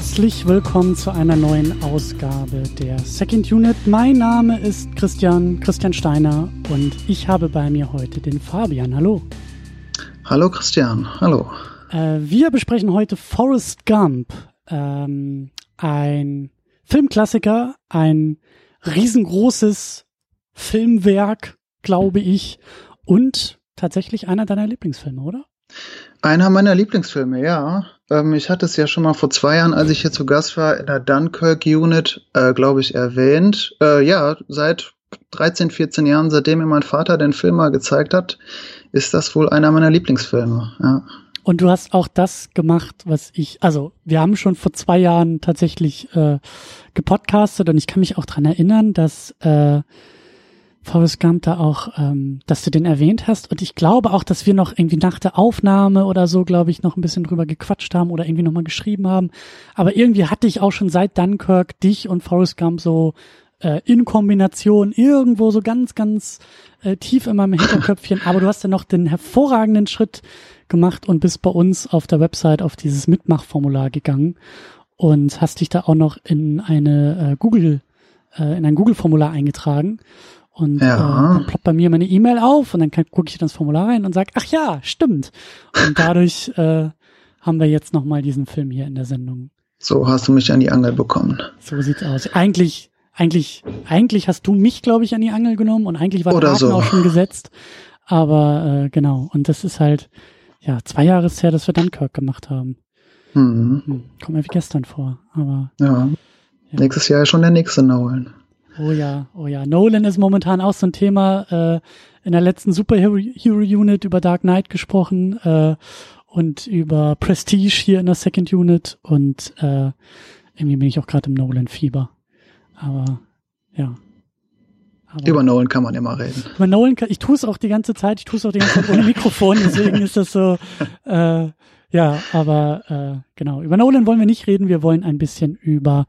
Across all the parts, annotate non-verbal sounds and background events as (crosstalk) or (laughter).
Herzlich willkommen zu einer neuen Ausgabe der Second Unit. Mein Name ist Christian, Christian Steiner und ich habe bei mir heute den Fabian. Hallo. Hallo Christian, hallo. Äh, wir besprechen heute Forrest Gump, ähm, ein Filmklassiker, ein riesengroßes Filmwerk, glaube ich, und tatsächlich einer deiner Lieblingsfilme, oder? Einer meiner Lieblingsfilme, ja. Ähm, ich hatte es ja schon mal vor zwei Jahren, als ich hier zu Gast war, in der Dunkirk Unit, äh, glaube ich, erwähnt. Äh, ja, seit 13, 14 Jahren, seitdem mir mein Vater den Film mal gezeigt hat, ist das wohl einer meiner Lieblingsfilme, ja. Und du hast auch das gemacht, was ich, also wir haben schon vor zwei Jahren tatsächlich äh, gepodcastet und ich kann mich auch dran erinnern, dass äh, Forrest Gump da auch, ähm, dass du den erwähnt hast. Und ich glaube auch, dass wir noch irgendwie nach der Aufnahme oder so, glaube ich, noch ein bisschen drüber gequatscht haben oder irgendwie nochmal geschrieben haben. Aber irgendwie hatte ich auch schon seit Dunkirk dich und Forrest Gump so äh, in Kombination irgendwo so ganz, ganz äh, tief in meinem Hinterköpfchen. (laughs) Aber du hast ja noch den hervorragenden Schritt gemacht und bist bei uns auf der Website auf dieses Mitmachformular gegangen und hast dich da auch noch in eine äh, Google, äh, in ein Google-Formular eingetragen. Und ja. äh, dann ploppt bei mir meine E-Mail auf und dann gucke ich in das Formular rein und sage, ach ja, stimmt. Und dadurch (laughs) äh, haben wir jetzt nochmal diesen Film hier in der Sendung. So hast du mich an die Angel bekommen. So sieht's aus. Eigentlich, eigentlich, eigentlich hast du mich, glaube ich, an die Angel genommen und eigentlich war der so. auch schon gesetzt. Aber äh, genau, und das ist halt, ja, zwei Jahre her, dass wir Dunkirk gemacht haben. Mhm. Hm, kommt mir wie gestern vor, aber. Ja. ja. Nächstes Jahr ist schon der nächste Nolan. Oh ja, oh ja. Nolan ist momentan auch so ein Thema. Äh, in der letzten Superhero Unit über Dark Knight gesprochen äh, und über Prestige hier in der Second Unit und äh, irgendwie bin ich auch gerade im Nolan-Fieber. Aber ja. Aber über Nolan kann man immer reden. Über Nolan kann, ich tue es auch die ganze Zeit, ich tue es auch die ganze Zeit ohne (laughs) Mikrofon, deswegen ist das so, äh, ja, aber äh, genau, über Nolan wollen wir nicht reden. Wir wollen ein bisschen über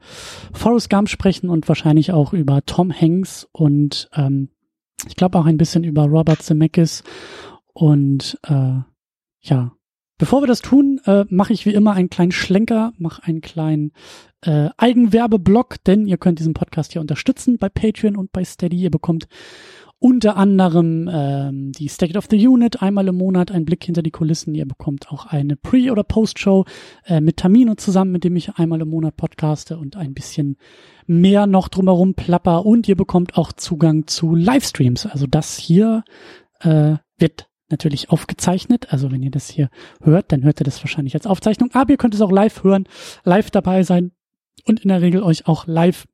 Forrest Gump sprechen und wahrscheinlich auch über Tom Hanks und ähm, ich glaube auch ein bisschen über Robert Zemeckis. Und äh, ja, bevor wir das tun, äh, mache ich wie immer einen kleinen Schlenker, mache einen kleinen äh, Eigenwerbeblock, denn ihr könnt diesen Podcast hier unterstützen bei Patreon und bei Steady. Ihr bekommt unter anderem ähm, die State of the Unit einmal im Monat, ein Blick hinter die Kulissen. Ihr bekommt auch eine Pre- oder Post-Show äh, mit Tamino zusammen, mit dem ich einmal im Monat podcaste und ein bisschen mehr noch drumherum plapper. Und ihr bekommt auch Zugang zu Livestreams. Also das hier äh, wird natürlich aufgezeichnet. Also wenn ihr das hier hört, dann hört ihr das wahrscheinlich als Aufzeichnung. Aber ihr könnt es auch live hören, live dabei sein und in der Regel euch auch live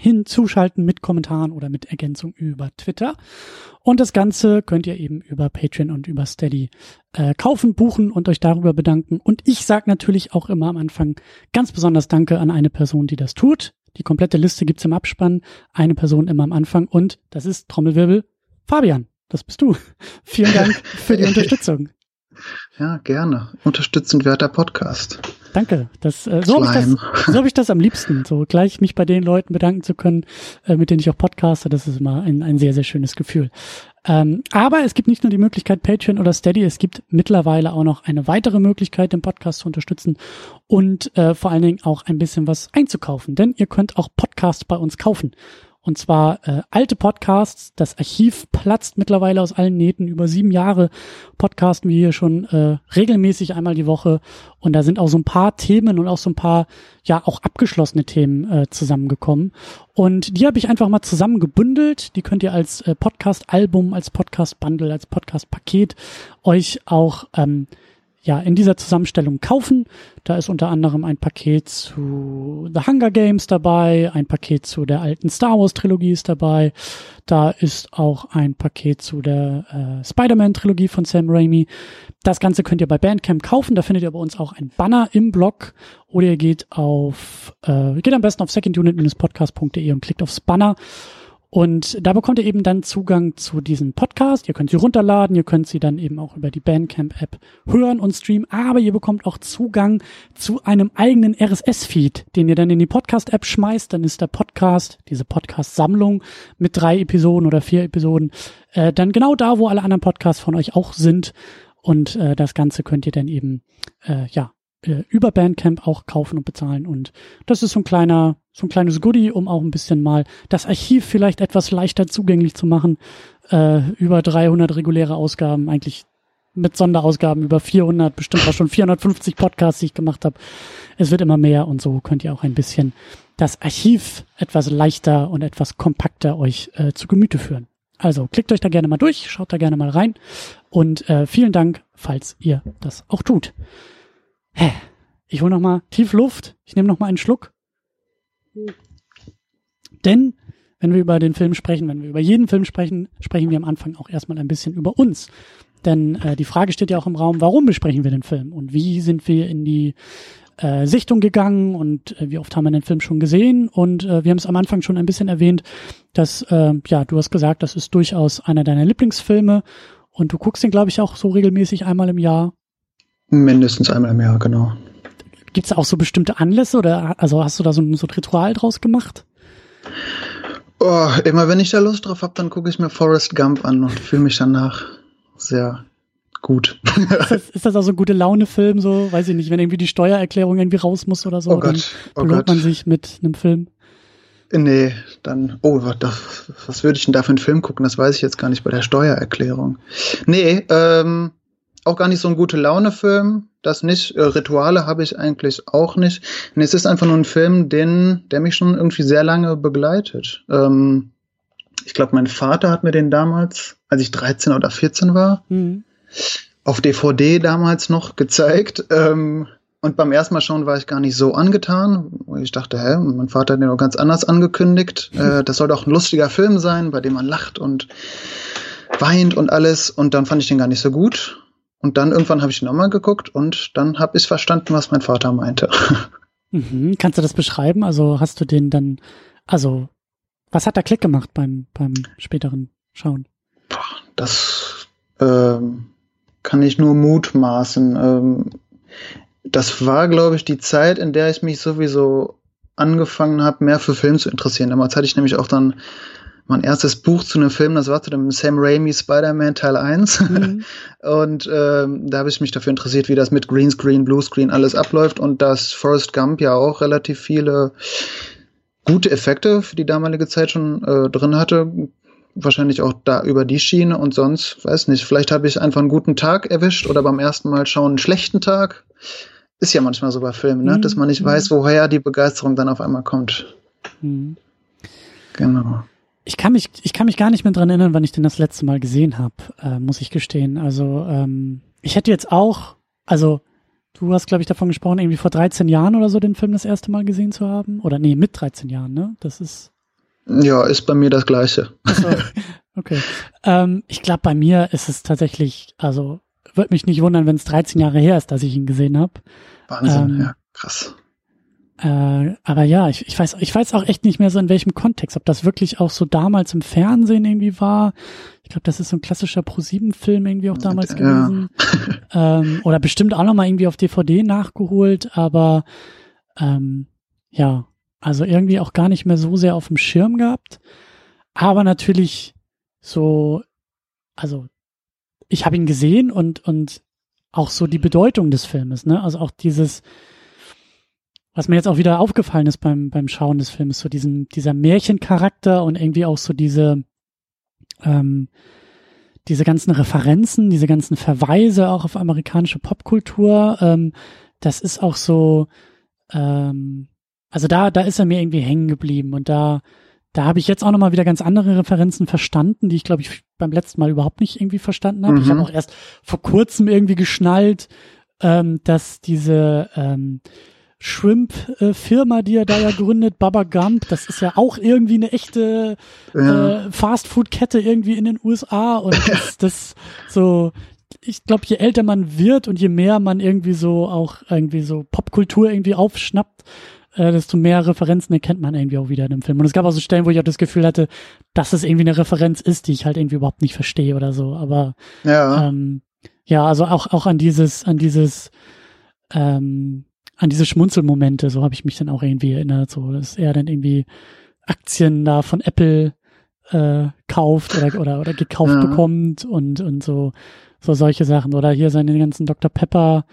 hinzuschalten mit Kommentaren oder mit Ergänzung über Twitter. Und das Ganze könnt ihr eben über Patreon und über Steady äh, kaufen, buchen und euch darüber bedanken. Und ich sage natürlich auch immer am Anfang ganz besonders Danke an eine Person, die das tut. Die komplette Liste gibt's im Abspann. Eine Person immer am Anfang. Und das ist Trommelwirbel Fabian. Das bist du. (laughs) Vielen Dank für die (laughs) Unterstützung. Ja, gerne. Unterstützenswerter Podcast. Danke. Das, äh, so habe ich, das, so hab ich das am liebsten. So gleich mich bei den Leuten bedanken zu können, äh, mit denen ich auch podcaste. Das ist immer ein, ein sehr, sehr schönes Gefühl. Ähm, aber es gibt nicht nur die Möglichkeit Patreon oder Steady, es gibt mittlerweile auch noch eine weitere Möglichkeit, den Podcast zu unterstützen und äh, vor allen Dingen auch ein bisschen was einzukaufen. Denn ihr könnt auch Podcasts bei uns kaufen. Und zwar äh, alte Podcasts. Das Archiv platzt mittlerweile aus allen Nähten. Über sieben Jahre podcasten wir hier schon äh, regelmäßig einmal die Woche. Und da sind auch so ein paar Themen und auch so ein paar, ja, auch abgeschlossene Themen äh, zusammengekommen. Und die habe ich einfach mal zusammengebündelt. Die könnt ihr als äh, Podcast-Album, als Podcast-Bundle, als Podcast-Paket euch auch ähm, ja, in dieser Zusammenstellung kaufen. Da ist unter anderem ein Paket zu The Hunger Games dabei, ein Paket zu der alten Star Wars Trilogie ist dabei. Da ist auch ein Paket zu der äh, Spider-Man Trilogie von Sam Raimi. Das Ganze könnt ihr bei Bandcamp kaufen. Da findet ihr bei uns auch ein Banner im Blog oder ihr geht auf, äh, geht am besten auf secondunit-podcast.de und klickt aufs Banner und da bekommt ihr eben dann Zugang zu diesem Podcast. Ihr könnt sie runterladen, ihr könnt sie dann eben auch über die Bandcamp-App hören und streamen, aber ihr bekommt auch Zugang zu einem eigenen RSS-Feed, den ihr dann in die Podcast-App schmeißt. Dann ist der Podcast, diese Podcast-Sammlung mit drei Episoden oder vier Episoden, äh, dann genau da, wo alle anderen Podcasts von euch auch sind. Und äh, das Ganze könnt ihr dann eben, äh, ja, äh, über Bandcamp auch kaufen und bezahlen. Und das ist so ein kleiner, so ein kleines Goodie, um auch ein bisschen mal das Archiv vielleicht etwas leichter zugänglich zu machen. Äh, über 300 reguläre Ausgaben, eigentlich mit Sonderausgaben über 400, bestimmt auch schon 450 Podcasts, die ich gemacht habe. Es wird immer mehr und so könnt ihr auch ein bisschen das Archiv etwas leichter und etwas kompakter euch äh, zu Gemüte führen. Also klickt euch da gerne mal durch, schaut da gerne mal rein und äh, vielen Dank, falls ihr das auch tut. Hä? Ich hole noch mal tief Luft. Ich nehme noch mal einen Schluck. Denn wenn wir über den Film sprechen, wenn wir über jeden Film sprechen, sprechen wir am Anfang auch erstmal ein bisschen über uns. Denn äh, die Frage steht ja auch im Raum, warum besprechen wir den Film und wie sind wir in die äh, Sichtung gegangen und äh, wie oft haben wir den Film schon gesehen und äh, wir haben es am Anfang schon ein bisschen erwähnt, dass äh, ja du hast gesagt, das ist durchaus einer deiner Lieblingsfilme und du guckst den glaube ich auch so regelmäßig einmal im Jahr. Mindestens einmal im Jahr, genau. Gibt es auch so bestimmte Anlässe oder also hast du da so, so ein Ritual draus gemacht? Oh, immer wenn ich da Lust drauf habe, dann gucke ich mir Forrest Gump an und fühle mich danach sehr gut. ist, das, ist das auch so ein gute Laune-Film, so, weiß ich nicht, wenn irgendwie die Steuererklärung irgendwie raus muss oder so, oh Gott, dann oh Gott. man sich mit einem Film. Nee, dann, oh, was, was würde ich denn da für einen Film gucken? Das weiß ich jetzt gar nicht bei der Steuererklärung. Nee, ähm, auch gar nicht so ein gute Laune-Film. Das nicht. Äh, Rituale habe ich eigentlich auch nicht. Nee, es ist einfach nur ein Film, den, der mich schon irgendwie sehr lange begleitet. Ähm, ich glaube, mein Vater hat mir den damals, als ich 13 oder 14 war, mhm auf DVD damals noch gezeigt. Ähm, und beim ersten Mal schauen war ich gar nicht so angetan. Ich dachte, hä, mein Vater hat den auch ganz anders angekündigt. Äh, das soll doch ein lustiger Film sein, bei dem man lacht und weint und alles. Und dann fand ich den gar nicht so gut. Und dann irgendwann habe ich nochmal geguckt und dann habe ich verstanden, was mein Vater meinte. (laughs) Mhm. Kannst du das beschreiben? Also hast du den dann, also was hat da Klick gemacht beim, beim späteren Schauen? Das ähm, kann ich nur mutmaßen. Ähm, das war, glaube ich, die Zeit, in der ich mich sowieso angefangen habe, mehr für Film zu interessieren. Damals hatte ich nämlich auch dann mein erstes Buch zu einem Film, das war zu dem Sam Raimi Spider-Man Teil 1. Mhm. (laughs) und ähm, da habe ich mich dafür interessiert, wie das mit Greenscreen, Bluescreen alles abläuft und dass Forrest Gump ja auch relativ viele gute Effekte für die damalige Zeit schon äh, drin hatte wahrscheinlich auch da über die Schiene und sonst, weiß nicht, vielleicht habe ich einfach einen guten Tag erwischt oder beim ersten Mal schauen einen schlechten Tag. Ist ja manchmal so bei Filmen, ne? dass man nicht mhm. weiß, woher die Begeisterung dann auf einmal kommt. Mhm. Genau. Ich kann mich, ich kann mich gar nicht mehr dran erinnern, wann ich den das letzte Mal gesehen habe, äh, muss ich gestehen. Also ähm, ich hätte jetzt auch, also du hast, glaube ich, davon gesprochen, irgendwie vor 13 Jahren oder so den Film das erste Mal gesehen zu haben. Oder nee, mit 13 Jahren, ne? Das ist ja, ist bei mir das Gleiche. So, okay. ähm, ich glaube, bei mir ist es tatsächlich, also würde mich nicht wundern, wenn es 13 Jahre her ist, dass ich ihn gesehen habe. Wahnsinn, ähm, ja, krass. Äh, aber ja, ich, ich weiß, ich weiß auch echt nicht mehr so in welchem Kontext, ob das wirklich auch so damals im Fernsehen irgendwie war. Ich glaube, das ist so ein klassischer Pro-7-Film irgendwie auch damals ja. gewesen. (laughs) ähm, oder bestimmt auch nochmal irgendwie auf DVD nachgeholt, aber ähm, ja, also irgendwie auch gar nicht mehr so sehr auf dem Schirm gehabt. Aber natürlich so, also ich habe ihn gesehen und, und auch so die Bedeutung des Filmes, ne? Also auch dieses, was mir jetzt auch wieder aufgefallen ist beim, beim Schauen des Films, so diesen, dieser Märchencharakter und irgendwie auch so diese, ähm, diese ganzen Referenzen, diese ganzen Verweise auch auf amerikanische Popkultur, ähm, das ist auch so, ähm, also da, da ist er mir irgendwie hängen geblieben und da, da habe ich jetzt auch nochmal wieder ganz andere Referenzen verstanden, die ich glaube ich beim letzten Mal überhaupt nicht irgendwie verstanden habe. Mhm. Ich habe auch erst vor kurzem irgendwie geschnallt, ähm, dass diese ähm, Shrimp-Firma, die er da ja gründet, Baba Gump, das ist ja auch irgendwie eine echte ja. äh, Fastfood-Kette irgendwie in den USA und das, (laughs) das so, ich glaube, je älter man wird und je mehr man irgendwie so auch irgendwie so Popkultur irgendwie aufschnappt, äh, desto mehr Referenzen erkennt man irgendwie auch wieder in dem Film. Und es gab auch so Stellen, wo ich auch das Gefühl hatte, dass es irgendwie eine Referenz ist, die ich halt irgendwie überhaupt nicht verstehe oder so. Aber ja, ähm, ja also auch, auch an dieses, an dieses, ähm, an diese Schmunzelmomente, so habe ich mich dann auch irgendwie erinnert, so dass er dann irgendwie Aktien da von Apple äh, kauft oder, oder, oder gekauft ja. bekommt und, und so, so solche Sachen. Oder hier seine ganzen Dr. Pepper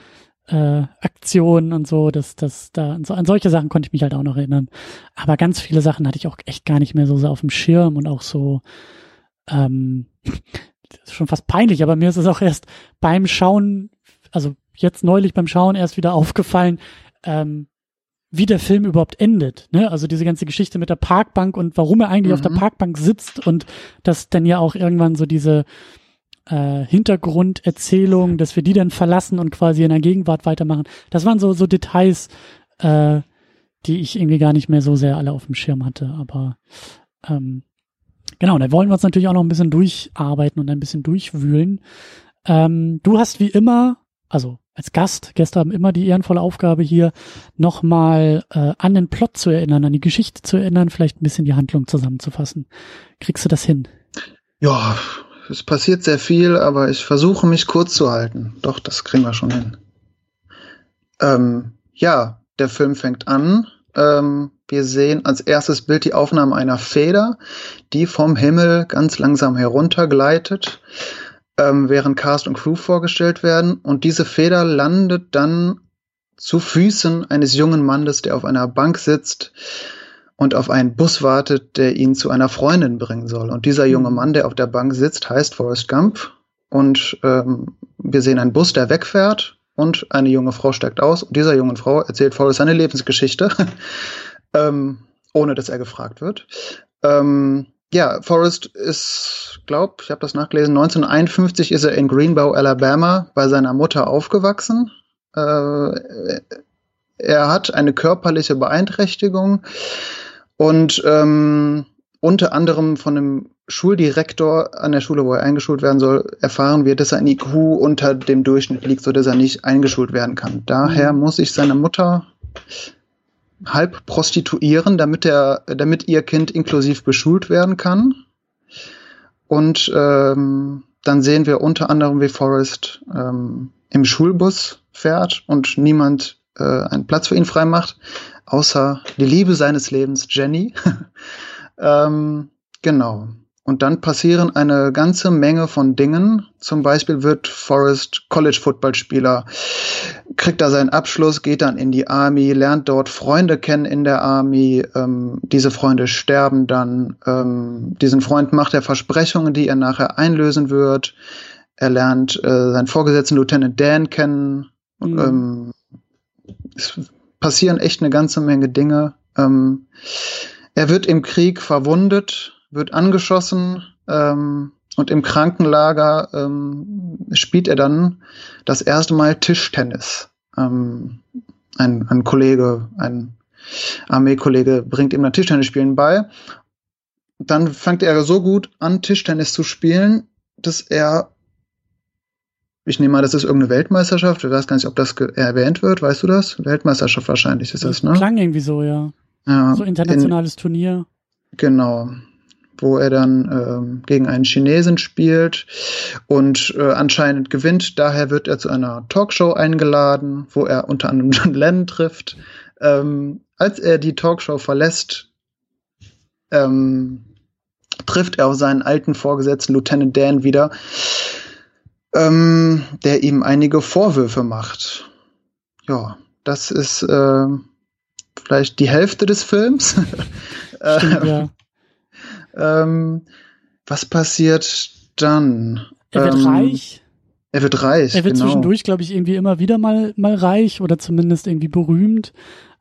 äh, Aktionen und so, dass das da so, an solche Sachen konnte ich mich halt auch noch erinnern. Aber ganz viele Sachen hatte ich auch echt gar nicht mehr so, so auf dem Schirm und auch so ähm, (laughs) schon fast peinlich, aber mir ist es auch erst beim Schauen, also jetzt neulich beim Schauen erst wieder aufgefallen, ähm, wie der Film überhaupt endet. Ne? Also diese ganze Geschichte mit der Parkbank und warum er eigentlich mhm. auf der mhm. Parkbank sitzt und dass dann ja auch irgendwann so diese äh, Hintergrunderzählung, dass wir die dann verlassen und quasi in der Gegenwart weitermachen. Das waren so, so Details, äh, die ich irgendwie gar nicht mehr so sehr alle auf dem Schirm hatte. Aber ähm, genau, da wollen wir uns natürlich auch noch ein bisschen durcharbeiten und ein bisschen durchwühlen. Ähm, du hast wie immer, also als Gast, Gäste haben immer die ehrenvolle Aufgabe hier, nochmal äh, an den Plot zu erinnern, an die Geschichte zu erinnern, vielleicht ein bisschen die Handlung zusammenzufassen. Kriegst du das hin? Ja, es passiert sehr viel, aber ich versuche mich kurz zu halten. Doch, das kriegen wir schon hin. Ähm, ja, der Film fängt an. Ähm, wir sehen als erstes Bild die Aufnahme einer Feder, die vom Himmel ganz langsam heruntergleitet, ähm, während Cast und Crew vorgestellt werden. Und diese Feder landet dann zu Füßen eines jungen Mannes, der auf einer Bank sitzt und auf einen Bus wartet, der ihn zu einer Freundin bringen soll. Und dieser junge mhm. Mann, der auf der Bank sitzt, heißt Forrest Gump. Und ähm, wir sehen einen Bus, der wegfährt und eine junge Frau steigt aus. Und dieser jungen Frau erzählt Forrest seine Lebensgeschichte, (laughs) ähm, ohne dass er gefragt wird. Ähm, ja, Forrest ist, glaub, ich habe das nachgelesen, 1951 ist er in Greenbow, Alabama, bei seiner Mutter aufgewachsen. Äh, er hat eine körperliche Beeinträchtigung und ähm, unter anderem von einem Schuldirektor an der Schule, wo er eingeschult werden soll, erfahren wir, dass ein IQ unter dem Durchschnitt liegt, so dass er nicht eingeschult werden kann. Daher mhm. muss sich seine Mutter halb prostituieren, damit er, damit ihr Kind inklusiv beschult werden kann. Und ähm, dann sehen wir unter anderem, wie Forrest ähm, im Schulbus fährt und niemand äh, einen Platz für ihn freimacht außer die Liebe seines Lebens, Jenny. (laughs) ähm, genau. Und dann passieren eine ganze Menge von Dingen. Zum Beispiel wird Forrest College Football Spieler, kriegt da seinen Abschluss, geht dann in die Army, lernt dort Freunde kennen in der Army. Ähm, diese Freunde sterben dann. Ähm, diesen Freund macht er Versprechungen, die er nachher einlösen wird. Er lernt äh, seinen Vorgesetzten Lieutenant Dan kennen. Mhm. Ähm, passieren echt eine ganze Menge Dinge. Ähm, er wird im Krieg verwundet, wird angeschossen ähm, und im Krankenlager ähm, spielt er dann das erste Mal Tischtennis. Ähm, ein, ein Kollege, ein Armeekollege bringt ihm dann Tischtennisspielen bei. Dann fängt er so gut an, Tischtennis zu spielen, dass er ich nehme mal, das ist irgendeine Weltmeisterschaft. Ich weiß gar nicht, ob das erwähnt wird. Weißt du das? Weltmeisterschaft wahrscheinlich ist das, das ne? Klang irgendwie so, ja. ja so internationales in, Turnier. Genau. Wo er dann ähm, gegen einen Chinesen spielt und äh, anscheinend gewinnt. Daher wird er zu einer Talkshow eingeladen, wo er unter anderem (laughs) John Lennon trifft. Ähm, als er die Talkshow verlässt, ähm, trifft er auf seinen alten Vorgesetzten Lieutenant Dan wieder ähm, der ihm einige Vorwürfe macht. Ja, das ist äh, vielleicht die Hälfte des Films. (laughs) Stimmt, ja. Ähm, was passiert dann? Er wird ähm, reich. Er wird reich. Er wird genau. zwischendurch, glaube ich, irgendwie immer wieder mal, mal reich oder zumindest irgendwie berühmt.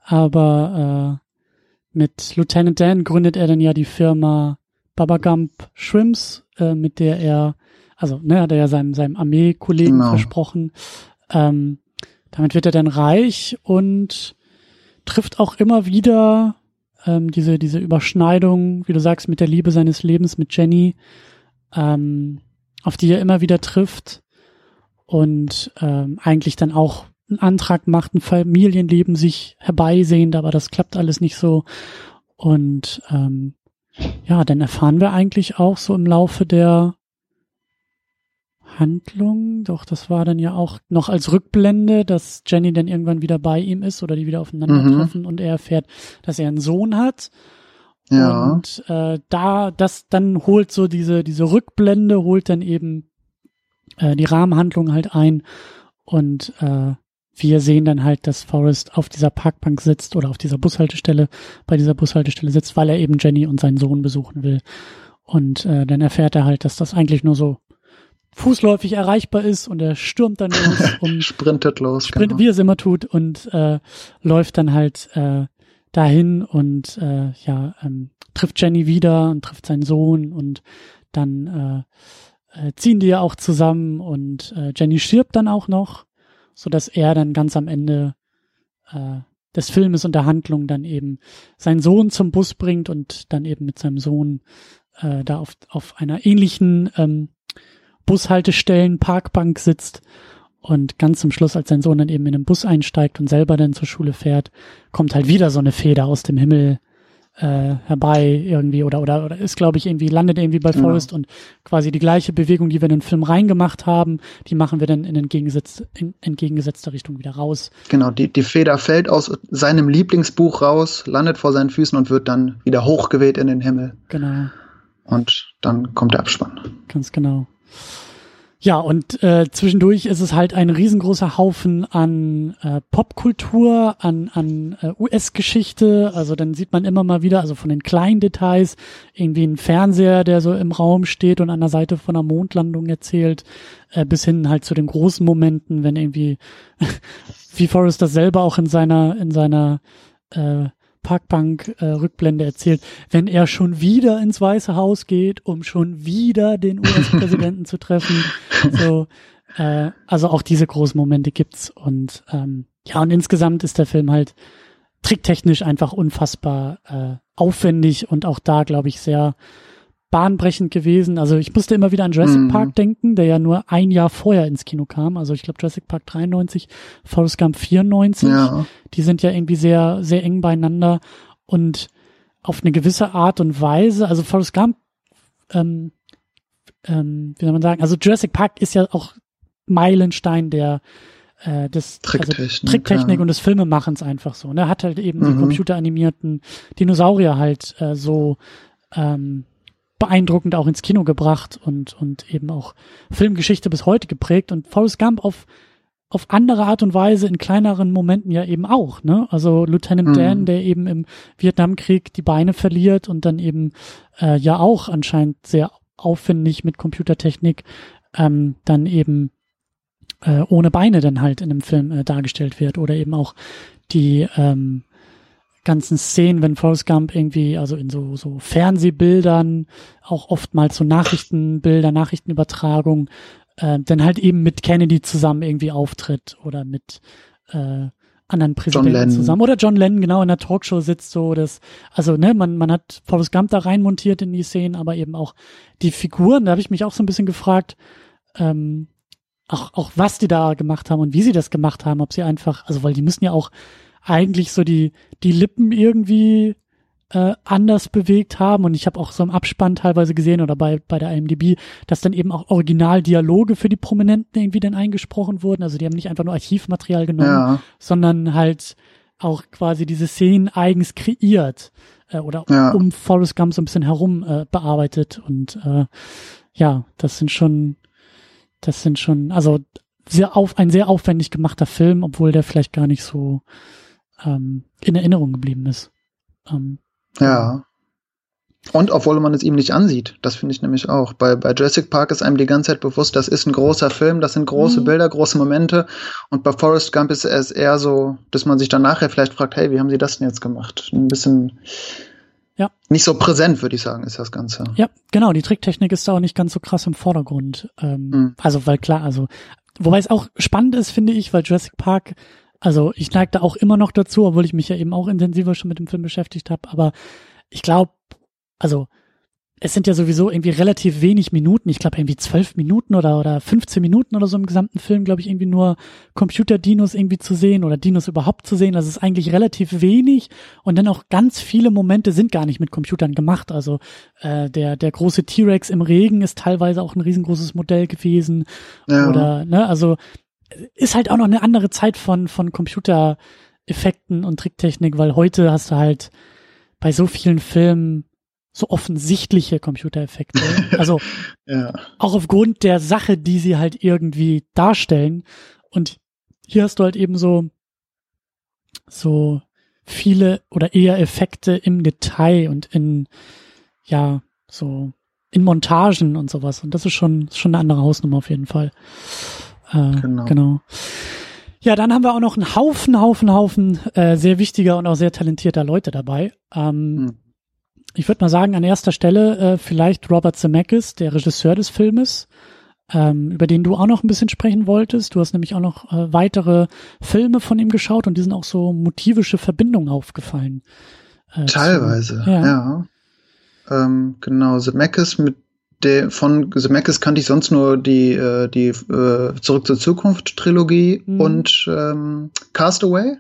Aber äh, mit Lieutenant Dan gründet er dann ja die Firma Baba Gump Shrimps, äh, mit der er also, ne, hat er ja seinem, seinem Armeekollegen genau. versprochen. Ähm, damit wird er dann reich und trifft auch immer wieder ähm, diese, diese Überschneidung, wie du sagst, mit der Liebe seines Lebens mit Jenny, ähm, auf die er immer wieder trifft und ähm, eigentlich dann auch einen Antrag macht, ein Familienleben sich herbeisehend, aber das klappt alles nicht so. Und ähm, ja, dann erfahren wir eigentlich auch so im Laufe der Handlung, doch das war dann ja auch noch als Rückblende, dass Jenny dann irgendwann wieder bei ihm ist oder die wieder aufeinandertreffen mhm. und er erfährt, dass er einen Sohn hat. Ja. Und äh, da, das dann holt so diese, diese Rückblende, holt dann eben äh, die Rahmenhandlung halt ein und äh, wir sehen dann halt, dass Forrest auf dieser Parkbank sitzt oder auf dieser Bushaltestelle, bei dieser Bushaltestelle sitzt, weil er eben Jenny und seinen Sohn besuchen will. Und äh, dann erfährt er halt, dass das eigentlich nur so fußläufig erreichbar ist und er stürmt dann los (laughs) und sprintet los, sprintet, genau. wie er es immer tut und äh, läuft dann halt äh, dahin und äh, ja ähm, trifft Jenny wieder und trifft seinen Sohn und dann äh, äh, ziehen die ja auch zusammen und äh, Jenny stirbt dann auch noch, so dass er dann ganz am Ende äh, des Filmes und der Handlung dann eben seinen Sohn zum Bus bringt und dann eben mit seinem Sohn äh, da auf, auf einer ähnlichen ähm, Bushaltestellen Parkbank sitzt und ganz zum Schluss, als sein Sohn dann eben in den Bus einsteigt und selber dann zur Schule fährt, kommt halt wieder so eine Feder aus dem Himmel äh, herbei irgendwie oder oder oder ist glaube ich irgendwie landet irgendwie bei Forrest ja. und quasi die gleiche Bewegung, die wir in den Film reingemacht haben, die machen wir dann in, entgegengesetz, in entgegengesetzter Richtung wieder raus. Genau, die die Feder fällt aus seinem Lieblingsbuch raus, landet vor seinen Füßen und wird dann wieder hochgeweht in den Himmel. Genau. Und dann kommt der Abspann. Ganz genau. Ja, und äh, zwischendurch ist es halt ein riesengroßer Haufen an äh, Popkultur, an, an äh, US-Geschichte. Also dann sieht man immer mal wieder, also von den kleinen Details, irgendwie ein Fernseher, der so im Raum steht und an der Seite von einer Mondlandung erzählt, äh, bis hin halt zu den großen Momenten, wenn irgendwie, (laughs) wie Forrest das selber auch in seiner, in seiner äh, Parkbank-Rückblende äh, erzählt, wenn er schon wieder ins Weiße Haus geht, um schon wieder den US-Präsidenten zu treffen. (laughs) So, äh, also auch diese großen Momente gibt's und ähm, ja und insgesamt ist der Film halt tricktechnisch einfach unfassbar äh, aufwendig und auch da glaube ich sehr bahnbrechend gewesen. Also ich musste immer wieder an Jurassic mhm. Park denken, der ja nur ein Jahr vorher ins Kino kam. Also ich glaube Jurassic Park 93, Forrest Gump 94. Ja. Die sind ja irgendwie sehr, sehr eng beieinander und auf eine gewisse Art und Weise, also Forrest Gump, ähm, ähm, wie soll man sagen, also Jurassic Park ist ja auch Meilenstein der äh, des Tricktechnik, also Tricktechnik ja. und des Filmemachens einfach so. Ne? Hat halt eben mhm. die computeranimierten Dinosaurier halt äh, so ähm, beeindruckend auch ins Kino gebracht und, und eben auch Filmgeschichte bis heute geprägt und Forrest Gump auf, auf andere Art und Weise in kleineren Momenten ja eben auch, ne? Also Lieutenant mhm. Dan, der eben im Vietnamkrieg die Beine verliert und dann eben äh, ja auch anscheinend sehr aufwendig mit Computertechnik ähm, dann eben äh, ohne Beine dann halt in einem Film äh, dargestellt wird oder eben auch die ähm, ganzen Szenen, wenn Forrest Gump irgendwie, also in so, so Fernsehbildern, auch oftmals so Nachrichtenbilder, Nachrichtenübertragung, äh, dann halt eben mit Kennedy zusammen irgendwie auftritt oder mit äh, anderen Präsidenten zusammen. Oder John Lennon genau in der Talkshow sitzt so, das, also ne, man, man hat Forrest Gump da reinmontiert in die Szenen, aber eben auch die Figuren, da habe ich mich auch so ein bisschen gefragt, ähm, auch, auch was die da gemacht haben und wie sie das gemacht haben, ob sie einfach, also weil die müssen ja auch eigentlich so die, die Lippen irgendwie äh, anders bewegt haben. Und ich habe auch so im Abspann teilweise gesehen oder bei, bei der IMDb, dass dann eben auch Originaldialoge für die Prominenten irgendwie dann eingesprochen wurden. Also die haben nicht einfach nur Archivmaterial genommen, ja. sondern halt auch quasi diese Szenen eigens kreiert äh, oder ja. um Forrest Gump so ein bisschen herum äh, bearbeitet. Und äh, ja, das sind schon, das sind schon, also sehr auf, ein sehr aufwendig gemachter Film, obwohl der vielleicht gar nicht so ähm, in Erinnerung geblieben ist. Ähm, ja. Und obwohl man es ihm nicht ansieht, das finde ich nämlich auch. Bei, bei Jurassic Park ist einem die ganze Zeit bewusst, das ist ein großer Film, das sind große mhm. Bilder, große Momente. Und bei Forrest Gump ist es eher so, dass man sich dann nachher vielleicht fragt, hey, wie haben sie das denn jetzt gemacht? Ein bisschen ja. nicht so präsent, würde ich sagen, ist das Ganze. Ja, genau. Die Tricktechnik ist da auch nicht ganz so krass im Vordergrund. Ähm, mhm. Also, weil klar, also, wobei es auch spannend ist, finde ich, weil Jurassic Park also ich neige da auch immer noch dazu, obwohl ich mich ja eben auch intensiver schon mit dem Film beschäftigt habe. Aber ich glaube, also es sind ja sowieso irgendwie relativ wenig Minuten. Ich glaube irgendwie zwölf Minuten oder oder 15 Minuten oder so im gesamten Film, glaube ich, irgendwie nur Computer-Dinos irgendwie zu sehen oder Dinos überhaupt zu sehen. Das ist eigentlich relativ wenig und dann auch ganz viele Momente sind gar nicht mit Computern gemacht. Also äh, der der große T-Rex im Regen ist teilweise auch ein riesengroßes Modell gewesen ja. oder ne, also ist halt auch noch eine andere Zeit von, von Computereffekten und Tricktechnik, weil heute hast du halt bei so vielen Filmen so offensichtliche Computereffekte. (laughs) Also ja. auch aufgrund der Sache, die sie halt irgendwie darstellen. Und hier hast du halt eben so, so viele oder eher Effekte im Detail und in, ja, so in Montagen und sowas. Und das ist schon, schon eine andere Hausnummer auf jeden Fall. Äh, genau. genau. Ja, dann haben wir auch noch einen Haufen, Haufen, Haufen äh, sehr wichtiger und auch sehr talentierter Leute dabei. Ähm, hm. Ich würde mal sagen, an erster Stelle äh, vielleicht Robert Zemeckis, der Regisseur des Filmes, ähm, über den du auch noch ein bisschen sprechen wolltest. Du hast nämlich auch noch äh, weitere Filme von ihm geschaut und die sind auch so motivische Verbindungen aufgefallen. Äh, Teilweise, zu, ja. ja. Ähm, genau, Zemeckis mit der von Zemeckis kannte ich sonst nur die äh, die äh, Zurück zur Zukunft Trilogie mhm. und ähm, Castaway.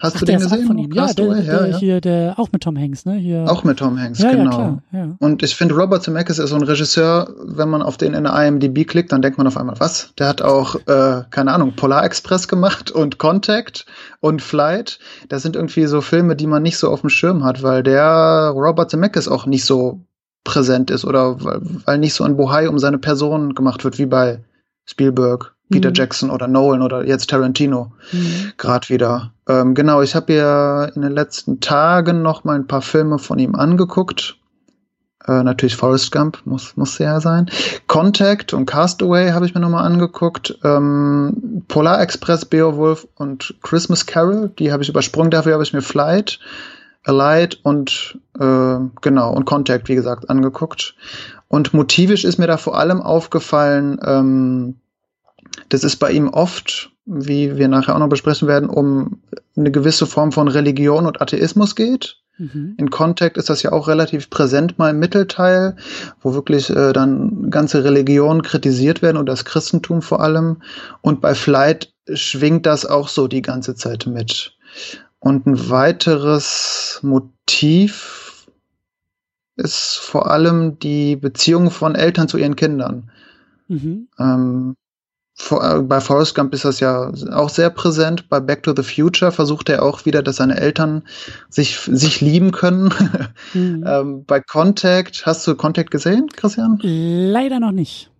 Hast Ach, du den gesehen? Von ihm. Ja, der, der, ja, hier der auch mit Tom Hanks, ne? Hier. Auch mit Tom Hanks, ja, genau. Ja, klar. Und ich finde Robert Zemeckis ist so ein Regisseur, wenn man auf den in der IMDb klickt, dann denkt man auf einmal, was? Der hat auch äh, keine Ahnung, Polar Express gemacht (laughs) und Contact und Flight. Das sind irgendwie so Filme, die man nicht so auf dem Schirm hat, weil der Robert Zemeckis auch nicht so präsent ist oder weil, weil nicht so ein Bohai um seine Person gemacht wird wie bei Spielberg, Peter mhm. Jackson oder Nolan oder jetzt Tarantino mhm. gerade wieder. Ähm, genau, ich habe ja in den letzten Tagen noch mal ein paar Filme von ihm angeguckt. Äh, natürlich Forrest Gump muss muss ja sein. Contact und Castaway habe ich mir noch mal angeguckt. Ähm, Polar Express, Beowulf und Christmas Carol, die habe ich übersprungen. Dafür habe ich mir Flight Alight und äh, genau und Contact, wie gesagt, angeguckt. Und motivisch ist mir da vor allem aufgefallen, ähm, das ist bei ihm oft, wie wir nachher auch noch besprechen werden, um eine gewisse Form von Religion und Atheismus geht. Mhm. In Contact ist das ja auch relativ präsent mal im Mittelteil, wo wirklich äh, dann ganze Religionen kritisiert werden und das Christentum vor allem. Und bei Flight schwingt das auch so die ganze Zeit mit. Und ein weiteres Motiv ist vor allem die Beziehung von Eltern zu ihren Kindern. Mhm. Ähm, vor, äh, bei Forrest Gump ist das ja auch sehr präsent. Bei Back to the Future versucht er auch wieder, dass seine Eltern sich, sich lieben können. (laughs) Mhm. (laughs) ähm, bei Contact, hast du Contact gesehen, Christian? Leider noch nicht.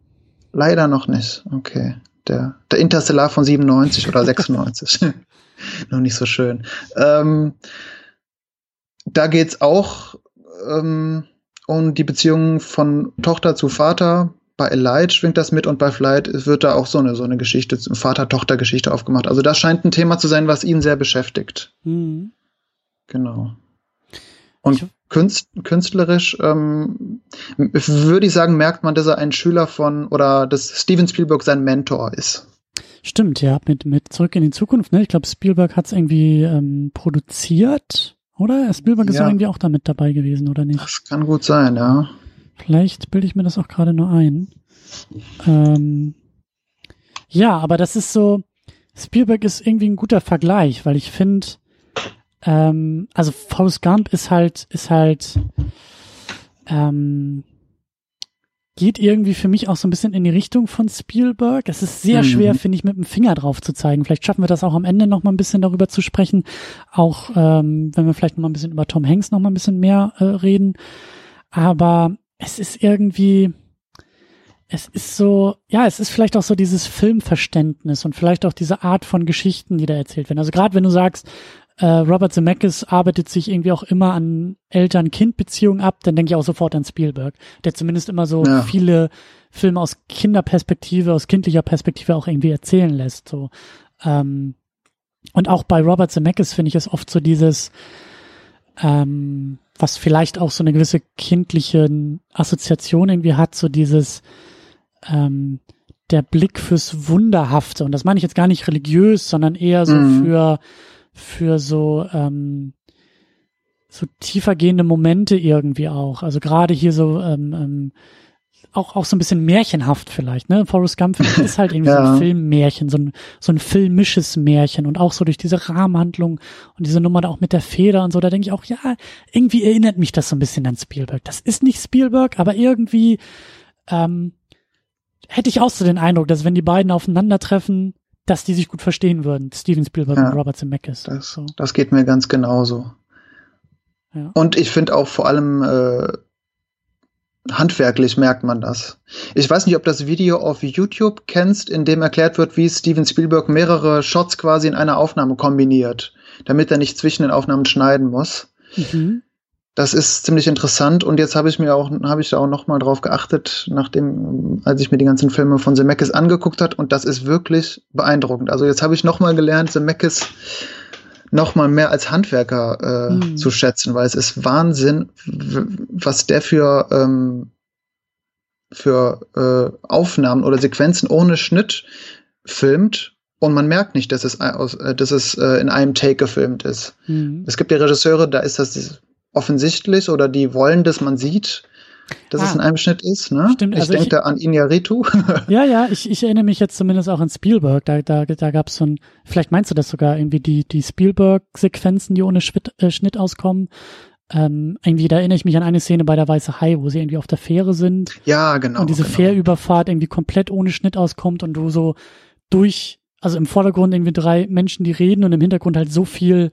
Leider noch nicht, okay. Der, der Interstellar von 97 oder (laughs) 96. (laughs) noch nicht so schön. Ähm, da geht's auch ähm, um die Beziehung von Tochter zu Vater. Bei Elite schwingt das mit und bei Flight wird da auch so eine, so eine Geschichte, Vater-Tochter-Geschichte aufgemacht. Also das scheint ein Thema zu sein, was ihn sehr beschäftigt. Mhm. Genau. Und künst, künstlerisch ähm, würde ich sagen, merkt man, dass er ein Schüler von oder dass Steven Spielberg sein Mentor ist. Stimmt, ja, mit, mit Zurück in die Zukunft, ne? Ich glaube, Spielberg hat es irgendwie ähm, produziert, oder? Spielberg ist ja. irgendwie auch damit dabei gewesen, oder nicht? Das kann gut sein, ja. Vielleicht bilde ich mir das auch gerade nur ein. Ähm, ja, aber das ist so, Spielberg ist irgendwie ein guter Vergleich, weil ich finde, ähm, also Forrest Gump ist halt, ist halt, ähm, geht irgendwie für mich auch so ein bisschen in die Richtung von Spielberg. Es ist sehr mhm. schwer, finde ich, mit dem Finger drauf zu zeigen. Vielleicht schaffen wir das auch am Ende noch mal ein bisschen darüber zu sprechen. Auch ähm, wenn wir vielleicht noch mal ein bisschen über Tom Hanks noch mal ein bisschen mehr äh, reden. Aber es ist irgendwie, es ist so, ja, es ist vielleicht auch so dieses Filmverständnis und vielleicht auch diese Art von Geschichten, die da erzählt werden. Also gerade wenn du sagst, äh, Robert Zemeckis arbeitet sich irgendwie auch immer an Eltern-Kind-Beziehungen ab, dann denke ich auch sofort an Spielberg, der zumindest immer so ja. viele Filme aus Kinderperspektive, aus kindlicher Perspektive auch irgendwie erzählen lässt. So. Ähm, und auch bei Robert Zemeckis finde ich es oft so dieses, ähm, was vielleicht auch so eine gewisse kindliche Assoziation irgendwie hat, so dieses ähm, der Blick fürs Wunderhafte. Und das meine ich jetzt gar nicht religiös, sondern eher so mhm. für für so ähm, so tiefergehende Momente irgendwie auch. Also gerade hier so ähm, ähm, auch auch so ein bisschen märchenhaft vielleicht, ne? Forrest Gump (laughs) ist halt irgendwie ja. so ein Filmmärchen, so ein so ein filmisches Märchen und auch so durch diese Rahmenhandlung und diese Nummer da auch mit der Feder und so, da denke ich auch, ja, irgendwie erinnert mich das so ein bisschen an Spielberg. Das ist nicht Spielberg, aber irgendwie ähm, hätte ich auch so den Eindruck, dass wenn die beiden aufeinandertreffen, dass die sich gut verstehen würden, Steven Spielberg ja, und Robert Zemeckis. Das, so. das geht mir ganz genauso. Ja. Und ich finde auch vor allem äh, handwerklich merkt man das. Ich weiß nicht, ob das Video auf YouTube kennst, in dem erklärt wird, wie Steven Spielberg mehrere Shots quasi in einer Aufnahme kombiniert, damit er nicht zwischen den Aufnahmen schneiden muss. Mhm. Das ist ziemlich interessant und jetzt habe ich mir auch habe ich da auch noch mal drauf geachtet, nachdem als ich mir die ganzen Filme von Zemeckis angeguckt hat und das ist wirklich beeindruckend. Also jetzt habe ich noch mal gelernt, Zemeckis noch mal mehr als Handwerker äh, mhm. zu schätzen, weil es ist Wahnsinn, was der für ähm, für äh, Aufnahmen oder Sequenzen ohne Schnitt filmt und man merkt nicht, dass es, aus, äh, dass es äh, in einem Take gefilmt ist. Mhm. Es gibt ja Regisseure, da ist das offensichtlich oder die wollen, dass man sieht, dass ah, es in einem Schnitt ist. Ne? Stimmt, ich also denke da an Inyaritu. (laughs) ja, ja, ich, ich erinnere mich jetzt zumindest auch an Spielberg. Da, da, da gab es so ein, vielleicht meinst du das sogar, irgendwie die, die Spielberg-Sequenzen, die ohne Schnitt, äh, Schnitt auskommen. Ähm, irgendwie, da erinnere ich mich an eine Szene bei der Weiße Hai, wo sie irgendwie auf der Fähre sind. Ja, genau. Und diese genau. Fährüberfahrt irgendwie komplett ohne Schnitt auskommt und du so durch, also im Vordergrund irgendwie drei Menschen, die reden und im Hintergrund halt so viel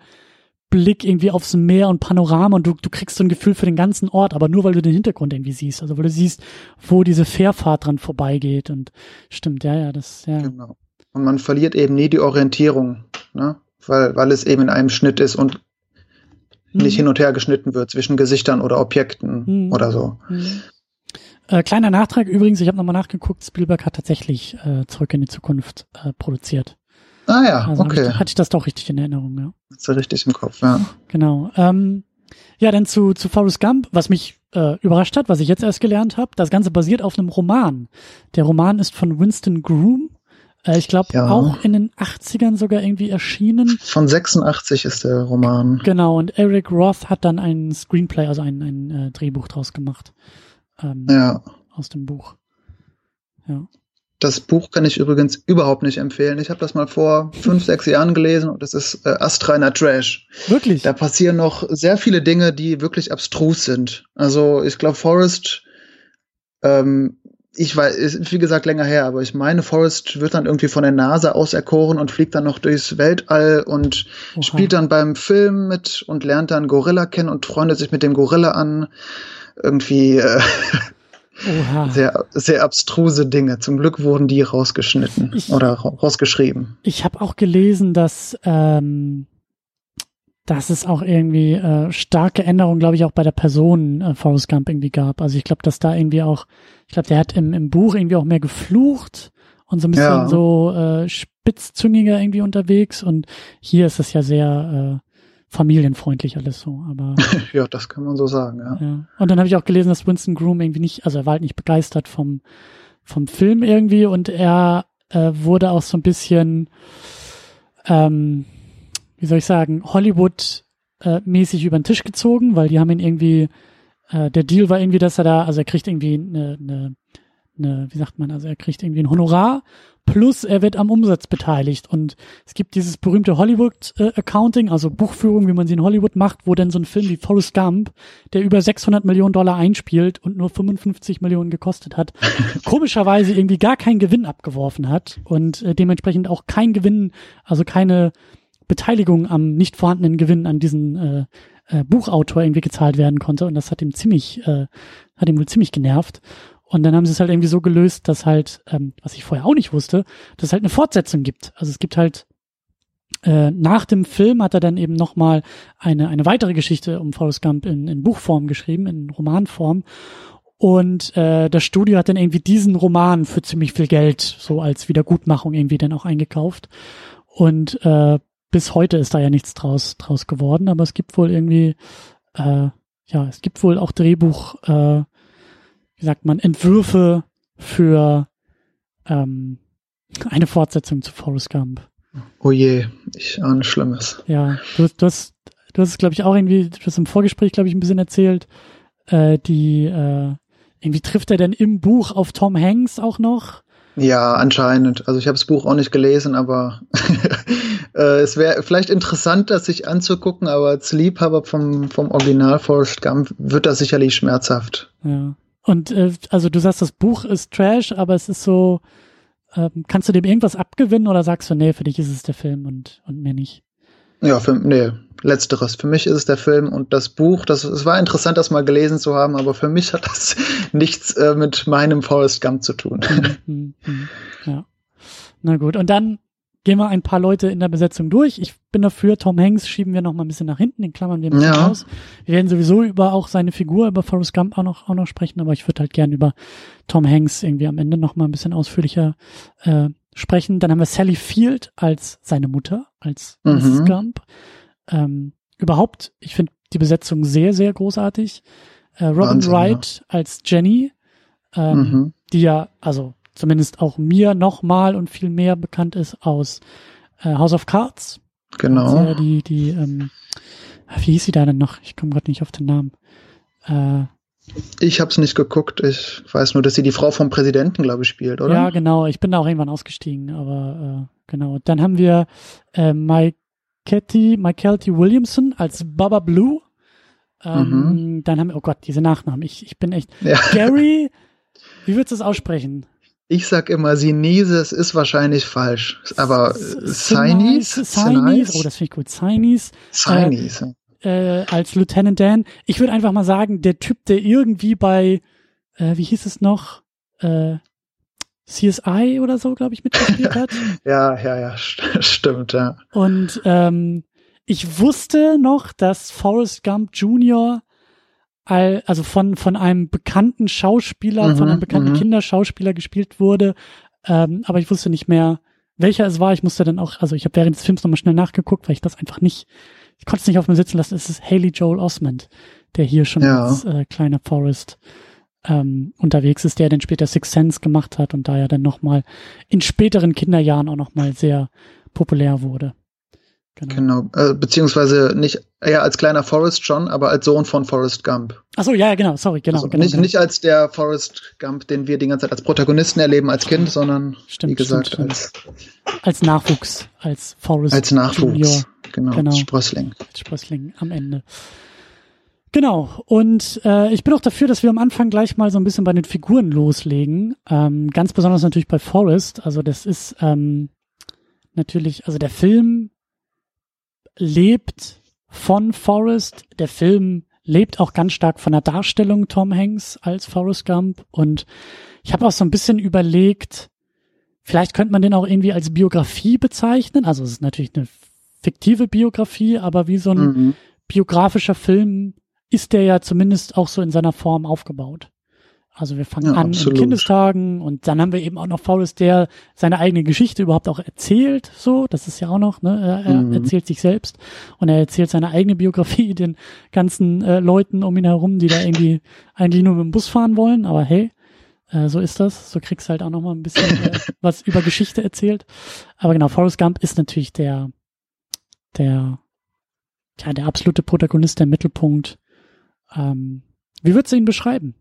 Blick irgendwie aufs Meer und Panorama und du, du kriegst so ein Gefühl für den ganzen Ort, aber nur weil du den Hintergrund irgendwie siehst, also weil du siehst, wo diese Fährfahrt dran vorbeigeht und stimmt, ja, ja, das, ja. Genau. Und man verliert eben nie die Orientierung, ne? weil, weil es eben in einem Schnitt ist und mhm. nicht hin und her geschnitten wird zwischen Gesichtern oder Objekten mhm. oder so. Mhm. Äh, kleiner Nachtrag übrigens, ich habe nochmal nachgeguckt, Spielberg hat tatsächlich äh, Zurück in die Zukunft äh, produziert. Ah ja, also okay. Hatte ich, hatte ich das doch richtig in Erinnerung, ja. Hast du richtig im Kopf, ja. Genau. Ähm, ja, dann zu, zu Forrest Gump, was mich äh, überrascht hat, was ich jetzt erst gelernt habe. Das Ganze basiert auf einem Roman. Der Roman ist von Winston Groom. Äh, ich glaube, ja. auch in den 80ern sogar irgendwie erschienen. Von 86 ist der Roman. Genau, und Eric Roth hat dann ein Screenplay, also ein, ein äh, Drehbuch draus gemacht. Ähm, ja. Aus dem Buch. Ja. Das Buch kann ich übrigens überhaupt nicht empfehlen. Ich habe das mal vor fünf, sechs Jahren gelesen und es ist äh, astreiner Trash. Wirklich? Da passieren noch sehr viele Dinge, die wirklich abstrus sind. Also ich glaube, Forrest, ähm, ich weiß, ist wie gesagt länger her, aber ich meine, Forrest wird dann irgendwie von der NASA auserkoren und fliegt dann noch durchs Weltall und Oha. spielt dann beim Film mit und lernt dann Gorilla kennen und freundet sich mit dem Gorilla an. Irgendwie äh, (laughs) Oha. Sehr, sehr abstruse Dinge. Zum Glück wurden die rausgeschnitten ich, oder rausgeschrieben. Ich habe auch gelesen, dass, ähm, dass es auch irgendwie äh, starke Änderungen, glaube ich, auch bei der Person äh, Forrest Gump irgendwie gab. Also ich glaube, dass da irgendwie auch, ich glaube, der hat im, im Buch irgendwie auch mehr geflucht und so ein bisschen ja. so äh, spitzzüngiger irgendwie unterwegs. Und hier ist es ja sehr äh, familienfreundlich alles so, aber. (laughs) ja, das kann man so sagen, ja. ja. Und dann habe ich auch gelesen, dass Winston Groom irgendwie nicht, also er war halt nicht begeistert vom, vom Film irgendwie und er äh, wurde auch so ein bisschen, ähm, wie soll ich sagen, Hollywood äh, mäßig über den Tisch gezogen, weil die haben ihn irgendwie, äh, der Deal war irgendwie, dass er da, also er kriegt irgendwie eine, eine, eine wie sagt man, also er kriegt irgendwie ein Honorar plus er wird am Umsatz beteiligt. Und es gibt dieses berühmte Hollywood-Accounting, äh, also Buchführung, wie man sie in Hollywood macht, wo dann so ein Film wie Forrest Gump, der über 600 Millionen Dollar einspielt und nur 55 Millionen gekostet hat, (laughs) komischerweise irgendwie gar keinen Gewinn abgeworfen hat und äh, dementsprechend auch kein Gewinn, also keine Beteiligung am nicht vorhandenen Gewinn an diesen äh, äh, Buchautor irgendwie gezahlt werden konnte. Und das hat ihm ziemlich, äh, hat ihm wohl ziemlich genervt. Und dann haben sie es halt irgendwie so gelöst, dass halt, ähm, was ich vorher auch nicht wusste, dass es halt eine Fortsetzung gibt. Also es gibt halt äh, nach dem Film hat er dann eben nochmal eine, eine weitere Geschichte um Forrest Gump in, in Buchform geschrieben, in Romanform. Und äh, das Studio hat dann irgendwie diesen Roman für ziemlich viel Geld so als Wiedergutmachung irgendwie dann auch eingekauft. Und äh, bis heute ist da ja nichts draus, draus geworden, aber es gibt wohl irgendwie, äh, ja, es gibt wohl auch Drehbuch, äh, wie sagt man, Entwürfe für ähm, eine Fortsetzung zu Forrest Gump. Oh je, ich ahne Schlimmes. Ja, du, du hast, du hast es, glaube ich, auch irgendwie, du hast im Vorgespräch, glaube ich, ein bisschen erzählt, äh, die, äh, irgendwie trifft er denn im Buch auf Tom Hanks auch noch? Ja, anscheinend. Also ich habe das Buch auch nicht gelesen, aber (laughs) äh, es wäre vielleicht interessant, das sich anzugucken, aber als Liebhaber vom, vom Original Forrest Gump wird das sicherlich schmerzhaft. Ja. Und äh, also du sagst, das Buch ist Trash, aber es ist so, ähm, kannst du dem irgendwas abgewinnen oder sagst du, nee, für dich ist es der Film und, und mir nicht? Ja, für, nee, letzteres. Für mich ist es der Film und das Buch. Das, es war interessant, das mal gelesen zu haben, aber für mich hat das (laughs) nichts äh, mit meinem Forrest Gump zu tun. Mhm, mhm, ja. Na gut, und dann gehen wir ein paar Leute in der Besetzung durch. Ich bin dafür, Tom Hanks schieben wir noch mal ein bisschen nach hinten, den klammern wir ein bisschen ja. aus. Wir werden sowieso über auch seine Figur, über Forrest Gump auch noch, auch noch sprechen, aber ich würde halt gern über Tom Hanks irgendwie am Ende noch mal ein bisschen ausführlicher äh, sprechen. Dann haben wir Sally Field als seine Mutter, als mhm. Mrs. Gump. Ähm, überhaupt, ich finde die Besetzung sehr, sehr großartig. Äh, Robin Wahnsinn, Wright ja. als Jenny, ähm, mhm. die ja, also zumindest auch mir nochmal und viel mehr bekannt ist aus äh, House of Cards. Genau. Also die, die, ähm, wie hieß sie da denn noch? Ich komme gerade nicht auf den Namen. Äh, ich habe es nicht geguckt. Ich weiß nur, dass sie die Frau vom Präsidenten, glaube ich, spielt, oder? Ja, genau. Ich bin da auch irgendwann ausgestiegen, aber äh, genau. Dann haben wir äh, Mike Ketty, Williamson als Baba Blue. Ähm, mhm. Dann haben wir, oh Gott, diese Nachnamen. Ich, ich bin echt. Ja. Gary, (laughs) wie würdest du es aussprechen? Ich sag immer Sinise, es ist wahrscheinlich falsch. Aber Chinese? Chinese? Oh, das finde ich gut. Chinese. Äh, äh, als Lieutenant Dan. Ich würde einfach mal sagen, der Typ, der irgendwie bei, äh, wie hieß es noch? Äh, CSI oder so, glaube ich, mitgespielt hat. (laughs) ja, ja, ja, stimmt, ja. Und ähm, ich wusste noch, dass Forrest Gump Jr also von, von einem bekannten Schauspieler, mhm, von einem bekannten mhm. Kinderschauspieler gespielt wurde. Ähm, aber ich wusste nicht mehr, welcher es war. Ich musste dann auch, also ich habe während des Films nochmal schnell nachgeguckt, weil ich das einfach nicht, ich konnte es nicht auf mir sitzen lassen. Es ist Haley Joel Osment, der hier schon ja. als äh, kleiner Forrest ähm, unterwegs ist, der dann später Six Sense gemacht hat und da ja dann nochmal in späteren Kinderjahren auch nochmal sehr populär wurde. Genau, genau. Äh, beziehungsweise nicht eher als kleiner Forrest schon, aber als Sohn von Forrest Gump. Ach so, ja, genau, sorry, genau. Also genau nicht, genau. nicht als der Forrest Gump, den wir die ganze Zeit als Protagonisten erleben als Kind, sondern stimmt, wie gesagt stimmt, als als Nachwuchs, als Forrest als Nachwuchs, Junior. genau, genau, als Sprössling, als Sprössling am Ende. Genau, und äh, ich bin auch dafür, dass wir am Anfang gleich mal so ein bisschen bei den Figuren loslegen. Ähm, ganz besonders natürlich bei Forrest. Also das ist ähm, natürlich, also der Film lebt von Forrest. Der Film lebt auch ganz stark von der Darstellung Tom Hanks als Forrest Gump. Und ich habe auch so ein bisschen überlegt, vielleicht könnte man den auch irgendwie als Biografie bezeichnen. Also es ist natürlich eine fiktive Biografie, aber wie so ein mhm. biografischer Film ist der ja zumindest auch so in seiner Form aufgebaut. Also wir fangen ja, an absolut. in Kindestagen und dann haben wir eben auch noch Forrest, der seine eigene Geschichte überhaupt auch erzählt. So, das ist ja auch noch, ne? Er, mhm. erzählt sich selbst und er erzählt seine eigene Biografie (laughs) den ganzen äh, Leuten um ihn herum, die da irgendwie (laughs) eigentlich nur mit dem Bus fahren wollen. Aber hey, äh, so ist das. So kriegst du halt auch noch mal ein bisschen äh, (laughs) was über Geschichte erzählt. Aber genau, Forrest Gump ist natürlich der, der, ja, der absolute Protagonist, der Mittelpunkt. Ähm, wie würdest du ihn beschreiben?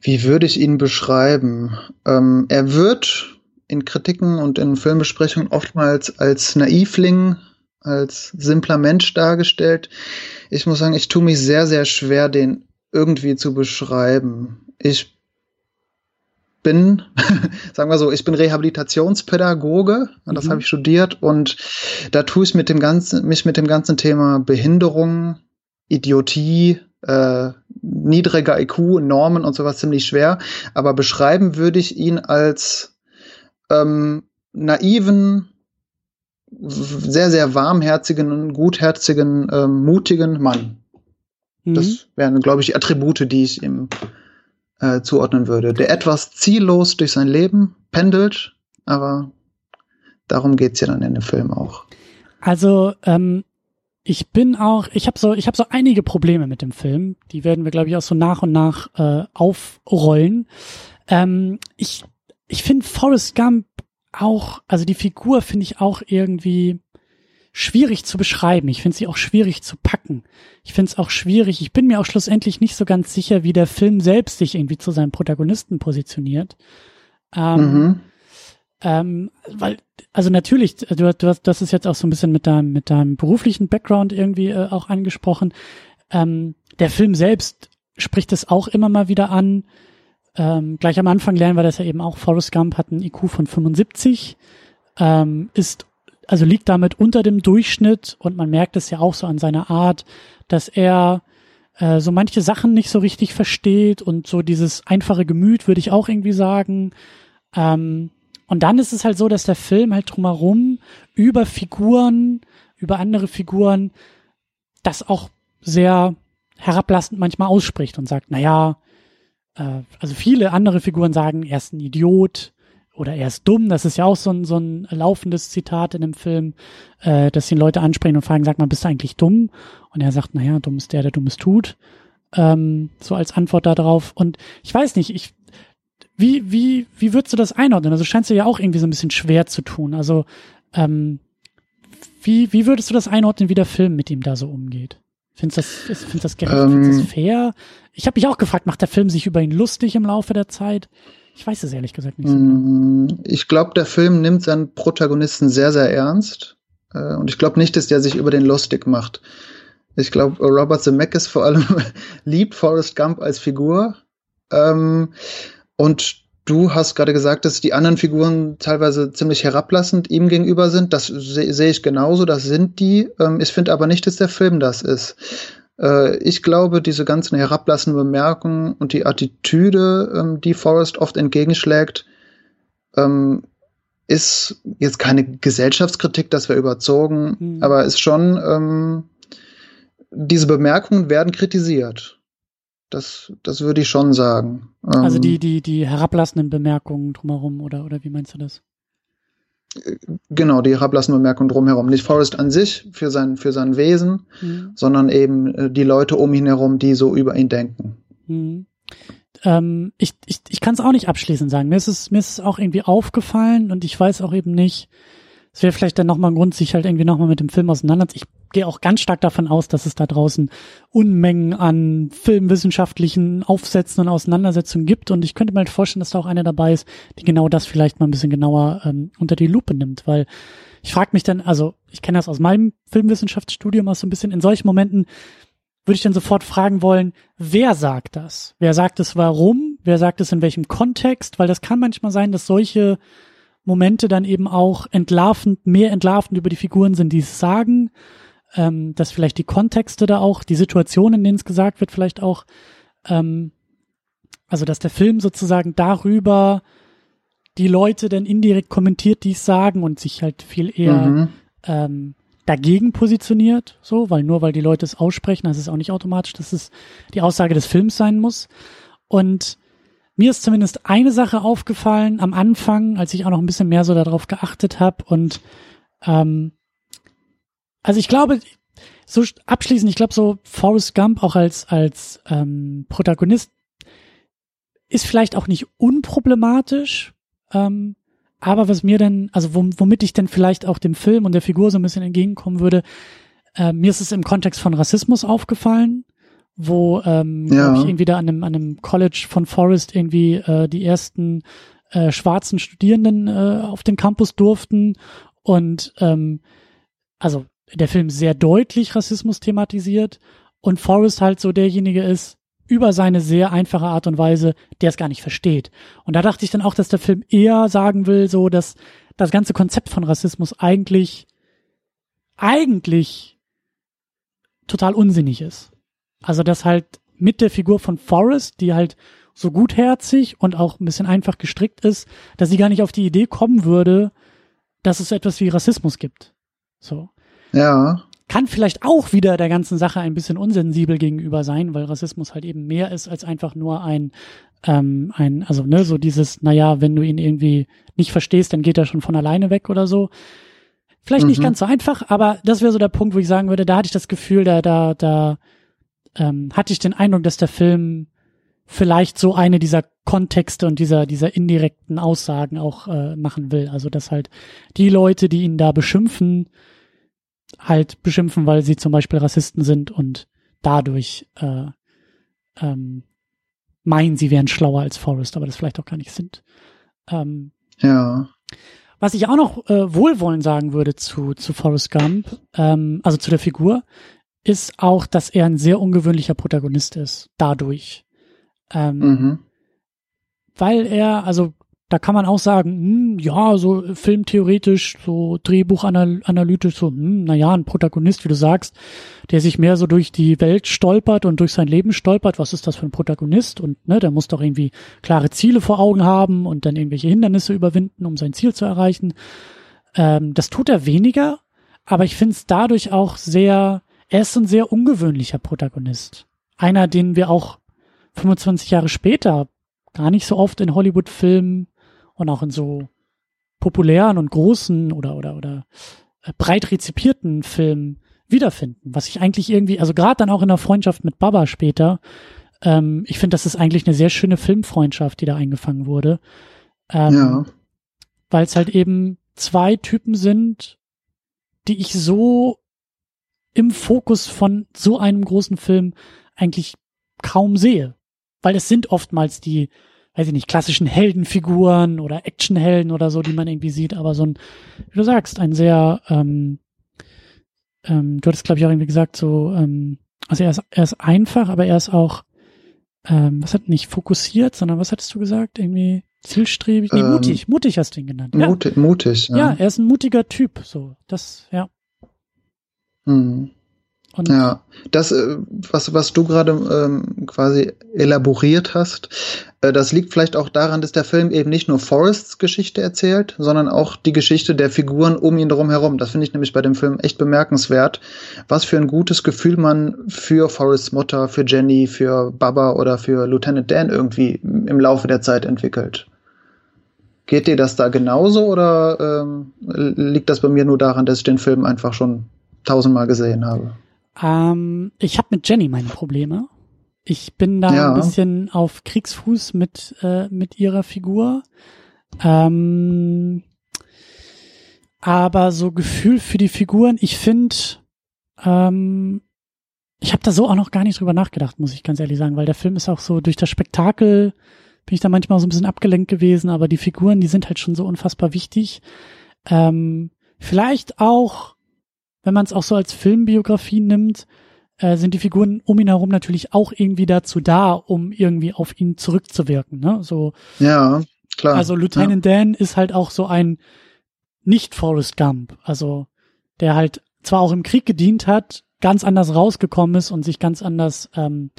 Wie würde ich ihn beschreiben? Ähm, er wird in Kritiken und in Filmbesprechungen oftmals als Naivling, als simpler Mensch dargestellt. Ich muss sagen, ich tue mich sehr, sehr schwer, den irgendwie zu beschreiben. Ich bin, (laughs) sagen wir so, ich bin Rehabilitationspädagoge, das mhm. habe ich studiert und da tue ich mit dem ganzen, mich mit dem ganzen Thema Behinderung, Idiotie, äh, niedriger IQ, Normen und sowas ziemlich schwer. Aber beschreiben würde ich ihn als ähm, naiven, sehr, sehr warmherzigen, gutherzigen, ähm, mutigen Mann. Mhm. Das wären, glaube ich, die Attribute, die ich ihm äh, zuordnen würde. Der etwas ziellos durch sein Leben pendelt, aber darum geht's ja dann in dem Film auch. Also ähm, ich bin auch, ich habe so, ich habe so einige Probleme mit dem Film. Die werden wir, glaube ich, auch so nach und nach äh, aufrollen. Ähm, ich ich finde Forrest Gump auch, also die Figur finde ich auch irgendwie schwierig zu beschreiben. Ich finde sie auch schwierig zu packen. Ich finde es auch schwierig. Ich bin mir auch schlussendlich nicht so ganz sicher, wie der Film selbst sich irgendwie zu seinem Protagonisten positioniert. Ähm, mhm. Ähm, weil also natürlich, du, du hast das ist jetzt auch so ein bisschen mit deinem, mit deinem beruflichen Background irgendwie äh, auch angesprochen. Ähm, der Film selbst spricht es auch immer mal wieder an. Ähm, gleich am Anfang lernen wir das ja eben auch. Forrest Gump hat einen IQ von 75, ähm, ist also liegt damit unter dem Durchschnitt und man merkt es ja auch so an seiner Art, dass er äh, so manche Sachen nicht so richtig versteht und so dieses einfache Gemüt, würde ich auch irgendwie sagen. Ähm, und dann ist es halt so, dass der Film halt drumherum über Figuren, über andere Figuren, das auch sehr herablassend manchmal ausspricht und sagt, na ja, äh, also viele andere Figuren sagen, er ist ein Idiot oder er ist dumm. Das ist ja auch so ein, so ein laufendes Zitat in dem Film, äh, dass ihn Leute ansprechen und fragen, sag mal, bist du eigentlich dumm? Und er sagt, na ja, dumm ist der, der Dummes tut. Ähm, so als Antwort darauf. Und ich weiß nicht, ich, wie, wie, wie würdest du das einordnen? Also scheinst du ja auch irgendwie so ein bisschen schwer zu tun. Also, ähm, wie, wie würdest du das einordnen, wie der Film mit ihm da so umgeht? Findest du das, findest das gerecht? Ähm, findest du das fair? Ich habe mich auch gefragt, macht der Film sich über ihn lustig im Laufe der Zeit? Ich weiß es ehrlich gesagt nicht so genau. Ich glaube, der Film nimmt seinen Protagonisten sehr, sehr ernst. Äh, und ich glaube nicht, dass der sich über den lustig macht. Ich glaube, Robert Zemeckis vor allem (laughs) liebt Forrest Gump als Figur. Ähm, und du hast gerade gesagt, dass die anderen Figuren teilweise ziemlich herablassend ihm gegenüber sind. Das sehe seh ich genauso, das sind die. Ähm, ich finde aber nicht, dass der Film das ist. Äh, ich glaube, diese ganzen herablassenden Bemerkungen und die Attitüde, ähm, die Forrest oft entgegenschlägt, ähm, ist jetzt keine Gesellschaftskritik, das wäre überzogen, mhm. aber ist schon, ähm, diese Bemerkungen werden kritisiert. Das, das würde ich schon sagen. Also ähm, die, die, die herablassenden Bemerkungen drumherum, oder, oder wie meinst du das? Genau, die herablassenden Bemerkungen drumherum. Nicht Forrest an sich für sein, für sein Wesen, mhm. sondern eben äh, die Leute um ihn herum, die so über ihn denken. Mhm. Ähm, ich ich, ich kann es auch nicht abschließend sagen. Mir ist es, mir ist es auch irgendwie aufgefallen und ich weiß auch eben nicht, es wäre vielleicht dann nochmal ein Grund, sich halt irgendwie nochmal mit dem Film auseinanderzusetzen. Ich gehe auch ganz stark davon aus, dass es da draußen Unmengen an filmwissenschaftlichen Aufsätzen und Auseinandersetzungen gibt. Und ich könnte mir halt vorstellen, dass da auch eine dabei ist, die genau das vielleicht mal ein bisschen genauer ähm, unter die Lupe nimmt. Weil ich frage mich dann, also ich kenne das aus meinem Filmwissenschaftsstudium auch so ein bisschen, in solchen Momenten würde ich dann sofort fragen wollen, wer sagt das? Wer sagt es warum? Wer sagt es in welchem Kontext? Weil das kann manchmal sein, dass solche Momente dann eben auch entlarvend, mehr entlarvend über die Figuren sind, die es sagen, ähm, dass vielleicht die Kontexte da auch, die Situationen, in denen es gesagt wird, vielleicht auch, ähm, also dass der Film sozusagen darüber die Leute dann indirekt kommentiert, die es sagen und sich halt viel eher mhm. ähm, dagegen positioniert, so, weil nur weil die Leute es aussprechen, das ist auch nicht automatisch, dass es die Aussage des Films sein muss. Und mir ist zumindest eine Sache aufgefallen am Anfang, als ich auch noch ein bisschen mehr so darauf geachtet habe. Und ähm, also ich glaube, so abschließend, ich glaube, so Forrest Gump auch als, als ähm, Protagonist ist vielleicht auch nicht unproblematisch. Ähm, aber was mir denn, also womit ich denn vielleicht auch dem Film und der Figur so ein bisschen entgegenkommen würde, äh, mir ist es im Kontext von Rassismus aufgefallen wo ähm, ja. ich irgendwie da an einem, an einem College von Forest irgendwie äh, die ersten äh, schwarzen Studierenden äh, auf den Campus durften und ähm, also der Film sehr deutlich Rassismus thematisiert und Forrest halt so derjenige ist, über seine sehr einfache Art und Weise, der es gar nicht versteht. Und da dachte ich dann auch, dass der Film eher sagen will, so, dass das ganze Konzept von Rassismus eigentlich, eigentlich total unsinnig ist. Also dass halt mit der Figur von Forrest, die halt so gutherzig und auch ein bisschen einfach gestrickt ist, dass sie gar nicht auf die Idee kommen würde, dass es etwas wie Rassismus gibt. So. Ja. Kann vielleicht auch wieder der ganzen Sache ein bisschen unsensibel gegenüber sein, weil Rassismus halt eben mehr ist als einfach nur ein, ähm, ein, also ne, so dieses, naja, wenn du ihn irgendwie nicht verstehst, dann geht er schon von alleine weg oder so. Vielleicht mhm. nicht ganz so einfach, aber das wäre so der Punkt, wo ich sagen würde, da hatte ich das Gefühl, da, da, da ähm, hatte ich den Eindruck, dass der Film vielleicht so eine dieser Kontexte und dieser, dieser indirekten Aussagen auch äh, machen will. Also dass halt die Leute, die ihn da beschimpfen, halt beschimpfen, weil sie zum Beispiel Rassisten sind und dadurch äh, ähm, meinen, sie wären schlauer als Forrest, aber das vielleicht auch gar nicht sind. Ähm, ja. Was ich auch noch äh, wohlwollend sagen würde zu, zu Forrest Gump, ähm, also zu der Figur, ist auch, dass er ein sehr ungewöhnlicher Protagonist ist, dadurch. Ähm, mhm. Weil er, also da kann man auch sagen, hm, ja, so filmtheoretisch, so Drehbuchanalytisch, so, hm, naja, ein Protagonist, wie du sagst, der sich mehr so durch die Welt stolpert und durch sein Leben stolpert. Was ist das für ein Protagonist? Und ne, der muss doch irgendwie klare Ziele vor Augen haben und dann irgendwelche Hindernisse überwinden, um sein Ziel zu erreichen. Ähm, das tut er weniger, aber ich finde es dadurch auch sehr, er ist ein sehr ungewöhnlicher Protagonist. Einer, den wir auch 25 Jahre später gar nicht so oft in Hollywood-Filmen und auch in so populären und großen oder oder oder äh, breit rezipierten Filmen wiederfinden. Was ich eigentlich irgendwie, also gerade dann auch in der Freundschaft mit Baba später, ähm, ich finde, das ist eigentlich eine sehr schöne Filmfreundschaft, die da eingefangen wurde. Ähm, ja. Weil es halt eben zwei Typen sind, die ich so im Fokus von so einem großen Film eigentlich kaum sehe. Weil es sind oftmals die weiß ich nicht, klassischen Heldenfiguren oder Actionhelden oder so, die man irgendwie sieht, aber so ein, wie du sagst, ein sehr, ähm, ähm, du hattest, glaube ich, auch irgendwie gesagt, so, ähm, also er ist, er ist einfach, aber er ist auch, ähm, was hat nicht fokussiert, sondern was hattest du gesagt? Irgendwie zielstrebig, nee, ähm, mutig, mutig hast du ihn genannt. Mutig, ja. mutig, ja. Ja, er ist ein mutiger Typ, so, das, ja. Mhm. Und ja, das, äh, was, was du gerade ähm, quasi elaboriert hast, äh, das liegt vielleicht auch daran, dass der Film eben nicht nur Forrests Geschichte erzählt, sondern auch die Geschichte der Figuren um ihn drum herum. Das finde ich nämlich bei dem Film echt bemerkenswert, was für ein gutes Gefühl man für Forrests Mutter, für Jenny, für Baba oder für Lieutenant Dan irgendwie im Laufe der Zeit entwickelt. Geht dir das da genauso oder ähm, liegt das bei mir nur daran, dass ich den Film einfach schon tausendmal gesehen habe? Ähm, ich habe mit Jenny meine Probleme. Ich bin da ja. ein bisschen auf Kriegsfuß mit, äh, mit ihrer Figur. Ähm, aber so Gefühl für die Figuren, ich finde, ähm, ich habe da so auch noch gar nicht drüber nachgedacht, muss ich ganz ehrlich sagen, weil der Film ist auch so durch das Spektakel bin ich da manchmal so ein bisschen abgelenkt gewesen, aber die Figuren, die sind halt schon so unfassbar wichtig. Ähm, vielleicht auch wenn man es auch so als Filmbiografie nimmt, äh, sind die Figuren um ihn herum natürlich auch irgendwie dazu da, um irgendwie auf ihn zurückzuwirken. Ne? So, ja, klar. Also Lieutenant ja. Dan ist halt auch so ein nicht Forrest Gump, also der halt zwar auch im Krieg gedient hat, ganz anders rausgekommen ist und sich ganz anders ähm,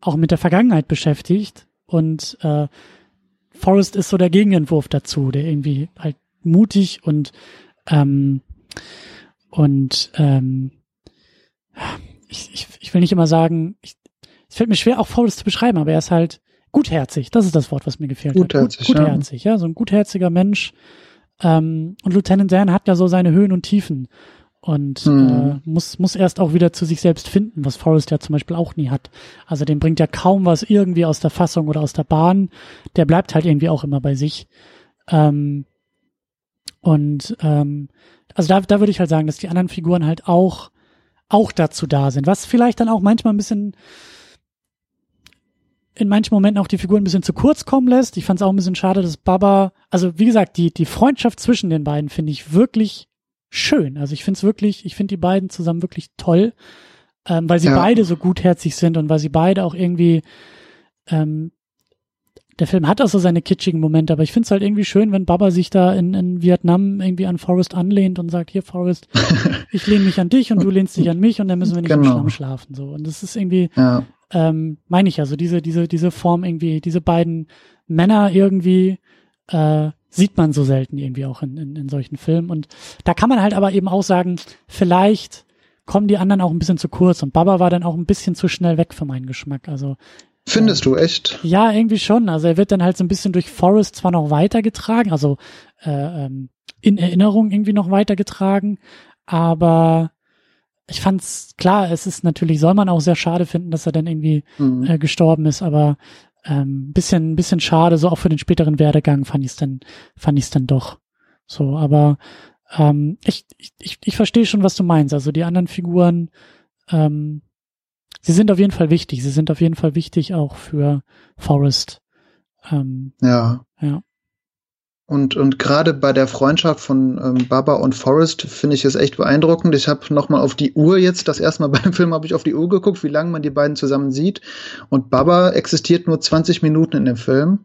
auch mit der Vergangenheit beschäftigt. Und äh, Forrest ist so der Gegenentwurf dazu, der irgendwie halt mutig und ähm, und ähm, ich, ich, ich will nicht immer sagen, ich, es fällt mir schwer, auch Faules zu beschreiben, aber er ist halt gutherzig. Das ist das Wort, was mir gefällt. Gutherzig, Gut, gutherzig, ja. ja, so ein gutherziger Mensch. Ähm, und Lieutenant Dan hat ja so seine Höhen und Tiefen und hm. äh, muss muss erst auch wieder zu sich selbst finden, was Forrest ja zum Beispiel auch nie hat. Also dem bringt ja kaum was irgendwie aus der Fassung oder aus der Bahn. Der bleibt halt irgendwie auch immer bei sich. Ähm, und ähm, also da, da würde ich halt sagen, dass die anderen Figuren halt auch, auch dazu da sind. Was vielleicht dann auch manchmal ein bisschen in manchen Momenten auch die Figuren ein bisschen zu kurz kommen lässt. Ich fand es auch ein bisschen schade, dass Baba, also wie gesagt, die, die Freundschaft zwischen den beiden finde ich wirklich schön. Also ich finde es wirklich, ich finde die beiden zusammen wirklich toll, ähm, weil sie ja. beide so gutherzig sind und weil sie beide auch irgendwie ähm, der Film hat auch so seine kitschigen Momente, aber ich finde es halt irgendwie schön, wenn Baba sich da in, in Vietnam irgendwie an Forrest anlehnt und sagt, hier Forrest, (laughs) ich lehne mich an dich und du lehnst dich an mich und dann müssen wir nicht genau. im Schlamm schlafen. So. Und das ist irgendwie, ja. ähm, meine ich ja, so diese, diese, diese Form irgendwie, diese beiden Männer irgendwie, äh, sieht man so selten irgendwie auch in, in, in solchen Filmen. Und da kann man halt aber eben auch sagen, vielleicht kommen die anderen auch ein bisschen zu kurz und Baba war dann auch ein bisschen zu schnell weg für meinen Geschmack. Also Findest du echt? Ja, irgendwie schon. Also er wird dann halt so ein bisschen durch Forrest zwar noch weitergetragen, also äh, ähm, in Erinnerung irgendwie noch weitergetragen, aber ich fand's klar, es ist natürlich, soll man auch sehr schade finden, dass er dann irgendwie mhm. äh, gestorben ist, aber ähm, bisschen, bisschen schade, so auch für den späteren Werdegang fand ich es dann, fand ich es dann doch. So, aber ähm, ich, ich, ich, ich verstehe schon, was du meinst. Also die anderen Figuren, ähm, sie sind auf jeden Fall wichtig. Sie sind auf jeden Fall wichtig auch für Forrest. Ähm, ja. Ja. Und, und gerade bei der Freundschaft von ähm, Baba und Forrest finde ich es echt beeindruckend. Ich habe nochmal auf die Uhr jetzt, das erste Mal (laughs) bei dem Film habe ich auf die Uhr geguckt, wie lange man die beiden zusammen sieht. Und Baba existiert nur 20 Minuten in dem Film.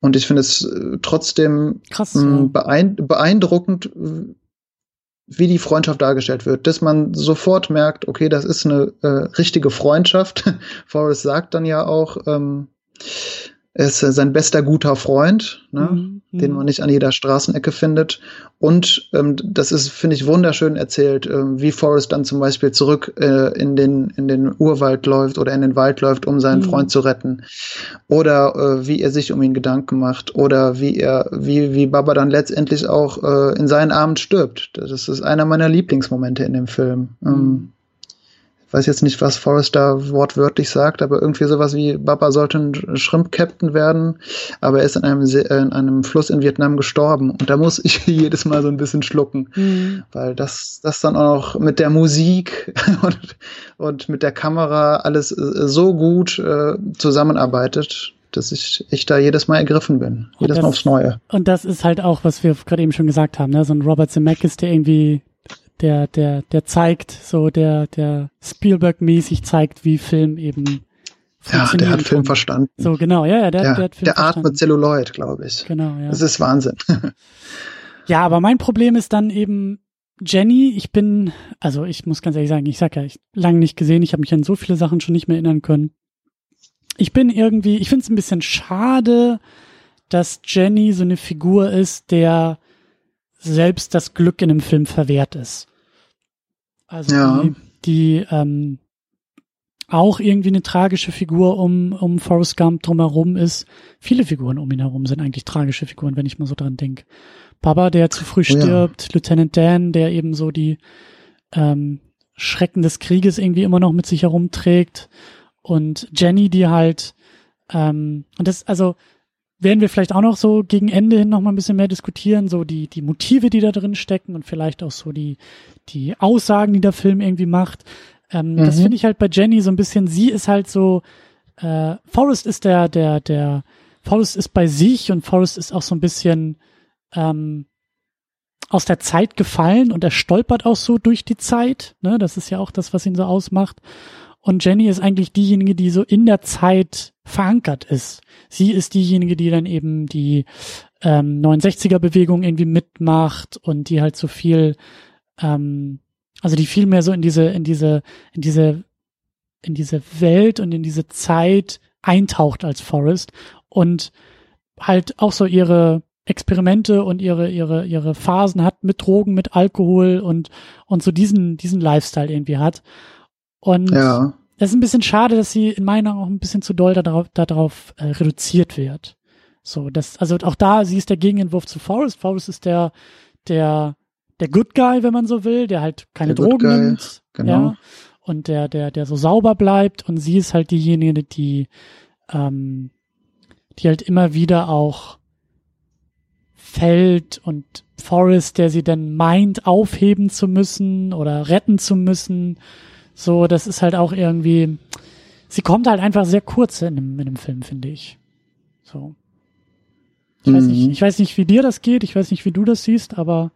Und ich finde es äh, trotzdem Krass, ja. beeindruckend, wie die Freundschaft dargestellt wird, dass man sofort merkt, okay, das ist eine äh, richtige Freundschaft. (laughs) Forrest sagt dann ja auch, ähm, er ist äh, sein bester guter Freund, ne, mhm, den man nicht an jeder Straßenecke findet. Und ähm, das ist, finde ich, wunderschön erzählt, äh, wie Forrest dann zum Beispiel zurück äh, in, den, in den Urwald läuft oder in den Wald läuft, um seinen mhm. Freund zu retten. Oder äh, wie er sich um ihn Gedanken macht. Oder wie er, wie, wie Baba dann letztendlich auch äh, in seinen Armen stirbt. Das ist einer meiner Lieblingsmomente in dem Film. Ähm, mhm. Ähm, weiß jetzt nicht, was Forrester wortwörtlich sagt, aber irgendwie sowas wie Baba sollte ein Shrimp-Captain werden, aber er ist in einem, in einem Fluss in Vietnam gestorben und da muss ich (laughs) jedes Mal so ein bisschen schlucken, mhm. weil das, das dann auch mit der Musik (laughs) und, und mit der Kamera alles äh, so gut äh, zusammenarbeitet, dass ich, ich da jedes Mal ergriffen bin. Jedes das, Mal aufs Neue. Und das ist halt auch, was wir gerade eben schon gesagt haben, ne? so ein Robert Zemeckis, der irgendwie der, der, der zeigt, so der, der Spielberg-mäßig zeigt, wie Film eben ja, der hat Film verstanden. So, genau, ja, ja, der, der, der hat Film Der verstanden. atmet Celluloid, glaube ich. Genau, ja. Das ist Wahnsinn. (laughs) ja, aber mein Problem ist dann eben Jenny, ich bin, also ich muss ganz ehrlich sagen, ich sag ja, ich lange nicht gesehen, ich habe mich an so viele Sachen schon nicht mehr erinnern können. Ich bin irgendwie, ich finde es ein bisschen schade, dass Jenny so eine Figur ist, der selbst das Glück in einem Film verwehrt ist. Also ja. die, die ähm, auch irgendwie eine tragische Figur um, um Forrest Gump drumherum ist. Viele Figuren um ihn herum sind eigentlich tragische Figuren, wenn ich mal so dran denke. Baba, der zu früh stirbt, ja. Lieutenant Dan, der eben so die ähm, Schrecken des Krieges irgendwie immer noch mit sich herumträgt. Und Jenny, die halt, ähm, und das, also werden wir vielleicht auch noch so gegen Ende hin noch mal ein bisschen mehr diskutieren, so die, die Motive, die da drin stecken und vielleicht auch so die, die Aussagen, die der Film irgendwie macht. Ähm, mhm. Das finde ich halt bei Jenny so ein bisschen, sie ist halt so, äh, Forrest ist der, der, der, Forrest ist bei sich und Forrest ist auch so ein bisschen ähm, aus der Zeit gefallen und er stolpert auch so durch die Zeit. Ne? Das ist ja auch das, was ihn so ausmacht. Und Jenny ist eigentlich diejenige, die so in der Zeit verankert ist. Sie ist diejenige, die dann eben die ähm, 69er-Bewegung irgendwie mitmacht und die halt so viel, ähm, also die viel mehr so in diese, in diese, in diese, in diese Welt und in diese Zeit eintaucht als Forrest und halt auch so ihre Experimente und ihre, ihre, ihre Phasen hat mit Drogen, mit Alkohol und, und so diesen, diesen Lifestyle irgendwie hat. Und ja. es ist ein bisschen schade, dass sie in meiner Augen auch ein bisschen zu doll darauf, darauf äh, reduziert wird. So, das, also auch da, sie ist der Gegenentwurf zu Forrest. Forrest ist der, der, der Good Guy, wenn man so will, der halt keine der Drogen nimmt. Genau. Ja, und der, der, der so sauber bleibt. Und sie ist halt diejenige, die, ähm, die halt immer wieder auch fällt und Forrest, der sie dann meint, aufheben zu müssen oder retten zu müssen so, das ist halt auch irgendwie, sie kommt halt einfach sehr kurz in dem, in dem Film, finde ich. So. Ich, mhm. weiß nicht, mhm. ich weiß nicht, wie dir das geht, ich weiß nicht, wie du das siehst, aber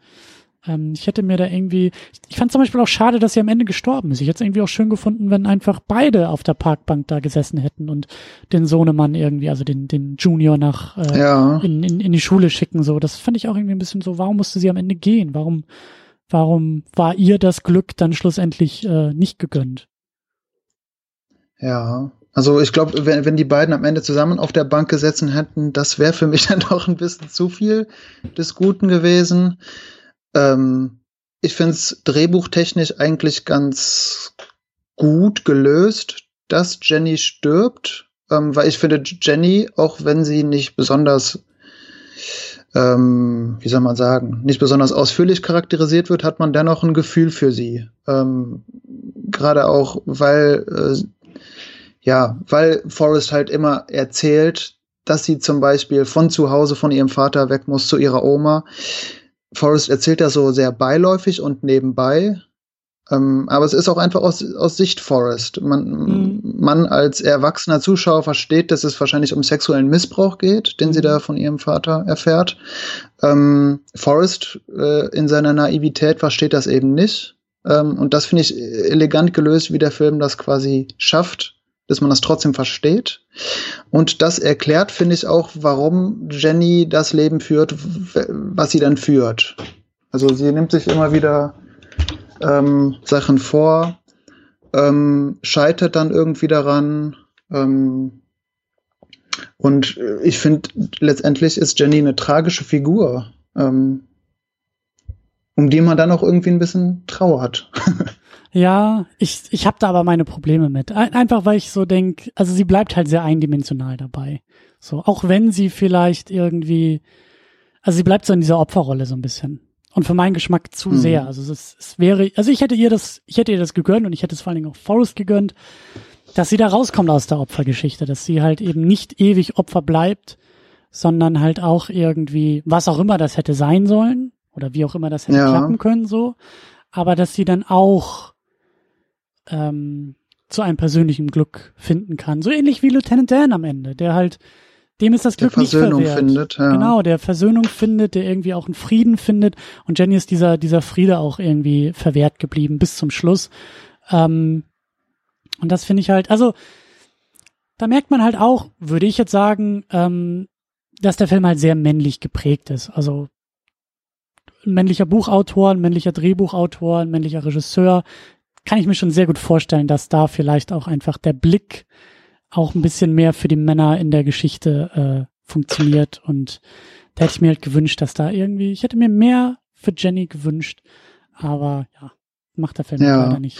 ähm, ich hätte mir da irgendwie, ich fand zum Beispiel auch schade, dass sie am Ende gestorben ist. Ich hätte es irgendwie auch schön gefunden, wenn einfach beide auf der Parkbank da gesessen hätten und den Sohnemann irgendwie, also den, den Junior nach äh, ja. in, in, in die Schule schicken. So, das fand ich auch irgendwie ein bisschen so, warum musste sie am Ende gehen? Warum Warum war ihr das Glück dann schlussendlich äh, nicht gegönnt? Ja, also ich glaube, wenn, wenn die beiden am Ende zusammen auf der Bank gesessen hätten, das wäre für mich (laughs) dann doch ein bisschen zu viel des Guten gewesen. Ähm, ich finde es drehbuchtechnisch eigentlich ganz gut gelöst, dass Jenny stirbt, ähm, weil ich finde, Jenny, auch wenn sie nicht besonders ähm, wie soll man sagen, nicht besonders ausführlich charakterisiert wird, hat man dennoch ein Gefühl für sie. Ähm, Gerade auch, weil, äh, ja, weil Forrest halt immer erzählt, dass sie zum Beispiel von zu Hause von ihrem Vater weg muss zu ihrer Oma. Forrest erzählt das so sehr beiläufig und nebenbei, ähm, aber es ist auch einfach aus, aus Sicht Forrest. Man, mhm. man als erwachsener Zuschauer versteht, dass es wahrscheinlich um sexuellen Missbrauch geht, den mhm. sie da von ihrem Vater erfährt. Ähm, Forrest äh, in seiner Naivität versteht das eben nicht. Ähm, und das finde ich elegant gelöst, wie der Film das quasi schafft, dass man das trotzdem versteht. Und das erklärt, finde ich, auch, warum Jenny das Leben führt, was sie dann führt. Also sie nimmt sich immer wieder ähm, Sachen vor, ähm, scheitert dann irgendwie daran. Ähm, und ich finde, letztendlich ist Jenny eine tragische Figur, ähm, um die man dann auch irgendwie ein bisschen trauert. (laughs) Ja, ich, ich habe da aber meine Probleme mit. Einfach weil ich so denk, also sie bleibt halt sehr eindimensional dabei. So, auch wenn sie vielleicht irgendwie, also sie bleibt so in dieser Opferrolle so ein bisschen. Und für meinen Geschmack zu mhm. sehr. Also es, es wäre, also ich hätte ihr das, ich hätte ihr das gegönnt und ich hätte es vor allen Dingen auch Forrest gegönnt, dass sie da rauskommt aus der Opfergeschichte, dass sie halt eben nicht ewig Opfer bleibt, sondern halt auch irgendwie, was auch immer das hätte sein sollen, oder wie auch immer das hätte ja. klappen können, so, aber dass sie dann auch ähm, zu einem persönlichen Glück finden kann. So ähnlich wie Lieutenant Dan am Ende, der halt, dem ist das Glück der Versöhnung nicht verwehrt. findet. Ja. Genau, der Versöhnung findet, der irgendwie auch einen Frieden findet. Und Jenny ist dieser, dieser Friede auch irgendwie verwehrt geblieben bis zum Schluss. Ähm, und das finde ich halt, also da merkt man halt auch, würde ich jetzt sagen, ähm, dass der Film halt sehr männlich geprägt ist. Also ein männlicher Buchautor, ein männlicher Drehbuchautor, ein männlicher Regisseur, kann ich mir schon sehr gut vorstellen, dass da vielleicht auch einfach der Blick auch ein bisschen mehr für die Männer in der Geschichte äh, funktioniert. Und da hätte ich mir halt gewünscht, dass da irgendwie, ich hätte mir mehr für Jenny gewünscht, aber ja, macht der Film ja. leider nicht.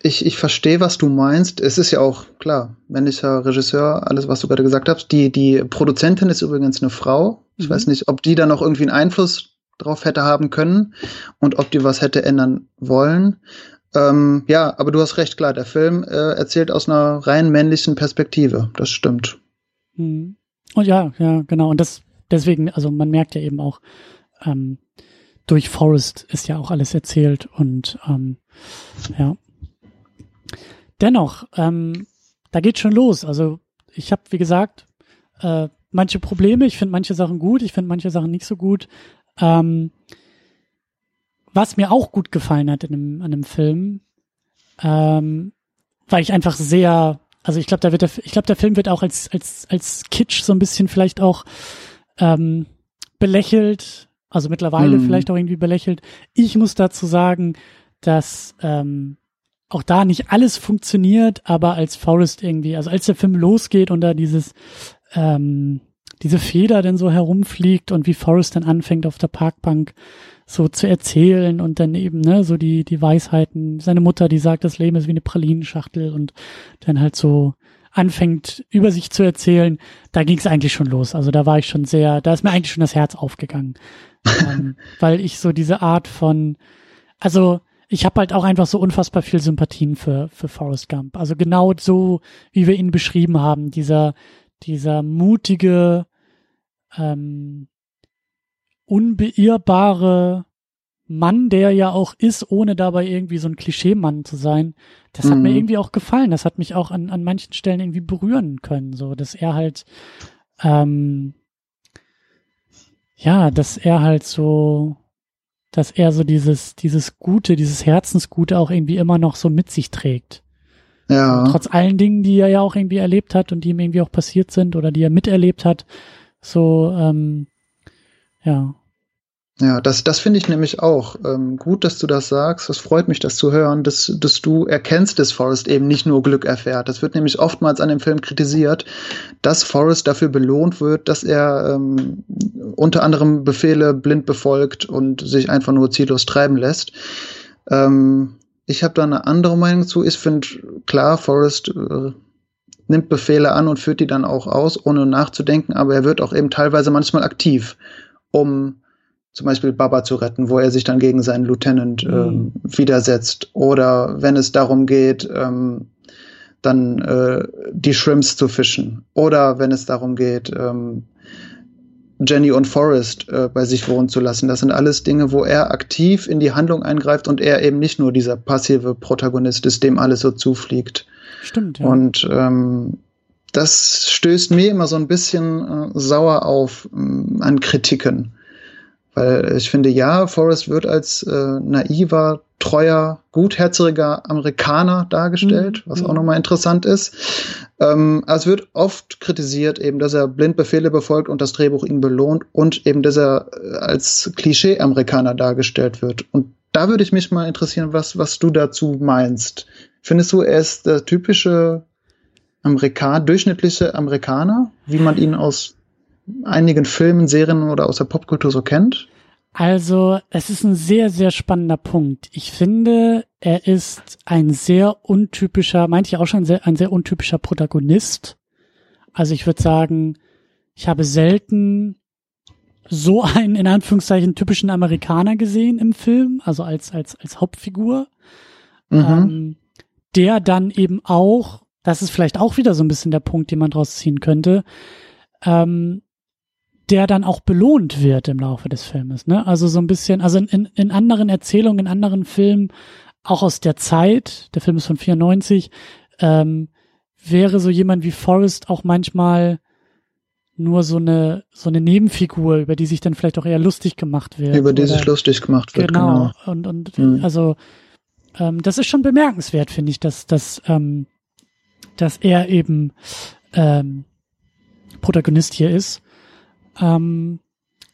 Ich, ich verstehe, was du meinst. Es ist ja auch klar, männlicher Regisseur, alles, was du gerade gesagt hast. Die, die Produzentin ist übrigens eine Frau. Ich mhm. weiß nicht, ob die da noch irgendwie einen Einfluss drauf hätte haben können und ob die was hätte ändern wollen. Ähm, ja, aber du hast recht, klar, der Film äh, erzählt aus einer rein männlichen Perspektive. Das stimmt. Mhm. Und ja, ja, genau. Und das deswegen, also man merkt ja eben auch, ähm, durch Forrest ist ja auch alles erzählt und ähm, ja. Dennoch, ähm, da geht schon los. Also ich habe, wie gesagt, äh, manche Probleme. Ich finde manche Sachen gut, ich finde manche Sachen nicht so gut. Ähm, was mir auch gut gefallen hat in einem, an einem Film, ähm, weil ich einfach sehr, also ich glaube, da wird der, ich glaube, der Film wird auch als als als Kitsch so ein bisschen vielleicht auch ähm, belächelt, also mittlerweile mm. vielleicht auch irgendwie belächelt. Ich muss dazu sagen, dass ähm, auch da nicht alles funktioniert, aber als Forrest irgendwie, also als der Film losgeht und da dieses ähm, diese Feder denn so herumfliegt und wie Forrest dann anfängt auf der Parkbank so zu erzählen und dann eben, ne, so die, die Weisheiten. Seine Mutter, die sagt, das Leben ist wie eine Pralinenschachtel und dann halt so anfängt, über sich zu erzählen, da ging es eigentlich schon los. Also da war ich schon sehr, da ist mir eigentlich schon das Herz aufgegangen. (laughs) ähm, weil ich so diese Art von, also ich habe halt auch einfach so unfassbar viel Sympathien für, für Forrest Gump. Also genau so, wie wir ihn beschrieben haben, dieser, dieser mutige, ähm, unbeirrbare Mann, der ja auch ist, ohne dabei irgendwie so ein Klischeemann zu sein, das mhm. hat mir mhm. irgendwie auch gefallen. Das hat mich auch an, an manchen Stellen irgendwie berühren können, so dass er halt, ähm, ja, dass er halt so, dass er so dieses, dieses Gute, dieses Herzensgute auch irgendwie immer noch so mit sich trägt. Ja. trotz allen Dingen, die er ja auch irgendwie erlebt hat und die ihm irgendwie auch passiert sind oder die er miterlebt hat, so, ähm, ja. Ja, das, das finde ich nämlich auch ähm, gut, dass du das sagst. Es freut mich, das zu hören, dass, dass du erkennst, dass Forrest eben nicht nur Glück erfährt. Das wird nämlich oftmals an dem Film kritisiert, dass Forrest dafür belohnt wird, dass er ähm, unter anderem Befehle blind befolgt und sich einfach nur ziellos treiben lässt. Ähm, ich habe da eine andere Meinung zu. Ich finde, klar, Forrest äh, nimmt Befehle an und führt die dann auch aus, ohne nachzudenken, aber er wird auch eben teilweise manchmal aktiv um zum Beispiel Baba zu retten, wo er sich dann gegen seinen Lieutenant mhm. ähm, widersetzt. Oder wenn es darum geht, ähm, dann äh, die Shrimps zu fischen. Oder wenn es darum geht, ähm, Jenny und Forrest äh, bei sich wohnen zu lassen. Das sind alles Dinge, wo er aktiv in die Handlung eingreift und er eben nicht nur dieser passive Protagonist ist, dem alles so zufliegt. Stimmt, ja. Und ähm, das stößt mir immer so ein bisschen äh, sauer auf äh, an Kritiken. Weil ich finde, ja, Forrest wird als äh, naiver, treuer, gutherziger Amerikaner dargestellt, mhm. was auch nochmal interessant ist. Ähm, es wird oft kritisiert, eben, dass er blind Befehle befolgt und das Drehbuch ihn belohnt und eben, dass er äh, als Klischee-Amerikaner dargestellt wird. Und da würde ich mich mal interessieren, was, was du dazu meinst. Findest du, er ist der typische Amerikaner, durchschnittliche Amerikaner, wie man ihn aus einigen Filmen, Serien oder aus der Popkultur so kennt? Also, es ist ein sehr, sehr spannender Punkt. Ich finde, er ist ein sehr untypischer, meinte ich auch schon, ein sehr untypischer Protagonist. Also ich würde sagen, ich habe selten so einen, in Anführungszeichen, typischen Amerikaner gesehen im Film, also als, als, als Hauptfigur. Mhm. Ähm, der dann eben auch, das ist vielleicht auch wieder so ein bisschen der Punkt, den man draus ziehen könnte, ähm, der dann auch belohnt wird im Laufe des Filmes. Ne? Also so ein bisschen, also in, in anderen Erzählungen, in anderen Filmen, auch aus der Zeit, der Film ist von 94, ähm, wäre so jemand wie Forrest auch manchmal nur so eine so eine Nebenfigur, über die sich dann vielleicht auch eher lustig gemacht wird. Über die sich lustig gemacht wird. Genau. genau. Und und mhm. also ähm, das ist schon bemerkenswert, finde ich, dass dass ähm, dass er eben ähm, Protagonist hier ist. Ähm,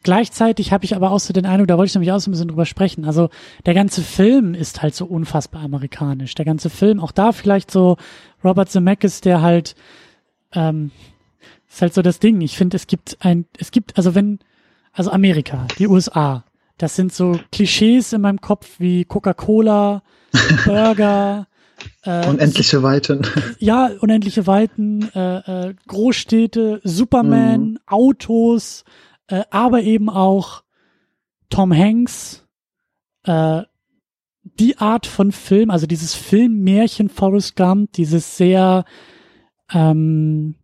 gleichzeitig habe ich aber auch so den Eindruck, da wollte ich nämlich auch so ein bisschen drüber sprechen. Also der ganze Film ist halt so unfassbar amerikanisch. Der ganze Film, auch da vielleicht so Robert Zemeckis, der halt ähm, ist halt so das Ding. Ich finde, es gibt ein, es gibt, also wenn, also Amerika, die USA, das sind so Klischees in meinem Kopf wie Coca-Cola, (laughs) Burger, äh, unendliche Weiten. (laughs) Ja, unendliche Weiten, äh, äh, Großstädte, Superman, mhm. Autos, äh, aber eben auch Tom Hanks, äh, die Art von Film, also dieses Filmmärchen Forrest Gump, dieses sehr, ähm,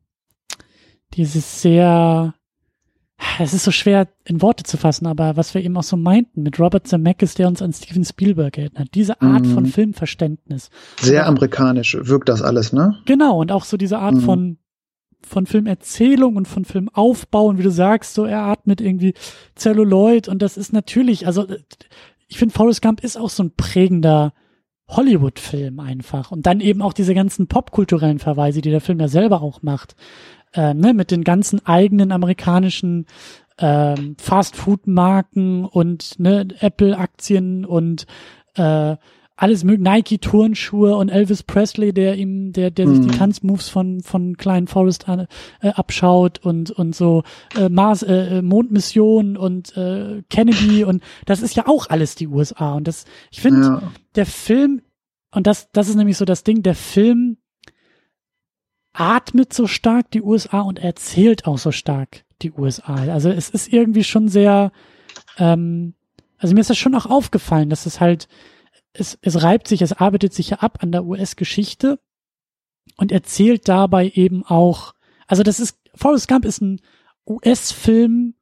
dieses sehr es ist so schwer in Worte zu fassen, aber was wir eben auch so meinten mit Robert Zemeckis, der uns an Steven Spielberg erinnert, diese Art mm. von mhm. Filmverständnis. Sehr amerikanisch wirkt das alles, ne? Genau, und auch so diese Art mm. von von Filmerzählung und von Filmaufbau und wie du sagst, so er atmet irgendwie Celluloid und das ist natürlich, also ich finde Forrest Gump ist auch so ein prägender Hollywood-Film einfach und dann eben auch diese ganzen popkulturellen Verweise, die der Film ja selber auch macht äh, ne, mit den ganzen eigenen amerikanischen ähm, Fast-Food-Marken und ne, Apple-Aktien und äh, alles mögliche, Nike-Turnschuhe und Elvis Presley, der ihm, der, der mhm. sich die mhm. Tanzmoves von, von Klein Forrest an, äh, abschaut und, und so äh, Mars, äh, äh, Mondmission und äh, Kennedy und das ist ja auch alles die USA. Und das, ich finde, ja. der Film, und das, das ist nämlich so das Ding, der Film atmet so stark die USA und erzählt auch so stark die USA. Also es ist irgendwie schon sehr, ähm, also mir ist das schon auch aufgefallen, dass es halt, es, es reibt sich, es arbeitet sich ja ab an der US-Geschichte und erzählt dabei eben auch, also das ist, Forrest Gump ist ein US-Film,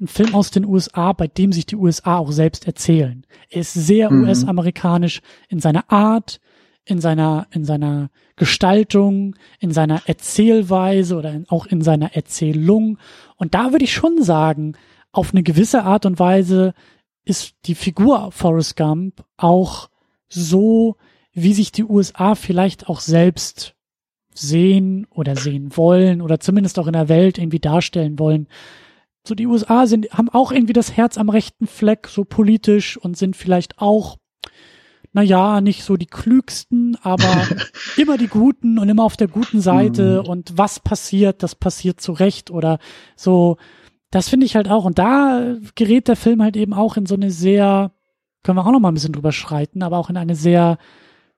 ein Film aus den USA, bei dem sich die USA auch selbst erzählen. Er ist sehr mhm. US-amerikanisch in seiner Art, in seiner, in seiner Gestaltung, in seiner Erzählweise oder in, auch in seiner Erzählung. Und da würde ich schon sagen, auf eine gewisse Art und Weise ist die Figur Forrest Gump auch so, wie sich die USA vielleicht auch selbst sehen oder sehen wollen oder zumindest auch in der Welt irgendwie darstellen wollen. So die USA sind, haben auch irgendwie das Herz am rechten Fleck, so politisch und sind vielleicht auch naja, nicht so die klügsten, aber (laughs) immer die Guten und immer auf der guten Seite mhm. und was passiert, das passiert zu Recht oder so. Das finde ich halt auch. Und da gerät der Film halt eben auch in so eine sehr, können wir auch noch mal ein bisschen drüber schreiten, aber auch in eine sehr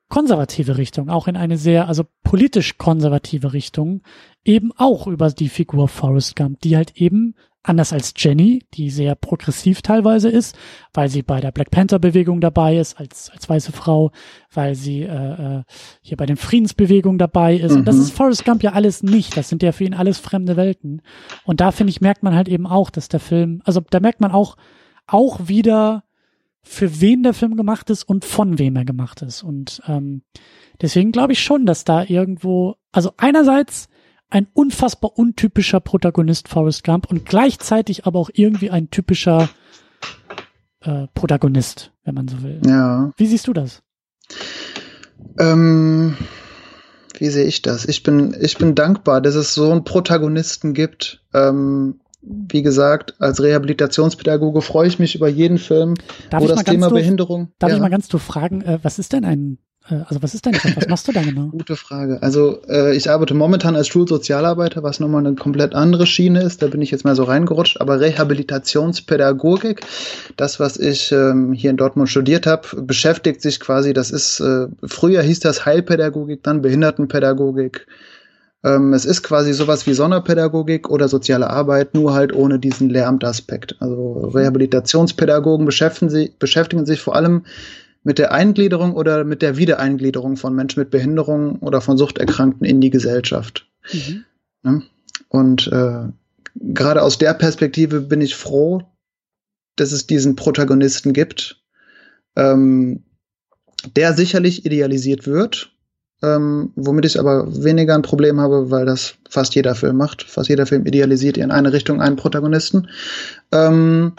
konservative Richtung, auch in eine sehr, also politisch konservative Richtung, eben auch über die Figur Forrest Gump, die halt eben anders als Jenny, die sehr progressiv teilweise ist, weil sie bei der Black Panther Bewegung dabei ist als als weiße Frau, weil sie äh, äh, hier bei den Friedensbewegungen dabei ist. Mhm. Und das mhm. ist Forrest Gump ja alles nicht. Das sind ja für ihn alles fremde Welten. Und da finde ich merkt man halt eben auch, dass der Film, also da merkt man auch auch wieder für wen der Film gemacht ist und von wem er gemacht ist. Und ähm, deswegen glaube ich schon, dass da irgendwo, also einerseits ein unfassbar untypischer Protagonist Forrest Gump und gleichzeitig aber auch irgendwie ein typischer äh, Protagonist, wenn man so will. Ja. Wie siehst du das? Ähm, wie sehe ich das? Ich bin, ich bin dankbar, dass es so einen Protagonisten gibt. Ähm, wie gesagt, als Rehabilitationspädagoge freue ich mich über jeden Film, darf wo das Thema doof, Behinderung. Darf ja. ich mal ganz doof fragen, äh, was ist denn ein also was ist dein Job? Was machst du da (laughs) genau? Gute Frage. Also äh, ich arbeite momentan als Schulsozialarbeiter, was nochmal eine komplett andere Schiene ist. Da bin ich jetzt mal so reingerutscht. Aber Rehabilitationspädagogik, das, was ich ähm, hier in Dortmund studiert habe, beschäftigt sich quasi, das ist, äh, früher hieß das Heilpädagogik, dann Behindertenpädagogik. Ähm, es ist quasi sowas wie Sonderpädagogik oder soziale Arbeit, nur halt ohne diesen Lehramtaspekt. Also Rehabilitationspädagogen beschäftigen, sie, beschäftigen sich vor allem mit der Eingliederung oder mit der Wiedereingliederung von Menschen mit Behinderung oder von Suchterkrankten in die Gesellschaft. Mhm. Ne? Und äh, gerade aus der Perspektive bin ich froh, dass es diesen Protagonisten gibt, ähm, der sicherlich idealisiert wird, ähm, womit ich aber weniger ein Problem habe, weil das fast jeder Film macht. Fast jeder Film idealisiert in eine Richtung einen Protagonisten. Ähm,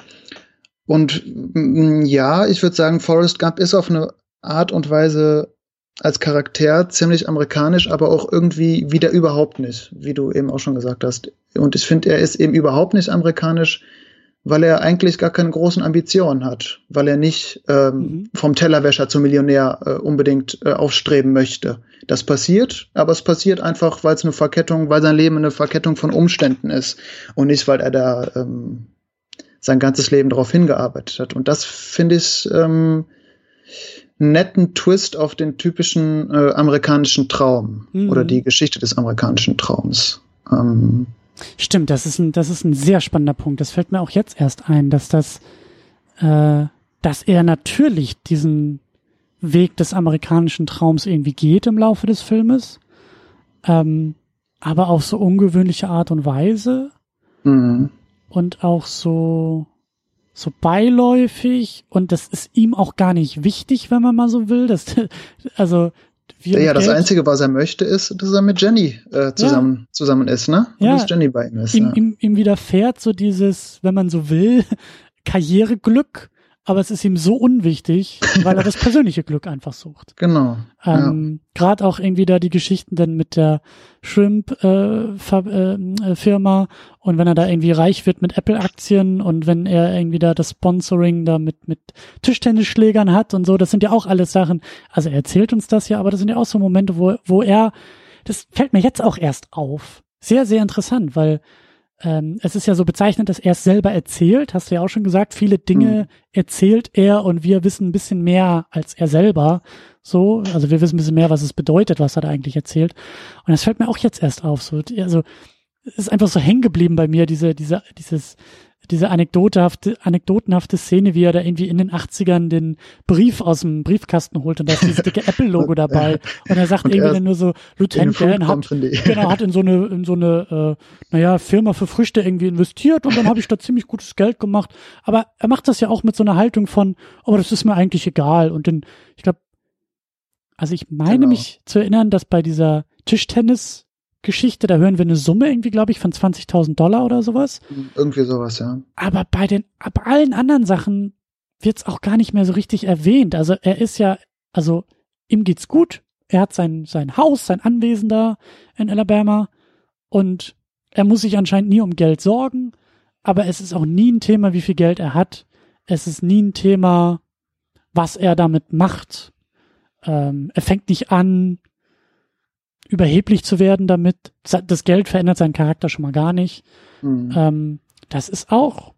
und mm, ja, ich würde sagen, Forrest Gump ist auf eine Art und Weise als Charakter ziemlich amerikanisch, aber auch irgendwie wieder überhaupt nicht, wie du eben auch schon gesagt hast. Und ich finde, er ist eben überhaupt nicht amerikanisch, weil er eigentlich gar keine großen Ambitionen hat, weil er nicht ähm, mhm. vom Tellerwäscher zum Millionär äh, unbedingt äh, aufstreben möchte. Das passiert, aber es passiert einfach, weil es eine Verkettung, weil sein Leben eine Verkettung von Umständen ist und nicht, weil er da ähm, sein ganzes Leben darauf hingearbeitet hat. Und das finde ich ähm, netten Twist auf den typischen äh, amerikanischen Traum mhm. oder die Geschichte des amerikanischen Traums. Ähm, Stimmt, das ist ein, das ist ein sehr spannender Punkt. Das fällt mir auch jetzt erst ein, dass das, äh, dass er natürlich diesen Weg des amerikanischen Traums irgendwie geht im Laufe des Filmes, ähm, aber auf so ungewöhnliche Art und Weise. Mhm und auch so so beiläufig und das ist ihm auch gar nicht wichtig, wenn man mal so will. Das, (laughs) also ja, ja das Einzige, was er möchte, ist, dass er mit Jenny äh, zusammen, ja. zusammen ist, ne? Und ja. dass Jenny bei ihm ist. Ihm, ja. ihm, ihm widerfährt so dieses, wenn man so will, (laughs) Karriereglück aber es ist ihm so unwichtig, weil er das (laughs) persönliche Glück einfach sucht. Genau. Ähm, ja. Gerade auch irgendwie da die Geschichten dann mit der Shrimp-Firma äh, äh, und wenn er da irgendwie reich wird mit Apple-Aktien und wenn er irgendwie da das Sponsoring da mit, mit Tischtennisschlägern hat und so, das sind ja auch alles Sachen, also er erzählt uns das ja, aber das sind ja auch so Momente, wo, wo er, das fällt mir jetzt auch erst auf. Sehr, sehr interessant, weil ähm, es ist ja so bezeichnet, dass er es selber erzählt, hast du ja auch schon gesagt, viele Dinge mhm. erzählt er und wir wissen ein bisschen mehr als er selber. So, also wir wissen ein bisschen mehr, was es bedeutet, was er da eigentlich erzählt. Und das fällt mir auch jetzt erst auf. So, also es ist einfach so hängen geblieben bei mir, diese, diese, dieses, diese anekdotehafte, anekdotenhafte Szene, wie er da irgendwie in den 80ern den Brief aus dem Briefkasten holt und da ist dieses dicke (laughs) Apple-Logo dabei. Und er sagt und irgendwie dann nur so, Lieutenant Dan hat, genau, hat in so eine, in so eine, äh, naja, Firma für Früchte irgendwie investiert und dann habe ich da ziemlich gutes Geld gemacht. Aber er macht das ja auch mit so einer Haltung von, oh, das ist mir eigentlich egal. Und dann, ich glaube, also ich meine genau. mich zu erinnern, dass bei dieser Tischtennis Geschichte, da hören wir eine Summe irgendwie, glaube ich, von 20.000 Dollar oder sowas. Irgendwie sowas, ja. Aber bei den, bei allen anderen Sachen wird es auch gar nicht mehr so richtig erwähnt. Also er ist ja, also ihm geht's gut. Er hat sein, sein Haus, sein Anwesen da in Alabama und er muss sich anscheinend nie um Geld sorgen. Aber es ist auch nie ein Thema, wie viel Geld er hat. Es ist nie ein Thema, was er damit macht. Ähm, er fängt nicht an, überheblich zu werden damit. Das Geld verändert seinen Charakter schon mal gar nicht. Mhm. Ähm, das ist auch,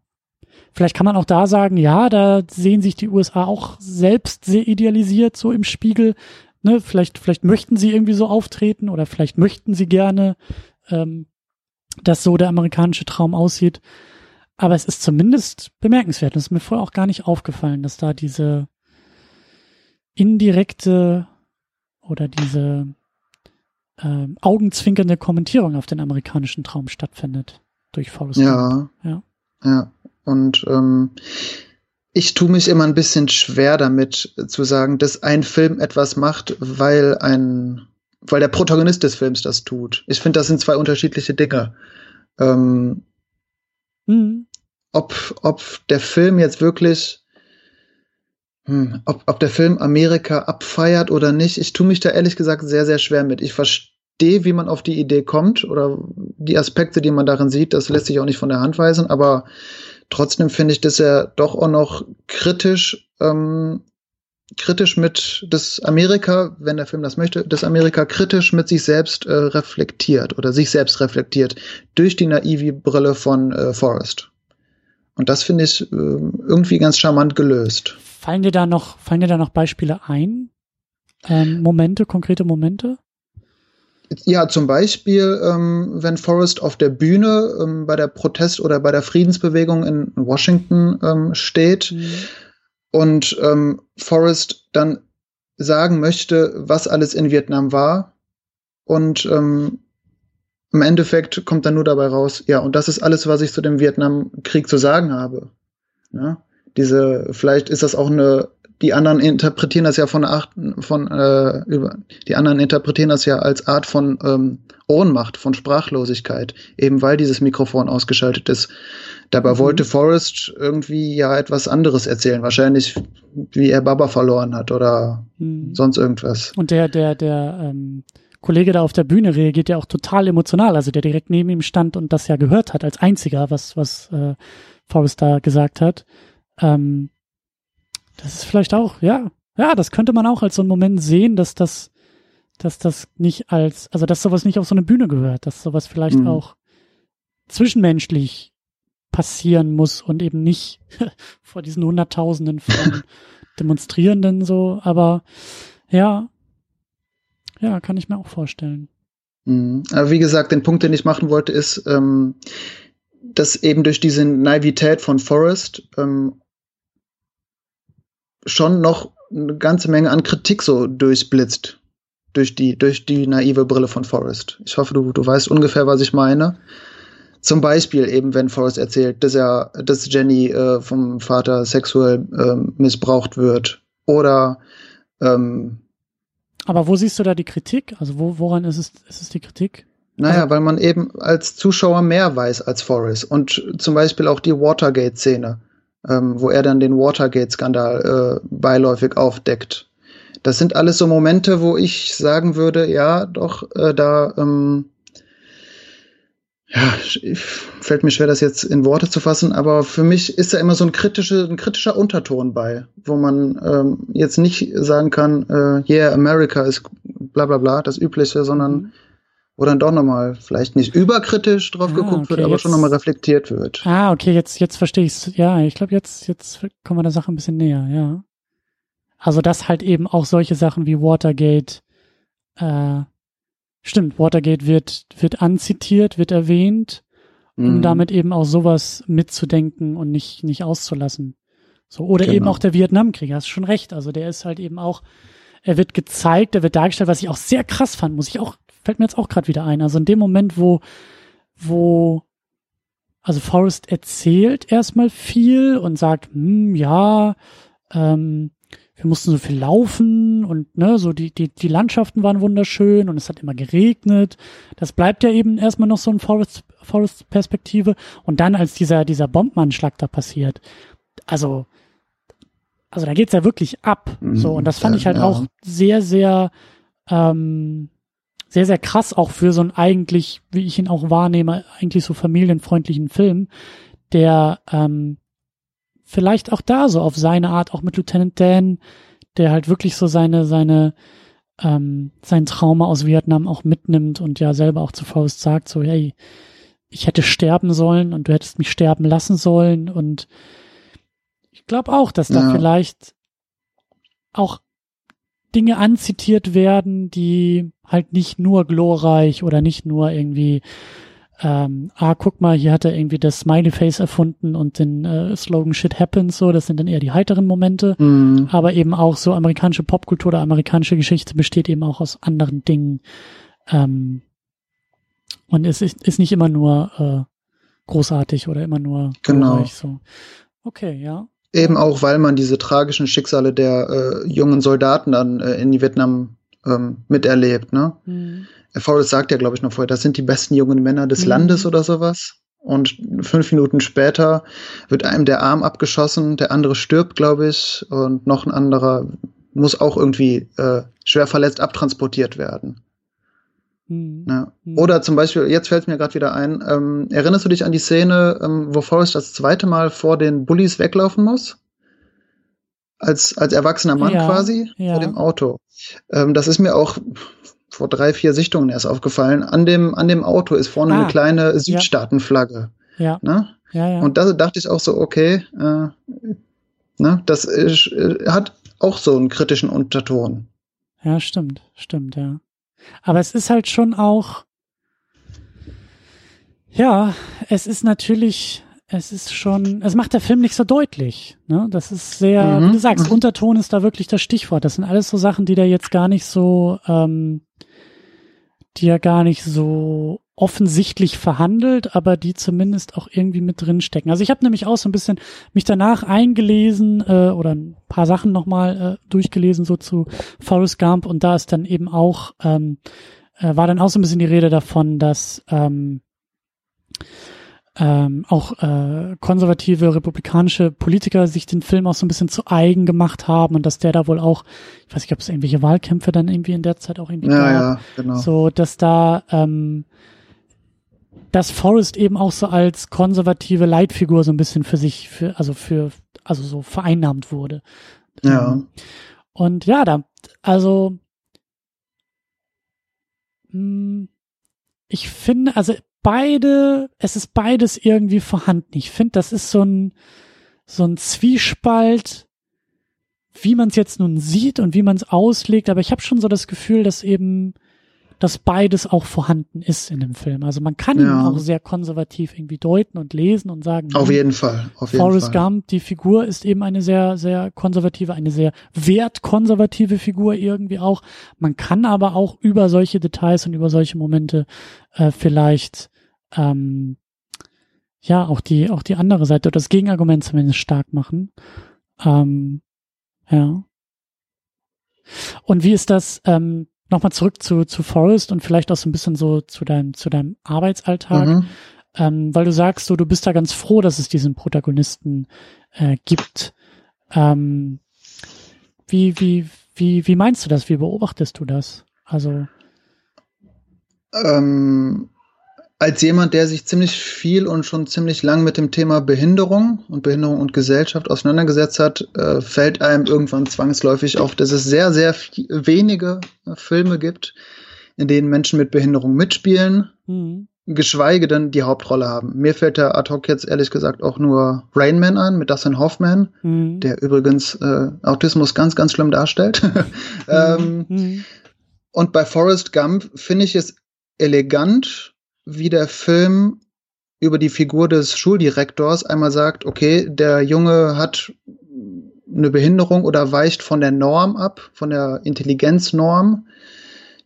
vielleicht kann man auch da sagen, ja, da sehen sich die USA auch selbst sehr idealisiert so im Spiegel. Ne, vielleicht, vielleicht möchten sie irgendwie so auftreten oder vielleicht möchten sie gerne, ähm, dass so der amerikanische Traum aussieht. Aber es ist zumindest bemerkenswert. Und es ist mir vorher auch gar nicht aufgefallen, dass da diese indirekte oder diese äh, augenzwinkernde Kommentierung auf den amerikanischen Traum stattfindet durch Forrest ja, Ja. Ja. Und ähm, ich tue mich immer ein bisschen schwer damit zu sagen, dass ein Film etwas macht, weil ein, weil der Protagonist des Films das tut. Ich finde, das sind zwei unterschiedliche Dinge. Ähm, mhm. ob, ob der Film jetzt wirklich hm, ob, ob der Film Amerika abfeiert oder nicht, ich tue mich da ehrlich gesagt sehr, sehr schwer mit. Ich verstehe, wie man auf die Idee kommt oder die Aspekte, die man darin sieht, das lässt sich auch nicht von der Hand weisen, aber trotzdem finde ich, dass er doch auch noch kritisch ähm, kritisch mit das Amerika, wenn der Film das möchte, das Amerika kritisch mit sich selbst äh, reflektiert oder sich selbst reflektiert durch die naive Brille von äh, Forrest. Und das finde ich äh, irgendwie ganz charmant gelöst. Fallen dir da noch, fallen dir da noch Beispiele ein? Ähm, Momente, konkrete Momente? Ja, zum Beispiel, ähm, wenn Forrest auf der Bühne ähm, bei der Protest- oder bei der Friedensbewegung in Washington ähm, steht. Mhm und ähm, Forrest dann sagen möchte, was alles in Vietnam war. Und ähm, im Endeffekt kommt dann nur dabei raus, ja, und das ist alles, was ich zu dem Vietnamkrieg zu sagen habe. Ja? Diese, vielleicht ist das auch eine, die anderen interpretieren das ja von Art, von äh, über, die anderen interpretieren das ja als Art von ähm, Ohnmacht, von Sprachlosigkeit, eben weil dieses Mikrofon ausgeschaltet ist. Dabei mhm. wollte Forrest irgendwie ja etwas anderes erzählen, wahrscheinlich wie er Baba verloren hat oder mhm. sonst irgendwas. Und der, der, der ähm, Kollege da auf der Bühne reagiert ja auch total emotional, also der direkt neben ihm stand und das ja gehört hat als einziger, was, was äh, Forrest da gesagt hat. Ähm, das ist vielleicht auch, ja, ja, das könnte man auch als so einen Moment sehen, dass das, dass das nicht als, also dass sowas nicht auf so eine Bühne gehört, dass sowas vielleicht mhm. auch zwischenmenschlich passieren muss und eben nicht (laughs) vor diesen Hunderttausenden von (laughs) Demonstrierenden so, aber ja, ja, kann ich mir auch vorstellen. Mhm. Aber wie gesagt, den Punkt, den ich machen wollte, ist, ähm, dass eben durch diese Naivität von Forrest ähm, schon noch eine ganze Menge an Kritik so durchblitzt durch die durch die naive Brille von Forrest. Ich hoffe, du, du weißt ungefähr, was ich meine. Zum Beispiel eben, wenn Forrest erzählt, dass er, dass Jenny äh, vom Vater sexuell äh, missbraucht wird. Oder ähm, aber wo siehst du da die Kritik? Also wo, woran ist es, ist es die Kritik? Naja, also, weil man eben als Zuschauer mehr weiß als Forrest. Und zum Beispiel auch die Watergate-Szene, ähm, wo er dann den Watergate-Skandal äh, beiläufig aufdeckt. Das sind alles so Momente, wo ich sagen würde, ja, doch, äh, da ähm, ja, fällt mir schwer, das jetzt in Worte zu fassen, aber für mich ist da immer so ein, kritische, ein kritischer Unterton bei, wo man ähm, jetzt nicht sagen kann, äh, yeah, America ist bla bla bla, das Übliche, sondern mhm. Wo dann doch nochmal vielleicht nicht überkritisch drauf ah, geguckt okay, wird, aber jetzt, schon nochmal reflektiert wird. Ah, okay, jetzt, jetzt verstehe ich's. Ja, ich glaube, jetzt, jetzt kommen wir der Sache ein bisschen näher, ja. Also, dass halt eben auch solche Sachen wie Watergate äh, Stimmt, Watergate wird, wird anzitiert, wird erwähnt, um mhm. damit eben auch sowas mitzudenken und nicht, nicht auszulassen. So, oder genau. eben auch der Vietnamkrieg, hast schon recht. Also der ist halt eben auch, er wird gezeigt, er wird dargestellt, was ich auch sehr krass fand, muss ich auch, fällt mir jetzt auch gerade wieder ein. Also in dem Moment, wo, wo, also Forrest erzählt erstmal viel und sagt, hm, ja, ähm, wir mussten so viel laufen und ne, so die, die, die Landschaften waren wunderschön und es hat immer geregnet. Das bleibt ja eben erstmal noch so ein Forest, Forest Perspektive. Und dann, als dieser, dieser Bombenanschlag da passiert, also, also da geht's ja wirklich ab. Mhm, so, und das fand ja, ich halt ja. auch sehr, sehr, ähm, sehr, sehr krass auch für so einen eigentlich, wie ich ihn auch wahrnehme, eigentlich so familienfreundlichen Film, der ähm, vielleicht auch da so auf seine Art, auch mit Lieutenant Dan, der halt wirklich so seine, seine, ähm, sein Trauma aus Vietnam auch mitnimmt und ja selber auch zu Faust sagt, so, hey, ich hätte sterben sollen und du hättest mich sterben lassen sollen und ich glaube auch, dass da ja. vielleicht auch Dinge anzitiert werden, die halt nicht nur glorreich oder nicht nur irgendwie ähm, ah, guck mal, hier hat er irgendwie das Smiley Face erfunden und den äh, Slogan Shit Happens, so, das sind dann eher die heiteren Momente. Mhm. Aber eben auch so amerikanische Popkultur oder amerikanische Geschichte besteht eben auch aus anderen Dingen. Ähm, und es ist, ist nicht immer nur äh, großartig oder immer nur genau. so. Okay, ja. Eben auch, weil man diese tragischen Schicksale der äh, jungen Soldaten dann äh, in Vietnam ähm, miterlebt, ne? Mhm. Forrest sagt ja, glaube ich, noch vorher, das sind die besten jungen Männer des mhm. Landes oder sowas. und fünf Minuten später wird einem der Arm abgeschossen, der andere stirbt, glaube ich, und noch ein anderer muss auch irgendwie äh, schwer verletzt abtransportiert werden. Mhm. Ja. Mhm. Oder zum Beispiel, jetzt fällt es mir gerade wieder ein, ähm, erinnerst du dich an die Szene, ähm, wo Forrest das zweite Mal vor den Bullies weglaufen muss? Als, als erwachsener Mann ja, quasi ja. vor dem Auto. Ähm, das ist mir auch vor drei, vier Sichtungen erst aufgefallen. An dem, an dem Auto ist vorne ah, eine kleine Südstaatenflagge. Ja. Ne? Ja, ja. Und da dachte ich auch so, okay, äh, ne, das ist, äh, hat auch so einen kritischen Unterton. Ja, stimmt, stimmt, ja. Aber es ist halt schon auch, ja, es ist natürlich, es ist schon, es macht der Film nicht so deutlich. Ne? Das ist sehr, mhm. wie du sagst, Unterton ist da wirklich das Stichwort. Das sind alles so Sachen, die da jetzt gar nicht so, ähm, die ja gar nicht so offensichtlich verhandelt, aber die zumindest auch irgendwie mit drin stecken. Also ich habe nämlich auch so ein bisschen mich danach eingelesen äh, oder ein paar Sachen nochmal äh, durchgelesen so zu Forrest Gump und da ist dann eben auch ähm, äh, war dann auch so ein bisschen die Rede davon, dass ähm, ähm, auch äh, konservative republikanische Politiker sich den Film auch so ein bisschen zu eigen gemacht haben und dass der da wohl auch, ich weiß nicht, ob es irgendwelche Wahlkämpfe dann irgendwie in der Zeit auch irgendwie ja, gab, ja, genau. so dass da ähm, dass Forrest eben auch so als konservative Leitfigur so ein bisschen für sich, für, also für, also so vereinnahmt wurde. Ja. Ähm, und ja, da, also, hm, ich finde, also beide, es ist beides irgendwie vorhanden. Ich finde, das ist so ein, so ein Zwiespalt, wie man es jetzt nun sieht und wie man es auslegt, aber ich habe schon so das Gefühl, dass eben dass beides auch vorhanden ist in dem Film. Also man kann ja. ihn auch sehr konservativ irgendwie deuten und lesen und sagen. Auf hm, jeden Fall. Auf jeden Forrest Fall. Gump, die Figur ist eben eine sehr, sehr konservative, eine sehr wertkonservative Figur irgendwie auch. Man kann aber auch über solche Details und über solche Momente äh, vielleicht ähm, ja auch die auch die andere Seite oder das Gegenargument zumindest stark machen. Ähm, ja. Und wie ist das? Ähm, nochmal zurück zu, zu Forrest und vielleicht auch so ein bisschen so zu deinem, zu deinem Arbeitsalltag. Mhm. Ähm, weil du sagst, so, du bist da ganz froh, dass es diesen Protagonisten äh, gibt. Ähm, wie, wie, wie, wie meinst du das? Wie beobachtest du das? Also. Ähm, als jemand, der sich ziemlich viel und schon ziemlich lang mit dem Thema Behinderung und Behinderung und Gesellschaft auseinandergesetzt hat, äh, fällt einem irgendwann zwangsläufig auf, dass es sehr, sehr wenige äh, Filme gibt, in denen Menschen mit Behinderung mitspielen, mhm. geschweige denn die Hauptrolle haben. Mir fällt da ad hoc jetzt ehrlich gesagt auch nur Rain Man an mit Dustin Hoffman, mhm. der übrigens äh, Autismus ganz, ganz schlimm darstellt. (laughs) ähm, mhm. Und bei Forrest Gump finde ich es elegant wie der Film über die Figur des Schuldirektors einmal sagt, okay, der Junge hat eine Behinderung oder weicht von der Norm ab, von der Intelligenznorm.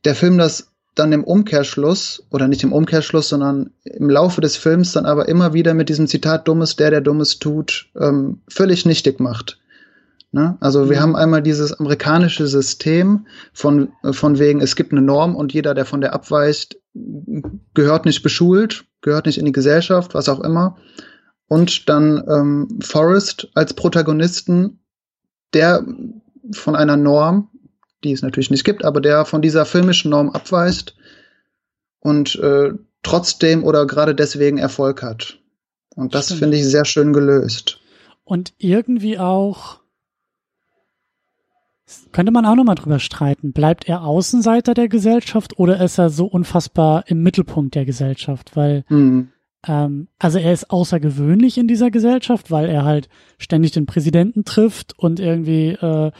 Der Film das dann im Umkehrschluss, oder nicht im Umkehrschluss, sondern im Laufe des Films dann aber immer wieder mit diesem Zitat Dummes, der, der Dummes tut, ähm, völlig nichtig macht. Ne? Also wir mhm. haben einmal dieses amerikanische System von, von wegen, es gibt eine Norm und jeder, der von der abweicht, gehört nicht beschult, gehört nicht in die Gesellschaft, was auch immer. Und dann ähm, Forrest als Protagonisten, der von einer Norm, die es natürlich nicht gibt, aber der von dieser filmischen Norm abweist und äh, trotzdem oder gerade deswegen Erfolg hat. Und das finde ich sehr schön gelöst. Und irgendwie auch könnte man auch nochmal drüber streiten. Bleibt er Außenseiter der Gesellschaft oder ist er so unfassbar im Mittelpunkt der Gesellschaft? Weil, mhm. ähm, also er ist außergewöhnlich in dieser Gesellschaft, weil er halt ständig den Präsidenten trifft und irgendwie äh,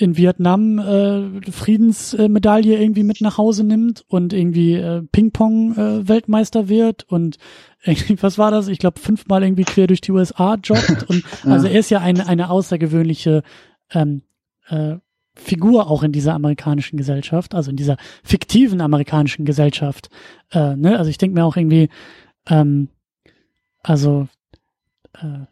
in Vietnam äh, Friedensmedaille irgendwie mit nach Hause nimmt und irgendwie äh, Ping-Pong-Weltmeister äh, wird und (laughs) irgendwie, was war das? Ich glaube, fünfmal irgendwie quer durch die USA joggt. Und (laughs) also er ist ja eine, eine außergewöhnliche ähm, äh, Figur auch in dieser amerikanischen Gesellschaft, also in dieser fiktiven amerikanischen Gesellschaft. Äh, ne? Also ich denke mir auch irgendwie, ähm, also äh,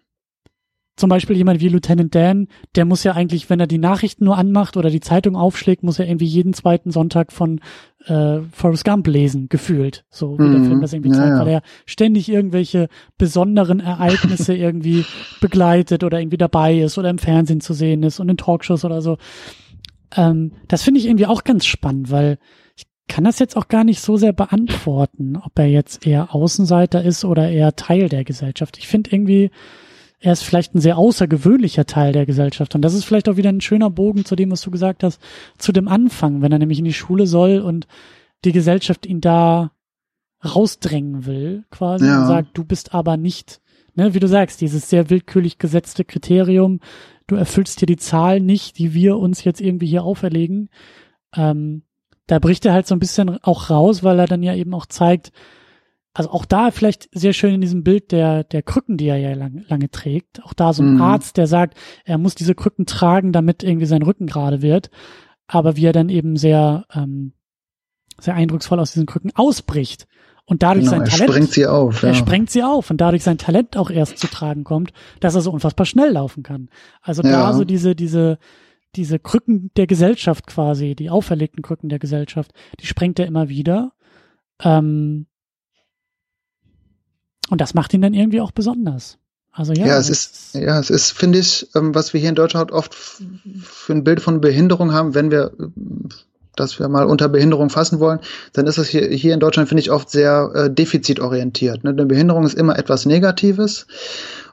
zum Beispiel jemand wie Lieutenant Dan, der muss ja eigentlich, wenn er die Nachrichten nur anmacht oder die Zeitung aufschlägt, muss er irgendwie jeden zweiten Sonntag von äh, Forrest Gump lesen, gefühlt, so wie mhm. der Film das irgendwie zeigt, ja, ja. weil er ständig irgendwelche besonderen Ereignisse (laughs) irgendwie begleitet oder irgendwie dabei ist oder im Fernsehen zu sehen ist und in Talkshows oder so. Ähm, das finde ich irgendwie auch ganz spannend, weil ich kann das jetzt auch gar nicht so sehr beantworten, ob er jetzt eher Außenseiter ist oder eher Teil der Gesellschaft. Ich finde irgendwie, er ist vielleicht ein sehr außergewöhnlicher Teil der Gesellschaft. Und das ist vielleicht auch wieder ein schöner Bogen zu dem, was du gesagt hast, zu dem Anfang, wenn er nämlich in die Schule soll und die Gesellschaft ihn da rausdrängen will, quasi, ja. und sagt, du bist aber nicht, ne, wie du sagst, dieses sehr willkürlich gesetzte Kriterium, du erfüllst hier die Zahl nicht, die wir uns jetzt irgendwie hier auferlegen. Ähm, da bricht er halt so ein bisschen auch raus, weil er dann ja eben auch zeigt, also auch da vielleicht sehr schön in diesem Bild der, der Krücken, die er ja lang, lange trägt. Auch da so ein mhm. Arzt, der sagt, er muss diese Krücken tragen, damit irgendwie sein Rücken gerade wird. Aber wie er dann eben sehr, ähm, sehr eindrucksvoll aus diesen Krücken ausbricht und dadurch genau, sein er Talent. Er sprengt sie auf. Ja. Er sprengt sie auf und dadurch sein Talent auch erst zu tragen kommt, dass er so unfassbar schnell laufen kann. Also ja. da so diese, diese, diese Krücken der Gesellschaft quasi, die auferlegten Krücken der Gesellschaft, die sprengt er immer wieder. Ähm, und das macht ihn dann irgendwie auch besonders. Also ja. Ja, es ist, ja, es ist, finde ich, ähm, was wir hier in Deutschland oft für ein Bild von Behinderung haben, wenn wir das wir mal unter Behinderung fassen wollen, dann ist es hier, hier in Deutschland, finde ich, oft sehr äh, defizitorientiert. Ne? Eine Behinderung ist immer etwas Negatives.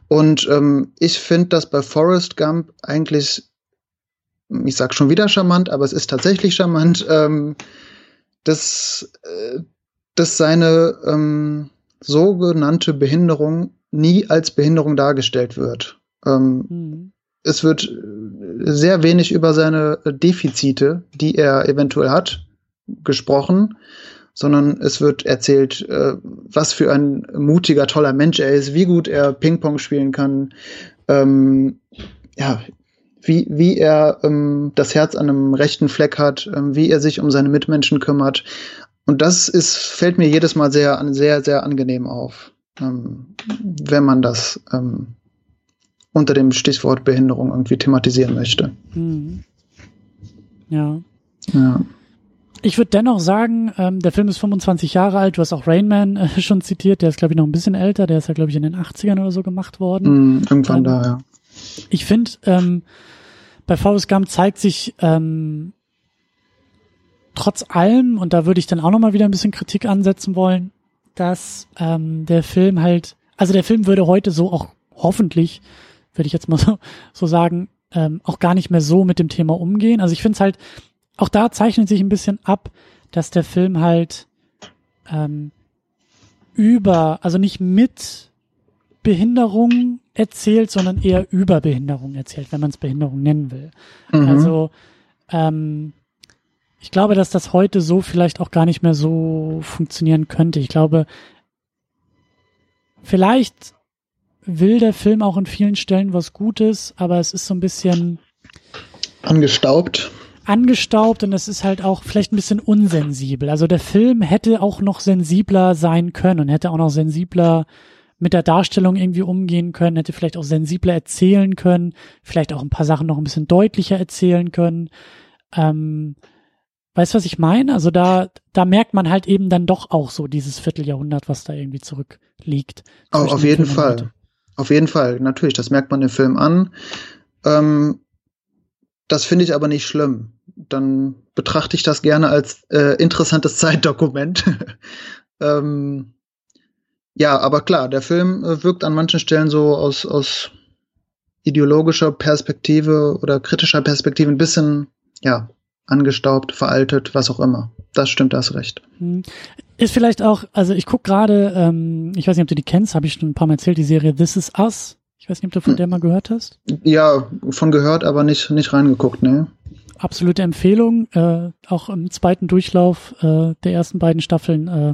Und ähm, ich finde das bei Forrest Gump eigentlich, ich sag schon wieder charmant, aber es ist tatsächlich charmant, ähm, dass, äh, dass seine ähm, sogenannte Behinderung nie als Behinderung dargestellt wird. Ähm, mhm. Es wird sehr wenig über seine Defizite, die er eventuell hat, gesprochen, sondern es wird erzählt, äh, was für ein mutiger, toller Mensch er ist, wie gut er Ping-Pong spielen kann, ähm, ja, wie, wie er ähm, das Herz an einem rechten Fleck hat, ähm, wie er sich um seine Mitmenschen kümmert. Und das ist, fällt mir jedes Mal sehr, sehr, sehr angenehm auf, ähm, wenn man das ähm, unter dem Stichwort Behinderung irgendwie thematisieren möchte. Mhm. Ja. Ja. Ich würde dennoch sagen, ähm, der Film ist 25 Jahre alt. Du hast auch Rain Man äh, schon zitiert. Der ist, glaube ich, noch ein bisschen älter. Der ist ja, glaube ich, in den 80ern oder so gemacht worden. Mm, irgendwann ähm, da, ja. Ich finde, ähm, bei Forrest Gump zeigt sich ähm, trotz allem, und da würde ich dann auch nochmal wieder ein bisschen Kritik ansetzen wollen, dass ähm, der Film halt, also der Film würde heute so auch hoffentlich, würde ich jetzt mal (laughs) so, so sagen, ähm, auch gar nicht mehr so mit dem Thema umgehen. Also ich finde es halt, auch da zeichnet sich ein bisschen ab, dass der Film halt ähm, über, also nicht mit Behinderung erzählt, sondern eher über Behinderung erzählt, wenn man es Behinderung nennen will. Mhm. Also ähm, ich glaube, dass das heute so vielleicht auch gar nicht mehr so funktionieren könnte. Ich glaube, vielleicht will der Film auch in vielen Stellen was Gutes, aber es ist so ein bisschen angestaubt. Angestaubt und es ist halt auch vielleicht ein bisschen unsensibel. Also der Film hätte auch noch sensibler sein können und hätte auch noch sensibler mit der Darstellung irgendwie umgehen können, hätte vielleicht auch sensibler erzählen können, vielleicht auch ein paar Sachen noch ein bisschen deutlicher erzählen können. Ähm, Weißt du, was ich meine? Also da, da merkt man halt eben dann doch auch so dieses Vierteljahrhundert, was da irgendwie zurückliegt. Oh, auf jeden Fall. Auf jeden Fall. Natürlich, das merkt man im Film an. Ähm, das finde ich aber nicht schlimm. Dann betrachte ich das gerne als äh, interessantes (laughs) Zeitdokument. (laughs) ähm, ja, aber klar, der Film äh, wirkt an manchen Stellen so aus, aus ideologischer Perspektive oder kritischer Perspektive ein bisschen, ja, angestaubt, veraltet, was auch immer. Das stimmt, das recht. Hm. Ist vielleicht auch, also ich guck gerade, ähm, ich weiß nicht, ob du die kennst, habe ich schon ein paar Mal erzählt, die Serie This Is Us. Ich weiß nicht, ob du von hm. der mal gehört hast. Ja, von gehört, aber nicht, nicht reingeguckt, ne? Absolute Empfehlung. Äh, auch im zweiten Durchlauf äh, der ersten beiden Staffeln äh,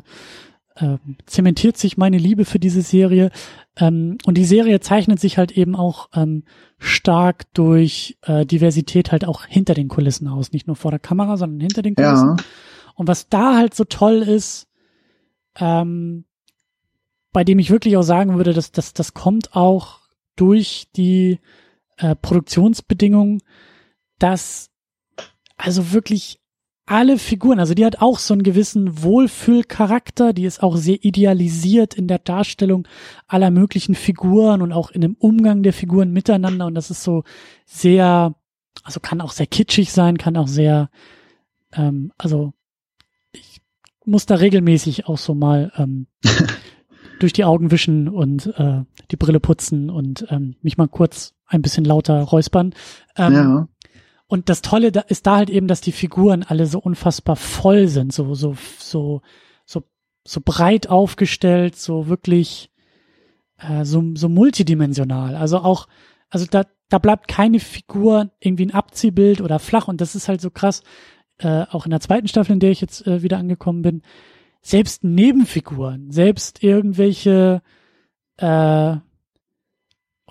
äh, zementiert sich meine Liebe für diese Serie. Ähm, und die Serie zeichnet sich halt eben auch ähm, stark durch äh, Diversität halt auch hinter den Kulissen aus. Nicht nur vor der Kamera, sondern hinter den Kulissen. Ja. Und was da halt so toll ist, ähm, bei dem ich wirklich auch sagen würde, dass das, das kommt auch durch die äh, Produktionsbedingungen, dass also wirklich alle Figuren, also die hat auch so einen gewissen Wohlfühlcharakter, die ist auch sehr idealisiert in der Darstellung aller möglichen Figuren und auch in dem Umgang der Figuren miteinander und das ist so sehr, also kann auch sehr kitschig sein, kann auch sehr, ähm, also ich muss da regelmäßig auch so mal ähm, (laughs) durch die Augen wischen und äh, die Brille putzen und ähm, mich mal kurz ein bisschen lauter räuspern. Ähm, ja. Und das Tolle da ist da halt eben, dass die Figuren alle so unfassbar voll sind, so, so, so, so, so breit aufgestellt, so wirklich, äh, so, so multidimensional. Also auch, also da, da bleibt keine Figur irgendwie ein Abziehbild oder flach und das ist halt so krass, äh, auch in der zweiten Staffel, in der ich jetzt äh, wieder angekommen bin, selbst Nebenfiguren, selbst irgendwelche, äh,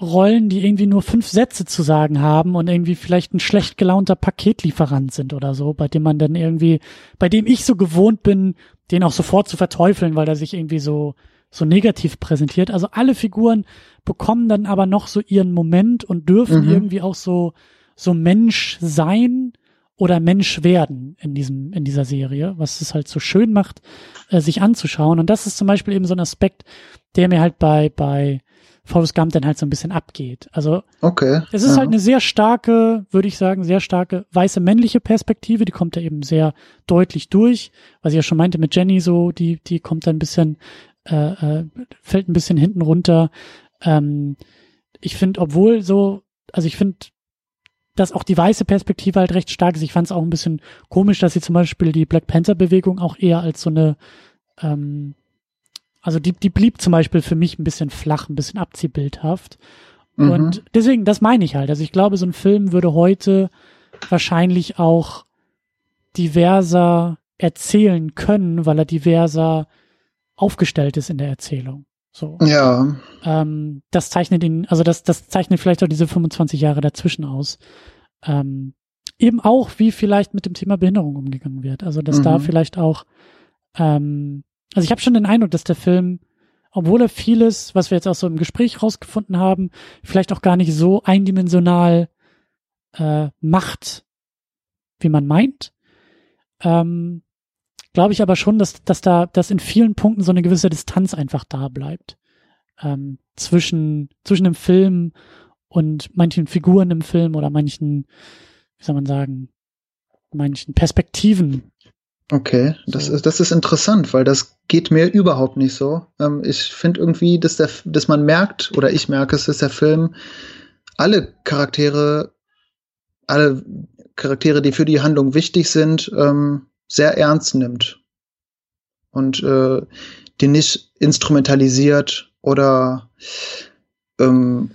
Rollen, die irgendwie nur fünf Sätze zu sagen haben und irgendwie vielleicht ein schlecht gelaunter Paketlieferant sind oder so, bei dem man dann irgendwie, bei dem ich so gewohnt bin, den auch sofort zu verteufeln, weil er sich irgendwie so, so negativ präsentiert. Also alle Figuren bekommen dann aber noch so ihren Moment und dürfen mhm. irgendwie auch so, so Mensch sein oder Mensch werden in diesem, in dieser Serie, was es halt so schön macht, äh, sich anzuschauen. Und das ist zum Beispiel eben so ein Aspekt, der mir halt bei, bei, Forrest Gump dann halt so ein bisschen abgeht. Also okay, es ist ja. halt eine sehr starke, würde ich sagen, sehr starke weiße männliche Perspektive, die kommt da eben sehr deutlich durch, was ich ja schon meinte mit Jenny so, die die kommt da ein bisschen äh, äh, fällt ein bisschen hinten runter. Ähm, ich finde, obwohl so, also ich finde, dass auch die weiße Perspektive halt recht stark ist. Ich fand es auch ein bisschen komisch, dass sie zum Beispiel die Black Panther Bewegung auch eher als so eine ähm, also die, die blieb zum Beispiel für mich ein bisschen flach, ein bisschen abziehbildhaft. Mhm. Und deswegen, das meine ich halt. Also ich glaube, so ein Film würde heute wahrscheinlich auch diverser erzählen können, weil er diverser aufgestellt ist in der Erzählung. So. Ja. Ähm, das zeichnet ihn, also das, das zeichnet vielleicht auch diese 25 Jahre dazwischen aus. Ähm, eben auch, wie vielleicht mit dem Thema Behinderung umgegangen wird. Also, dass mhm. da vielleicht auch ähm, also ich habe schon den Eindruck, dass der Film, obwohl er vieles, was wir jetzt auch so im Gespräch rausgefunden haben, vielleicht auch gar nicht so eindimensional äh, macht, wie man meint, ähm, glaube ich aber schon, dass, dass da, dass in vielen Punkten so eine gewisse Distanz einfach da bleibt ähm, zwischen zwischen dem Film und manchen Figuren im Film oder manchen, wie soll man sagen, manchen Perspektiven. Okay, das ist, das ist interessant, weil das geht mir überhaupt nicht so. Ähm, ich finde irgendwie, dass, der, dass man merkt, oder ich merke es, dass der Film alle Charaktere, alle Charaktere, die für die Handlung wichtig sind, ähm, sehr ernst nimmt. Und äh, die nicht instrumentalisiert oder ähm,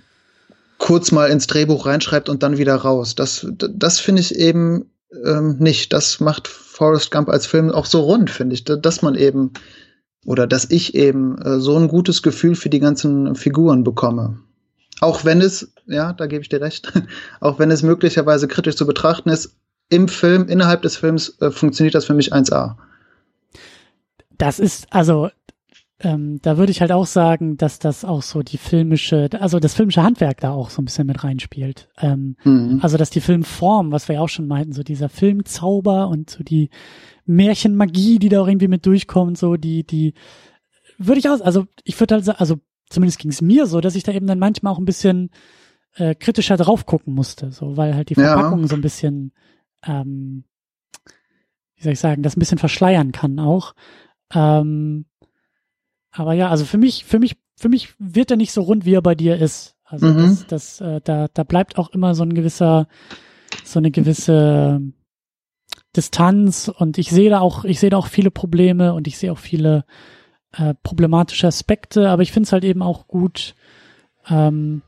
kurz mal ins Drehbuch reinschreibt und dann wieder raus. Das, das finde ich eben ähm, nicht. Das macht Forrest Gump als Film auch so rund, finde ich, dass man eben oder dass ich eben äh, so ein gutes Gefühl für die ganzen Figuren bekomme. Auch wenn es, ja, da gebe ich dir recht, (laughs) auch wenn es möglicherweise kritisch zu betrachten ist, im Film, innerhalb des Films äh, funktioniert das für mich 1A. Das ist, also ähm, da würde ich halt auch sagen, dass das auch so die filmische, also das filmische Handwerk da auch so ein bisschen mit reinspielt. Ähm, mhm. Also dass die Filmform, was wir ja auch schon meinten, so dieser Filmzauber und so die Märchenmagie, die da auch irgendwie mit durchkommt, so die, die würde ich auch, also ich würde halt sagen, also zumindest ging es mir so, dass ich da eben dann manchmal auch ein bisschen äh, kritischer drauf gucken musste, so weil halt die Verpackung ja. so ein bisschen, ähm, wie soll ich sagen, das ein bisschen verschleiern kann auch. Ähm, aber ja, also für mich, für mich, für mich wird er nicht so rund, wie er bei dir ist. Also mhm. das, das äh, da, da bleibt auch immer so ein gewisser, so eine gewisse Distanz und ich sehe da auch, ich sehe da auch viele Probleme und ich sehe auch viele äh, problematische Aspekte, aber ich finde es halt eben auch gut ähm,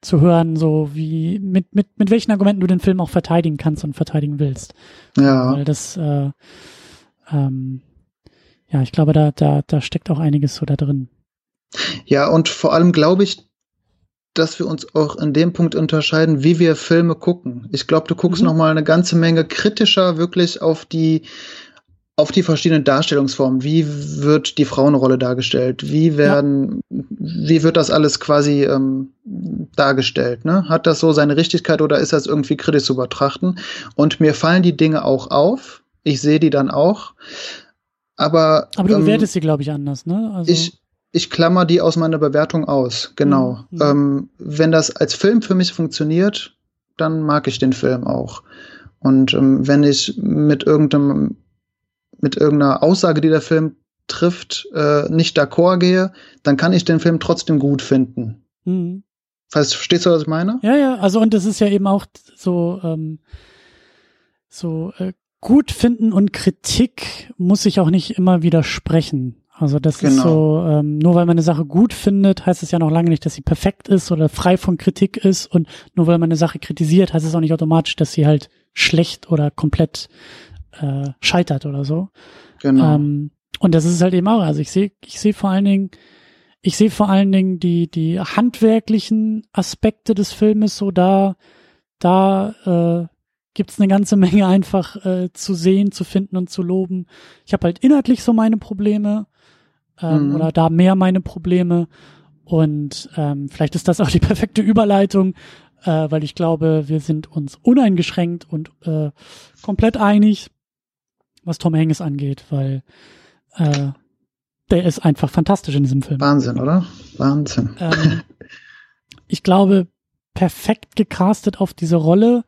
zu hören, so wie mit, mit, mit welchen Argumenten du den Film auch verteidigen kannst und verteidigen willst. Ja. Weil das äh, ähm, ja, ich glaube, da, da, da steckt auch einiges so da drin. Ja, und vor allem glaube ich, dass wir uns auch in dem Punkt unterscheiden, wie wir Filme gucken. Ich glaube, du guckst mhm. noch mal eine ganze Menge kritischer wirklich auf die auf die verschiedenen Darstellungsformen. Wie wird die Frauenrolle dargestellt? Wie werden, ja. wie wird das alles quasi ähm, dargestellt? Ne? Hat das so seine Richtigkeit oder ist das irgendwie kritisch zu betrachten? Und mir fallen die Dinge auch auf. Ich sehe die dann auch. Aber, aber du ähm, bewertest sie, glaube ich, anders, ne? Also ich, ich klammer die aus meiner Bewertung aus, genau. Mhm. Ähm, wenn das als Film für mich funktioniert, dann mag ich den Film auch. Und ähm, wenn ich mit irgendeinem mit irgendeiner Aussage, die der Film trifft, äh, nicht d'accord gehe, dann kann ich den Film trotzdem gut finden. Mhm. Verstehst du, was ich meine? Ja, ja, also und das ist ja eben auch so, ähm, so äh, gut finden und Kritik muss sich auch nicht immer widersprechen. Also das genau. ist so, ähm, nur weil man eine Sache gut findet, heißt es ja noch lange nicht, dass sie perfekt ist oder frei von Kritik ist. Und nur weil man eine Sache kritisiert, heißt es auch nicht automatisch, dass sie halt schlecht oder komplett äh, scheitert oder so. Genau. Ähm, und das ist halt eben auch, also ich sehe, ich sehe vor allen Dingen, ich sehe vor allen Dingen die, die handwerklichen Aspekte des Filmes so da, da äh, gibt's eine ganze Menge einfach äh, zu sehen, zu finden und zu loben. Ich habe halt inhaltlich so meine Probleme ähm, mhm. oder da mehr meine Probleme und ähm, vielleicht ist das auch die (laughs) perfekte Überleitung, äh, weil ich glaube, wir sind uns uneingeschränkt und äh, komplett einig was Tom Hanks angeht, weil äh, der ist einfach fantastisch in diesem Film. Wahnsinn, oder? Wahnsinn. Ähm, (laughs) ich glaube, perfekt gecastet auf diese Rolle.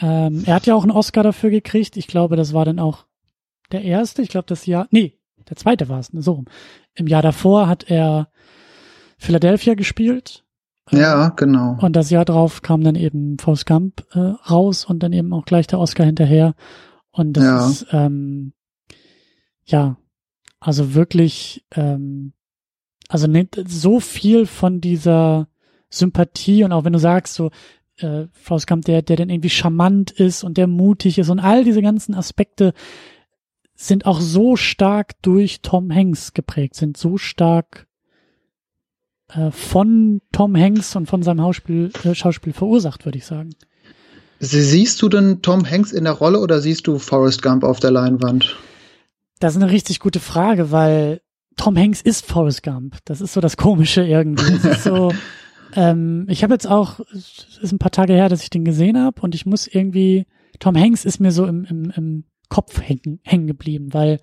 Ähm, er hat ja auch einen Oscar dafür gekriegt. Ich glaube, das war dann auch der erste. Ich glaube, das Jahr, nee, der zweite war es, so. Im Jahr davor hat er Philadelphia gespielt. Ja, genau. Und das Jahr drauf kam dann eben Faust Gump äh, raus und dann eben auch gleich der Oscar hinterher. Und das ja. ist, ähm, ja, also wirklich, ähm, also nicht so viel von dieser Sympathie und auch wenn du sagst, so, äh, Faustkamp, der, der dann irgendwie charmant ist und der mutig ist und all diese ganzen Aspekte sind auch so stark durch Tom Hanks geprägt, sind so stark äh, von Tom Hanks und von seinem Schauspiel, äh, Schauspiel verursacht, würde ich sagen. Siehst du denn Tom Hanks in der Rolle oder siehst du Forrest Gump auf der Leinwand? Das ist eine richtig gute Frage, weil Tom Hanks ist Forrest Gump. Das ist so das Komische irgendwie. Das ist so, (laughs) ähm, ich habe jetzt auch, es ist ein paar Tage her, dass ich den gesehen habe und ich muss irgendwie, Tom Hanks ist mir so im, im, im Kopf hängen, hängen geblieben, weil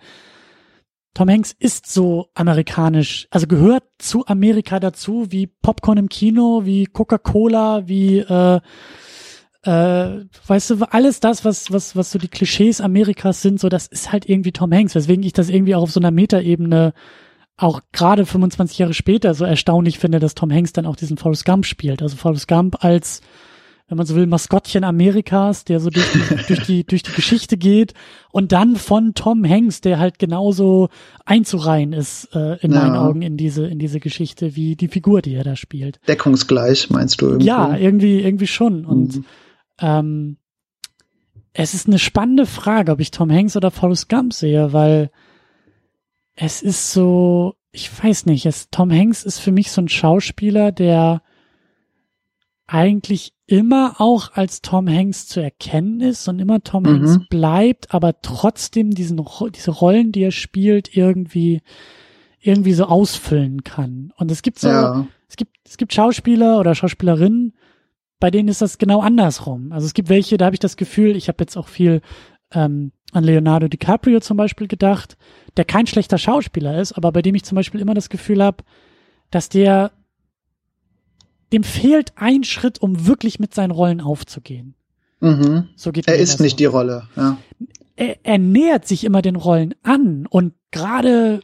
Tom Hanks ist so amerikanisch, also gehört zu Amerika dazu, wie Popcorn im Kino, wie Coca-Cola, wie äh, äh, weißt du, alles das, was, was, was so die Klischees Amerikas sind, so, das ist halt irgendwie Tom Hanks, weswegen ich das irgendwie auch auf so einer Metaebene auch gerade 25 Jahre später so erstaunlich finde, dass Tom Hanks dann auch diesen Forrest Gump spielt. Also Forrest Gump als, wenn man so will, Maskottchen Amerikas, der so durch die, (laughs) durch die, durch die Geschichte geht und dann von Tom Hanks, der halt genauso einzureihen ist, äh, in ja. meinen Augen in diese, in diese Geschichte, wie die Figur, die er da spielt. Deckungsgleich, meinst du irgendwie? Ja, irgendwie, irgendwie schon. Und mhm. Ähm, es ist eine spannende Frage, ob ich Tom Hanks oder Forrest Gump sehe, weil es ist so, ich weiß nicht, es, Tom Hanks ist für mich so ein Schauspieler, der eigentlich immer auch als Tom Hanks zu erkennen ist und immer Tom mhm. Hanks bleibt, aber trotzdem diesen, diese Rollen, die er spielt, irgendwie, irgendwie so ausfüllen kann. Und es gibt so, ja. es gibt, es gibt Schauspieler oder Schauspielerinnen, bei denen ist das genau andersrum. Also es gibt welche, da habe ich das Gefühl, ich habe jetzt auch viel ähm, an Leonardo DiCaprio zum Beispiel gedacht, der kein schlechter Schauspieler ist, aber bei dem ich zum Beispiel immer das Gefühl habe, dass der dem fehlt ein Schritt, um wirklich mit seinen Rollen aufzugehen. Mhm. So geht er ist nicht so. die Rolle. Ja. Er, er nähert sich immer den Rollen an und gerade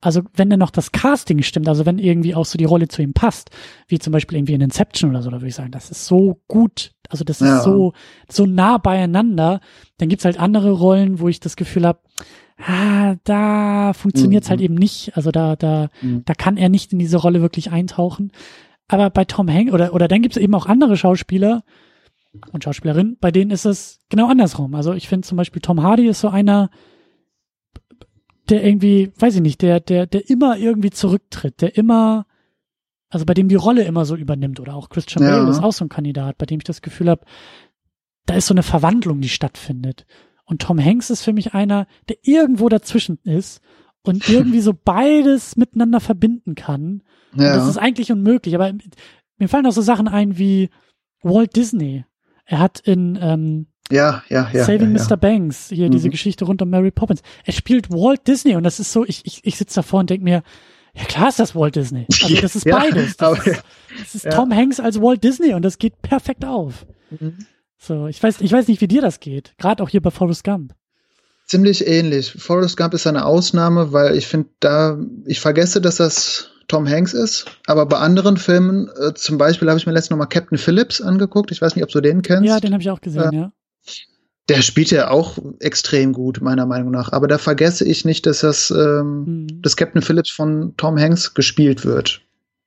also wenn dann noch das Casting stimmt, also wenn irgendwie auch so die Rolle zu ihm passt, wie zum Beispiel irgendwie in Inception oder so, da würde ich sagen, das ist so gut, also das ja. ist so, so nah beieinander, dann gibt's halt andere Rollen, wo ich das Gefühl habe, ah, da funktioniert's halt mhm. halt eben nicht, also da, da, mhm. da kann er nicht in diese Rolle wirklich eintauchen. Aber bei Tom Hanks, oder, oder dann gibt's eben auch andere Schauspieler und Schauspielerinnen, bei denen ist es genau andersrum. Also ich finde zum Beispiel Tom Hardy ist so einer, der irgendwie, weiß ich nicht, der, der, der immer irgendwie zurücktritt, der immer, also bei dem die Rolle immer so übernimmt oder auch Christian ja. Bale ist auch so ein Kandidat, bei dem ich das Gefühl habe, da ist so eine Verwandlung, die stattfindet. Und Tom Hanks ist für mich einer, der irgendwo dazwischen ist und irgendwie so beides miteinander verbinden kann. Ja. das ist eigentlich unmöglich. Aber mir fallen auch so Sachen ein wie Walt Disney. Er hat in ähm, ja, ja, ja, Saving ja, Mr. Banks, hier mhm. diese Geschichte rund um Mary Poppins. Er spielt Walt Disney und das ist so, ich, ich, ich sitze davor und denke mir, ja klar ist das Walt Disney. (laughs) Also das ist beides. Das aber, ist, das ist Tom Hanks als Walt Disney und das geht perfekt auf. Mhm. So, ich weiß, ich weiß nicht, wie dir das geht. Gerade auch hier bei Forrest Gump. Ziemlich ähnlich. Forrest Gump ist eine Ausnahme, weil ich finde, da, ich vergesse, dass das Tom Hanks ist. Aber bei anderen Filmen, äh, zum Beispiel habe ich mir letztens noch mal Captain Phillips angeguckt. Ich weiß nicht, ob du den kennst. Ja, den habe ich auch gesehen, äh, ja. Der spielt ja auch extrem gut, meiner Meinung nach. Aber da vergesse ich nicht, dass das, ähm, hm. das Captain Phillips von Tom Hanks gespielt wird.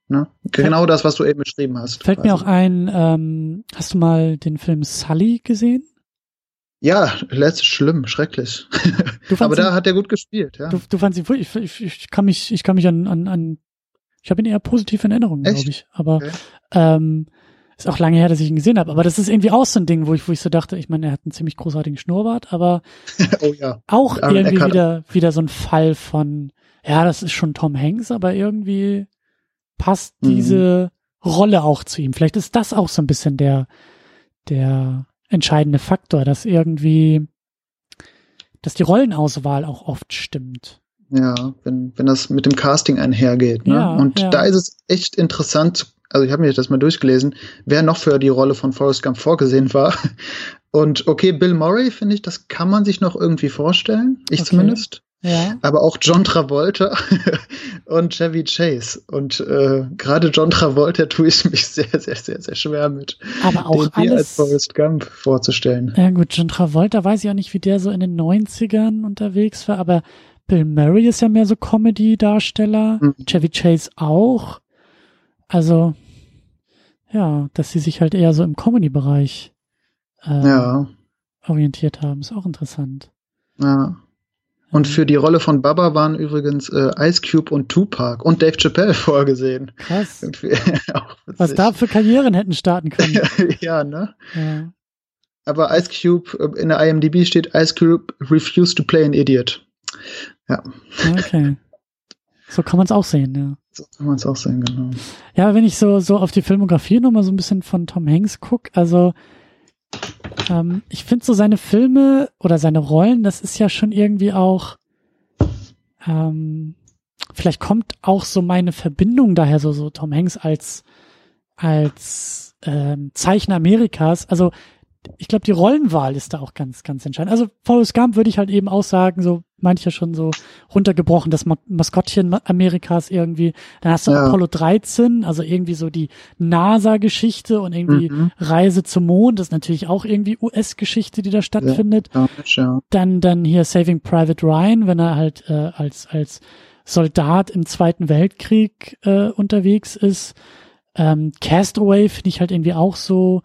Ne? Genau das, was du eben beschrieben hast. Fällt quasi. mir auch ein, ähm, hast du mal den Film Sully gesehen? Ja, letztes schlimm, schrecklich. Aber da ihn, hat er gut gespielt, ja. Du, du fandst ihn ich, ich, ich kann mich, ich kann mich an, an, an ich habe ihn eher positiv in Erinnerung, glaube ich. Aber okay. ähm, ist auch lange her, dass ich ihn gesehen habe. Aber das ist irgendwie auch so ein Ding, wo ich, wo ich so dachte, ich meine, er hat einen ziemlich großartigen Schnurrbart, aber (laughs) oh, ja. auch irgendwie wieder, wieder so ein Fall von, ja, das ist schon Tom Hanks, aber irgendwie passt mhm. diese Rolle auch zu ihm. Vielleicht ist das auch so ein bisschen der, der entscheidende Faktor, dass irgendwie, dass die Rollenauswahl auch oft stimmt. Ja, wenn, wenn das mit dem Casting einhergeht. Ne? Ja, und ja. da ist es echt interessant, also ich habe mir das mal durchgelesen, wer noch für die Rolle von Forrest Gump vorgesehen war. (laughs) Und okay, Bill Murray, finde ich, das kann man sich noch irgendwie vorstellen. Ich okay. zumindest. Ja. Aber auch John Travolta (laughs) und Chevy Chase. Und äh, gerade John Travolta tue ich mich sehr, sehr, sehr, sehr schwer mit. Aber auch den alles, als Forrest Gump vorzustellen. Ja gut, John Travolta weiß ich auch nicht, wie der so in den 90ern unterwegs war, aber Bill Murray ist ja mehr so Comedy-Darsteller, mhm. Chevy Chase auch. Also, ja, dass sie sich halt eher so im Comedy-Bereich äh, ja. orientiert haben, ist auch interessant. Ja. Und für die Rolle von Baba waren übrigens äh, Ice Cube und Tupac und Dave Chappelle (laughs) vorgesehen. Krass. (laughs) Was da für Karrieren hätten starten können. (laughs) ja, ne? Ja. Aber Ice Cube, äh, in der IMDb steht Ice Cube refused to play an idiot. Ja. Okay. So kann man es auch sehen, ja. So kann man es auch sehen, genau. Ja, wenn ich so, so auf die Filmografie nochmal so ein bisschen von Tom Hanks gucke, also ähm, ich finde so seine Filme oder seine Rollen, das ist ja schon irgendwie auch, ähm, vielleicht kommt auch so meine Verbindung daher, so, so Tom Hanks als, als ähm, Zeichner Amerikas. Also ich glaube, die Rollenwahl ist da auch ganz, ganz entscheidend. Also Forrest Gump würde ich halt eben auch sagen, so manche schon so runtergebrochen, das Maskottchen Amerikas irgendwie. Dann hast du ja. Apollo 13, also irgendwie so die NASA-Geschichte und irgendwie mhm. Reise zum Mond, das ist natürlich auch irgendwie US-Geschichte, die da stattfindet. Ja, ja. Dann, dann hier Saving Private Ryan, wenn er halt äh, als, als Soldat im Zweiten Weltkrieg äh, unterwegs ist. Ähm, Castaway finde ich halt irgendwie auch so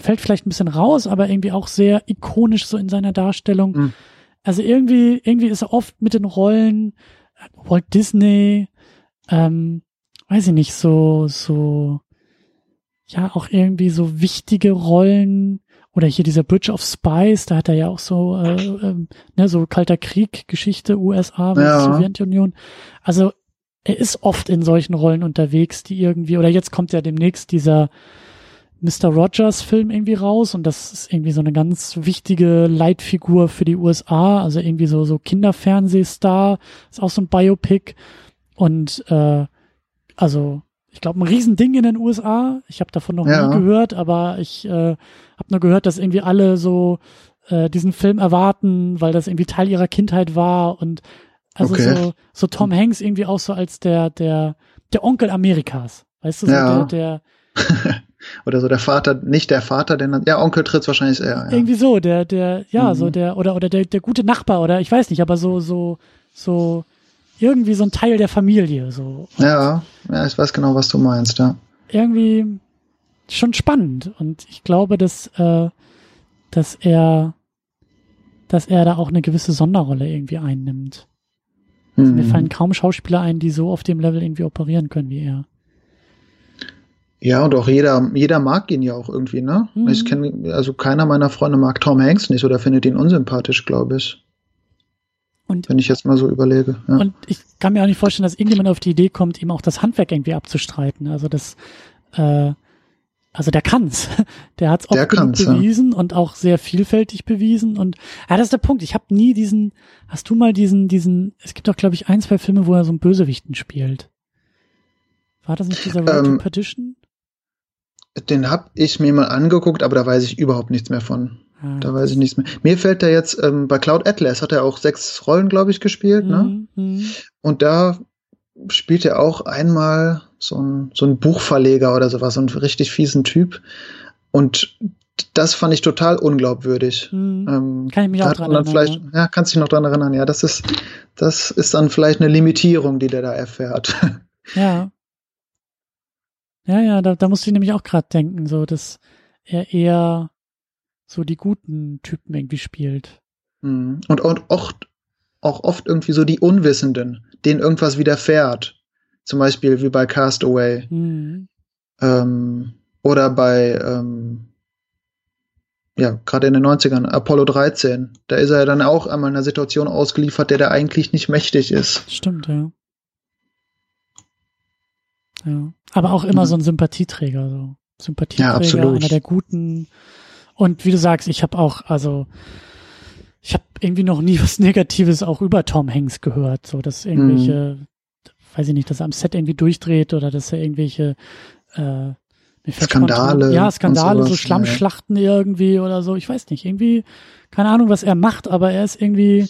fällt vielleicht ein bisschen raus, aber irgendwie auch sehr ikonisch so in seiner Darstellung. Mhm. Also irgendwie, irgendwie ist er oft mit den Rollen Walt Disney, ähm, weiß ich nicht, so, so, ja, auch irgendwie so wichtige Rollen oder hier dieser Bridge of Spies, da hat er ja auch so, äh, äh, ne, so kalter Krieg, Geschichte, USA, ja. Sowjetunion. Also er ist oft in solchen Rollen unterwegs, die irgendwie, oder jetzt kommt ja demnächst dieser Mr. Rogers Film irgendwie raus und das ist irgendwie so eine ganz wichtige Leitfigur für die USA, also irgendwie so so Kinderfernsehstar, ist auch so ein Biopic und äh, also ich glaube ein Riesending in den USA. Ich habe davon noch ja. nie gehört, aber ich äh, habe nur gehört, dass irgendwie alle so äh, diesen Film erwarten, weil das irgendwie Teil ihrer Kindheit war und also okay. so so Tom Hanks irgendwie auch so als der der der Onkel Amerikas, weißt du, so ja. der der (laughs) oder so der Vater, nicht der Vater, denn ja, Onkel tritt wahrscheinlich eher. Ja. Irgendwie so, der, der, ja, mhm. so der, oder, oder der, der gute Nachbar, oder ich weiß nicht, aber so, so, so, irgendwie so ein Teil der Familie, so. ja, ja, ich weiß genau, was du meinst, ja. Irgendwie schon spannend und ich glaube, dass, äh, dass er, dass er da auch eine gewisse Sonderrolle irgendwie einnimmt. Also mhm. Mir fallen kaum Schauspieler ein, die so auf dem Level irgendwie operieren können wie er. Ja, und auch jeder, jeder mag ihn ja auch irgendwie, ne? Mhm. Ich kenne, also keiner meiner Freunde mag Tom Hanks nicht oder findet ihn unsympathisch, glaube ich. Und, Wenn ich jetzt mal so überlege. Ja. Und ich kann mir auch nicht vorstellen, dass irgendjemand auf die Idee kommt, ihm auch das Handwerk irgendwie abzustreiten. Also das, äh, also der kann's. (laughs) Der hat's oft bewiesen ja. und auch sehr vielfältig bewiesen. Und ja, das ist der Punkt. Ich habe nie diesen. Hast du mal diesen, diesen? Es gibt doch, glaube ich, ein, zwei Filme, wo er so einen Bösewichten spielt. War das nicht dieser Road ähm, to Perdition? Den hab ich mir mal angeguckt, aber da weiß ich überhaupt nichts mehr von. Da weiß ich nichts mehr. Mir fällt der jetzt, ähm, bei Cloud Atlas hat er auch sechs Rollen, glaube ich, gespielt, ne? mhm. ne? Und da spielt er auch einmal so ein, so ein Buchverleger oder sowas, so ein richtig fiesen Typ. Und das fand ich total unglaubwürdig. Mhm. Ähm, Kann ich mich auch dran erinnern. Ja, kannst dich noch dran erinnern. Ja, das ist, das ist dann vielleicht eine Limitierung, die der da erfährt. (laughs) Ja. Ja, ja, da, da musste ich nämlich auch gerade denken, so, dass er eher so die guten Typen irgendwie spielt. Mhm. Und, und oft, auch oft irgendwie so die Unwissenden, denen irgendwas widerfährt. Zum Beispiel wie bei Castaway. Mhm. Ähm, oder bei, ähm, ja, gerade in den 90ern, Apollo 13. Da ist er dann auch einmal in einer Situation ausgeliefert, der da eigentlich nicht mächtig ist. Stimmt, ja. Ja. Aber auch immer mhm. so ein Sympathieträger, so. Sympathieträger, ja, einer der guten, und wie du sagst, ich habe auch, also ich habe irgendwie noch nie (laughs) was Negatives auch über Tom Hanks gehört, so dass irgendwelche, mhm. weiß ich nicht, dass er am Set irgendwie durchdreht oder dass er irgendwelche äh, Skandale. Ja, Skandale, so Schlammschlachten ja. irgendwie oder so. Ich weiß nicht, irgendwie, keine Ahnung, was er macht, aber er ist irgendwie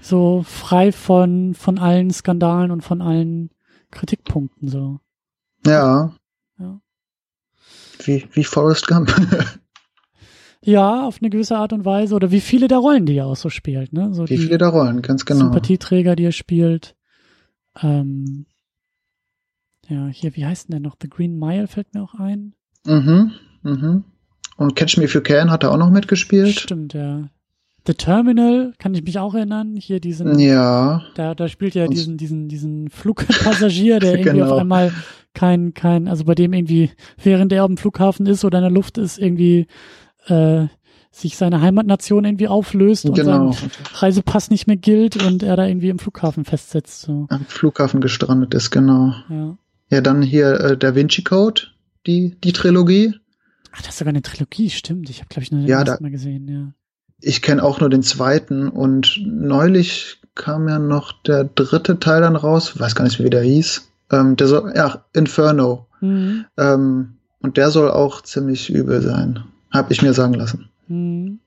so frei von, von allen Skandalen und von allen Kritikpunkten so. Ja. ja. Wie, wie Forrest Gump. (laughs) Ja, auf eine gewisse Art und Weise. Oder wie viele der Rollen, die er auch so spielt. Ne? So wie viele der Rollen, ganz genau. Sympathieträger, die er spielt. Ähm, ja, hier, wie heißt denn der noch? The Green Mile fällt mir auch ein. Mhm, mhm. Und Catch Me If You Can hat er auch noch mitgespielt. Stimmt, ja. The Terminal, kann ich mich auch erinnern. Hier diesen. Ja. Da, da spielt er diesen, diesen, diesen Flugpassagier, der (laughs) irgendwie genau. auf einmal kein, kein, also bei dem irgendwie, während er auf dem Flughafen ist oder in der Luft ist, irgendwie äh, sich seine Heimatnation irgendwie auflöst und genau. sein Reisepass nicht mehr gilt und er da irgendwie im Flughafen festsitzt. So. Am Flughafen gestrandet ist, genau. Ja, ja dann hier äh, Da Vinci Code, die, die Trilogie. Ach, das ist sogar eine Trilogie, stimmt. Ich habe, glaube ich, nur den ja, ersten Mal gesehen, ja. Ich kenne auch nur den zweiten und neulich kam ja noch der dritte Teil dann raus, weiß gar nicht, wie der hieß. Ähm, der soll, ja, Inferno. Mhm. Ähm, und der soll auch ziemlich übel sein. Hab ich mir sagen lassen. Hm.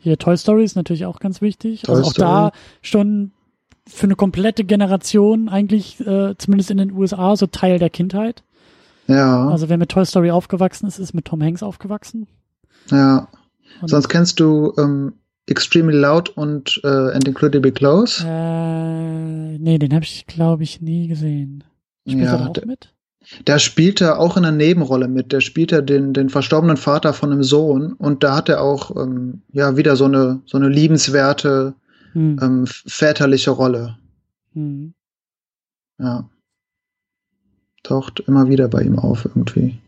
Hier Toy Story ist natürlich auch ganz wichtig. Toy also auch Story. da schon für eine komplette Generation eigentlich, äh, zumindest in den USA, so Teil der Kindheit. Ja. Also wer mit Toy Story aufgewachsen ist, ist mit Tom Hanks aufgewachsen. Ja. Und Sonst kennst du ähm, Extremely Loud und äh, And Incredibly Close? Äh, nee, den habe ich, glaube ich, nie gesehen. Spielt ja, er da auch mit? Da spielt er auch in einer Nebenrolle mit. Der spielt er den, den verstorbenen Vater von einem Sohn und da hat er auch ähm, ja wieder so eine, so eine liebenswerte hm. ähm, väterliche Rolle. Hm. Ja. Taucht immer wieder bei ihm auf irgendwie.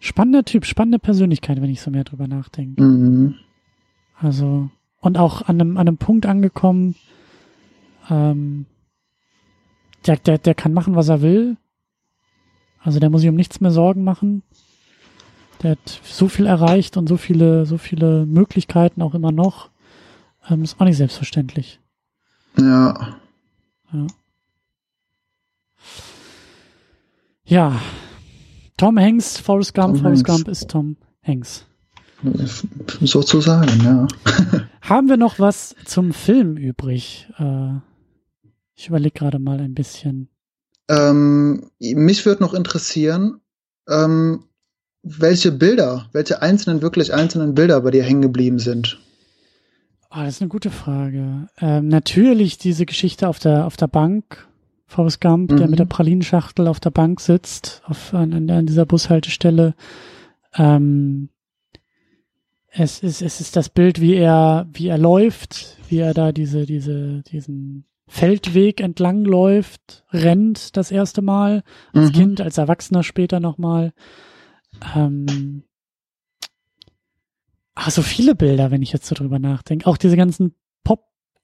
Spannender Typ, spannende Persönlichkeit, wenn ich so mehr drüber nachdenke. Mhm. Also, und auch an einem, an einem Punkt angekommen, ähm, der, der, der kann machen, was er will. Also der muss sich um nichts mehr Sorgen machen. Der hat so viel erreicht und so viele, so viele Möglichkeiten auch immer noch. Ähm, ist auch nicht selbstverständlich. Ja. Ja. Ja. Tom Hanks, Forrest Gump, Tom Forrest Hanks. Gump ist Tom Hanks. Sozusagen, ja. (laughs) Haben wir noch was zum Film übrig? Äh, ich überlege gerade mal ein bisschen. Ähm, mich würde noch interessieren, ähm, welche Bilder, welche einzelnen, wirklich einzelnen Bilder bei dir hängen geblieben sind. Oh, das ist eine gute Frage. Ähm, natürlich diese Geschichte auf der, auf der Bank, Forrest Gump, mhm. der mit der Pralinenschachtel auf der Bank sitzt, auf, an, an dieser Bushaltestelle. Ähm, es ist, es ist das Bild, wie er, wie er läuft, wie er da diese, diese, diesen Feldweg entlang läuft, rennt das erste Mal, als mhm. Kind, als Erwachsener später nochmal. Ähm, ach, so viele Bilder, wenn ich jetzt so drüber nachdenke. Auch diese ganzen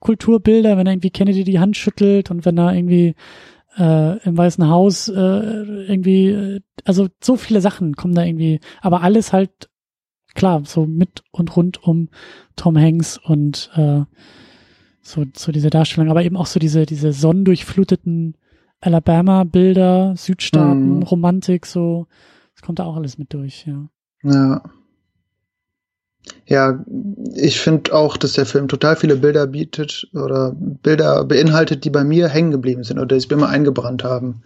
Popkulturbilder, wenn er irgendwie Kennedy die Hand schüttelt und wenn er irgendwie äh, im Weißen Haus äh, irgendwie, äh, also so viele Sachen kommen da irgendwie, aber alles halt klar, so mit und rund um Tom Hanks und äh, so, so diese Darstellung, aber eben auch so diese, diese sonnendurchfluteten Alabama-Bilder, Südstaaten, mm. Romantik, so, das kommt da auch alles mit durch, ja. Ja. Ja, ich finde auch, dass der Film total viele Bilder bietet oder Bilder beinhaltet, die bei mir hängen geblieben sind oder die sich mir eingebrannt haben.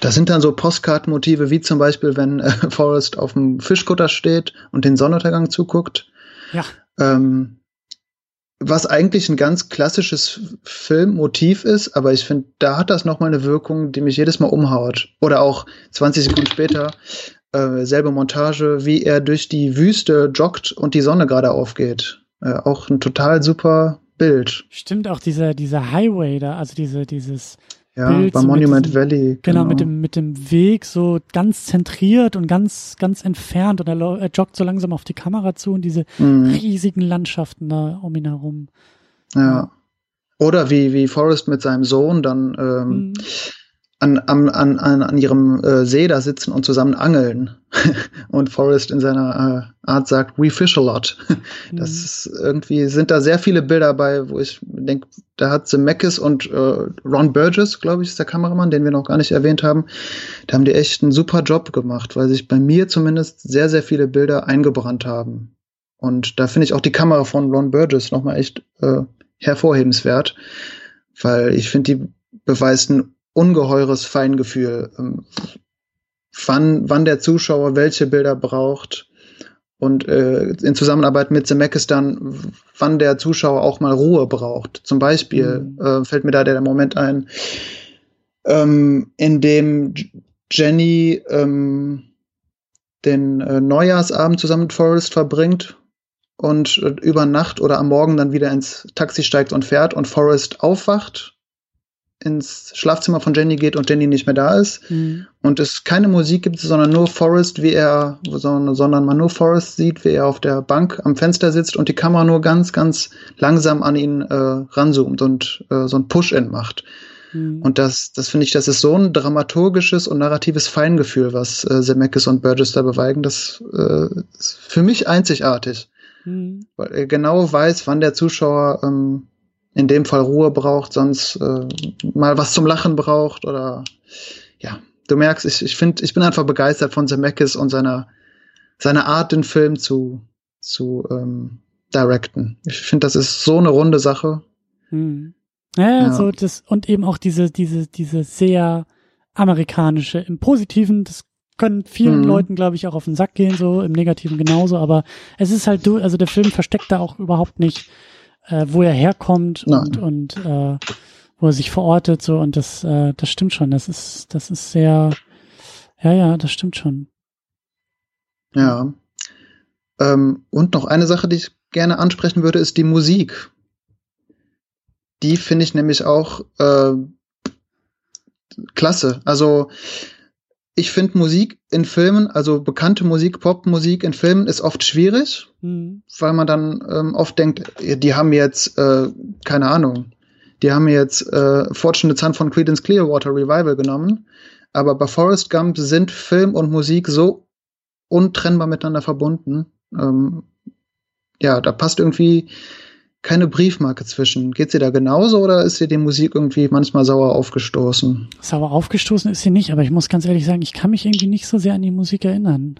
Das sind dann so Postkartenmotive, wie zum Beispiel, wenn äh, (laughs) Forrest auf dem Fischkutter steht und den Sonnenuntergang zuguckt. Ja. Ähm, was eigentlich ein ganz klassisches Filmmotiv ist, aber ich finde, da hat das nochmal eine Wirkung, die mich jedes Mal umhaut. Oder auch 20 Sekunden später, äh, selbe Montage, wie er durch die Wüste joggt und die Sonne gerade aufgeht. Äh, auch ein total super Bild. Stimmt auch dieser, dieser Highway da, also diese, dieses ja, Bild, bei so Monument diesem, Valley. Genau, genau, mit dem, mit dem Weg so ganz zentriert und ganz, ganz entfernt und er, er joggt so langsam auf die Kamera zu und diese mhm. riesigen Landschaften da um ihn herum. Ja. Oder wie, wie Forrest mit seinem Sohn dann ähm, mhm an, an, an, an ihrem äh, See da sitzen und zusammen angeln. (laughs) und Forrest in seiner äh, Art sagt, we fish a lot. (laughs) das mhm. ist irgendwie, sind da sehr viele Bilder bei, wo ich denke, da hat Zemeckis und äh, Ron Burgess, glaube ich, ist der Kameramann, den wir noch gar nicht erwähnt haben. Da haben die echt einen super Job gemacht, weil sich bei mir zumindest sehr, sehr viele Bilder eingebrannt haben. Und da finde ich auch die Kamera von Ron Burgess nochmal echt äh, hervorhebenswert, weil ich finde, die beweist ein ungeheures Feingefühl, ähm, wann, wann der Zuschauer welche Bilder braucht und äh, in Zusammenarbeit mit Zemeckis dann, wann der Zuschauer auch mal Ruhe braucht. Zum Beispiel mhm. äh, fällt mir da der Moment ein, ähm, in dem Jenny ähm, den äh, Neujahrsabend zusammen mit Forrest verbringt und äh, über Nacht oder am Morgen dann wieder ins Taxi steigt und fährt und Forrest aufwacht ins Schlafzimmer von Jenny geht und Jenny nicht mehr da ist mhm. und es keine Musik gibt, sondern nur Forrest, wie er, sondern man nur Forrest sieht, wie er auf der Bank am Fenster sitzt und die Kamera nur ganz, ganz langsam an ihn äh, ranzoomt und äh, so ein Push-In macht. Mhm. Und das, das finde ich, das ist so ein dramaturgisches und narratives Feingefühl, was äh, Zemeckis und Burgess da beweigen. Das äh, ist für mich einzigartig. Mhm. Weil er genau weiß, wann der Zuschauer ähm, in dem Fall Ruhe braucht, sonst äh, mal was zum Lachen braucht oder ja, du merkst, ich, ich finde, ich bin einfach begeistert von Zemeckis und seiner seiner Art, den Film zu zu ähm, directen. Ich finde, das ist so eine runde Sache. Hm. Ja, ja, so das und eben auch diese diese diese sehr amerikanische im Positiven, das können vielen mhm. Leuten, glaube ich, auch auf den Sack gehen, so im Negativen genauso, aber es ist halt du, also der Film versteckt da auch überhaupt nicht äh, wo er herkommt Nein. und, und äh, wo er sich verortet, so und das, äh, das stimmt schon. Das ist, das ist sehr, ja, ja, das stimmt schon. Ja. Ähm, und noch eine Sache, die ich gerne ansprechen würde, ist die Musik. Die finde ich nämlich auch äh, klasse. Also ich finde Musik in Filmen, also bekannte Musik, Popmusik in Filmen ist oft schwierig, mhm. weil man dann ähm, oft denkt, die haben jetzt, äh, keine Ahnung, die haben jetzt äh, Fortunate Son von Creedence Clearwater Revival genommen, aber bei Forrest Gump sind Film und Musik so untrennbar miteinander verbunden. Ähm, ja, da passt irgendwie keine Briefmarke zwischen. Geht sie da genauso oder ist ihr die Musik irgendwie manchmal sauer aufgestoßen? Sauer aufgestoßen ist sie nicht, aber ich muss ganz ehrlich sagen, ich kann mich irgendwie nicht so sehr an die Musik erinnern.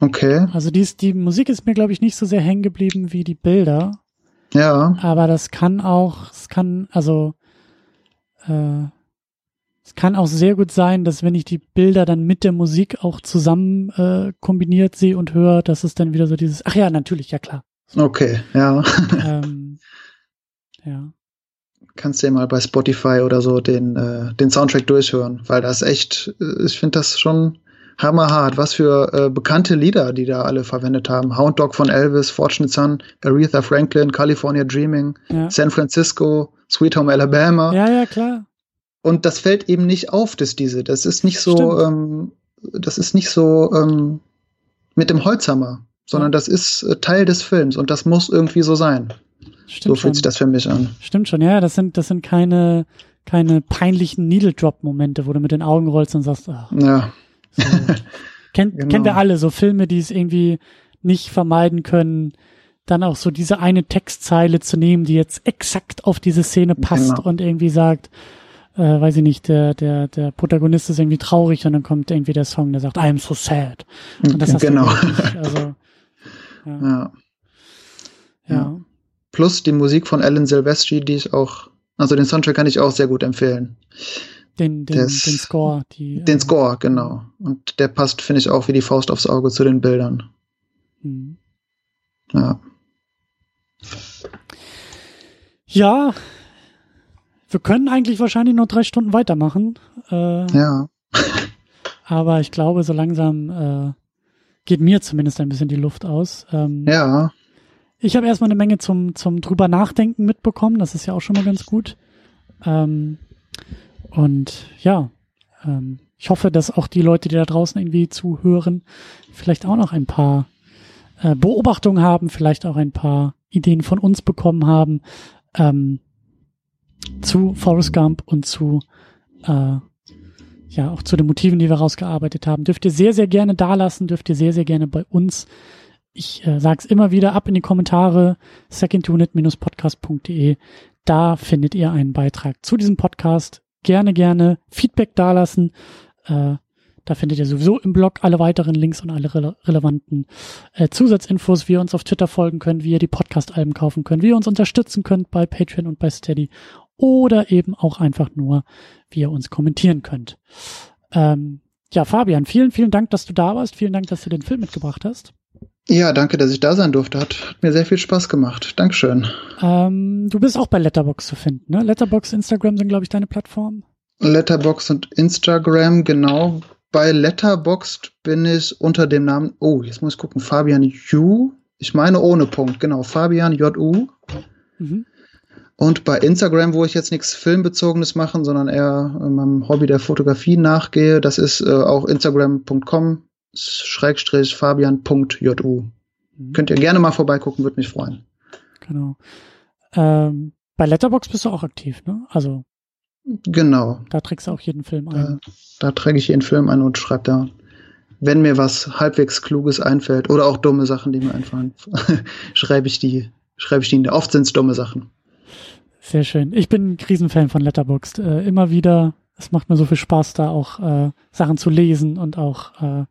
Okay. Also die, ist, die Musik ist mir, glaube ich, nicht so sehr hängen geblieben wie die Bilder. Ja. Aber das kann auch, es kann, also, äh, es kann auch sehr gut sein, dass wenn ich die Bilder dann mit der Musik auch zusammen äh, kombiniert sehe und höre, dass es dann wieder so dieses, ach ja, natürlich, ja klar, Okay, ja. (laughs) ähm, ja. Kannst du ja mal bei Spotify oder so den, äh, den Soundtrack durchhören, weil das echt, äh, ich finde das schon hammerhart. Was für äh, bekannte Lieder, die da alle verwendet haben. Hound Dog von Elvis, Fortunate Son, Aretha Franklin, California Dreaming, ja. San Francisco, Sweet Home Alabama. Ja, ja, klar. Und das fällt eben nicht auf, dass diese, das ist nicht so, ähm, das ist nicht so ähm, mit dem Holzhammer, sondern das ist äh, Teil des Films und das muss irgendwie so sein. Stimmt so fühlt schon. sich das für mich an. Stimmt schon, ja, das sind, das sind keine, keine peinlichen Needle-Drop-Momente, wo du mit den Augen rollst und sagst, ach, ja. So. (laughs) Kenn, genau. Kennen wir alle, so Filme, die es irgendwie nicht vermeiden können, dann auch so diese eine Textzeile zu nehmen, die jetzt exakt auf diese Szene passt genau. und irgendwie sagt, äh, weiß ich nicht, der, der, der Protagonist ist irgendwie traurig und dann kommt irgendwie der Song, der sagt, I am so sad. Und das genau. Also, (laughs) ja. Ja. ja. Plus die Musik von Alan Silvestri, die ich auch, also den Soundtrack kann ich auch sehr gut empfehlen. Den, den, Des, den Score. Die, den äh, Score, genau. Und der passt, finde ich, auch wie die Faust aufs Auge zu den Bildern. Mhm. Ja. Ja, wir können eigentlich wahrscheinlich noch drei Stunden weitermachen. Äh, ja. (laughs) aber ich glaube, so langsam äh, geht mir zumindest ein bisschen die Luft aus. Ähm, ja. Ich habe erstmal eine Menge zum, zum drüber nachdenken mitbekommen. Das ist ja auch schon mal ganz gut. Ähm, und ja, ähm, ich hoffe, dass auch die Leute, die da draußen irgendwie zuhören, vielleicht auch noch ein paar äh, Beobachtungen haben, vielleicht auch ein paar Ideen von uns bekommen haben ähm, zu Forrest Gump und zu äh, ja auch zu den Motiven, die wir rausgearbeitet haben. Dürft ihr sehr, sehr gerne dalassen, dürft ihr sehr, sehr gerne bei uns. Ich äh, sage es immer wieder ab in die Kommentare secondunit-podcast.de. Da findet ihr einen Beitrag zu diesem Podcast gerne, gerne Feedback dalassen. Äh, da findet ihr sowieso im Blog alle weiteren Links und alle rele relevanten äh, Zusatzinfos, wie ihr uns auf Twitter folgen könnt, wie ihr die Podcast-Alben kaufen könnt, wie ihr uns unterstützen könnt bei Patreon und bei Steady oder eben auch einfach nur, wie ihr uns kommentieren könnt. Ähm, ja, Fabian, vielen, vielen Dank, dass du da warst. Vielen Dank, dass du den Film mitgebracht hast. Ja, danke, dass ich da sein durfte. Hat, hat mir sehr viel Spaß gemacht. Dankeschön. Ähm, du bist auch bei Letterbox zu finden, ne? Letterbox, Instagram sind, glaube ich, deine Plattformen. Letterbox und Instagram, genau. Bei Letterboxd bin ich unter dem Namen, oh, jetzt muss ich gucken, Fabian Ju. Ich meine ohne Punkt, genau, Fabian J.U. Mhm. Und bei Instagram, wo ich jetzt nichts Filmbezogenes mache, sondern eher meinem Hobby der Fotografie nachgehe, das ist äh, auch instagram.com schrägstrich fabian.ju. Mhm. Könnt ihr gerne mal vorbeigucken, würde mich freuen. Genau. Ähm, bei Letterbox bist du auch aktiv, ne? Also. Genau. Da trägst du auch jeden Film ein. Da, da träge ich jeden Film ein und schreibe da, wenn mir was halbwegs Kluges einfällt oder auch dumme Sachen, die mir einfallen, (laughs) schreibe ich die, schreibe ich die. Oft sind es dumme Sachen. Sehr schön. Ich bin ein Riesenfan von Letterboxd. Äh, immer wieder es macht mir so viel Spaß, da auch äh, Sachen zu lesen und auch, äh,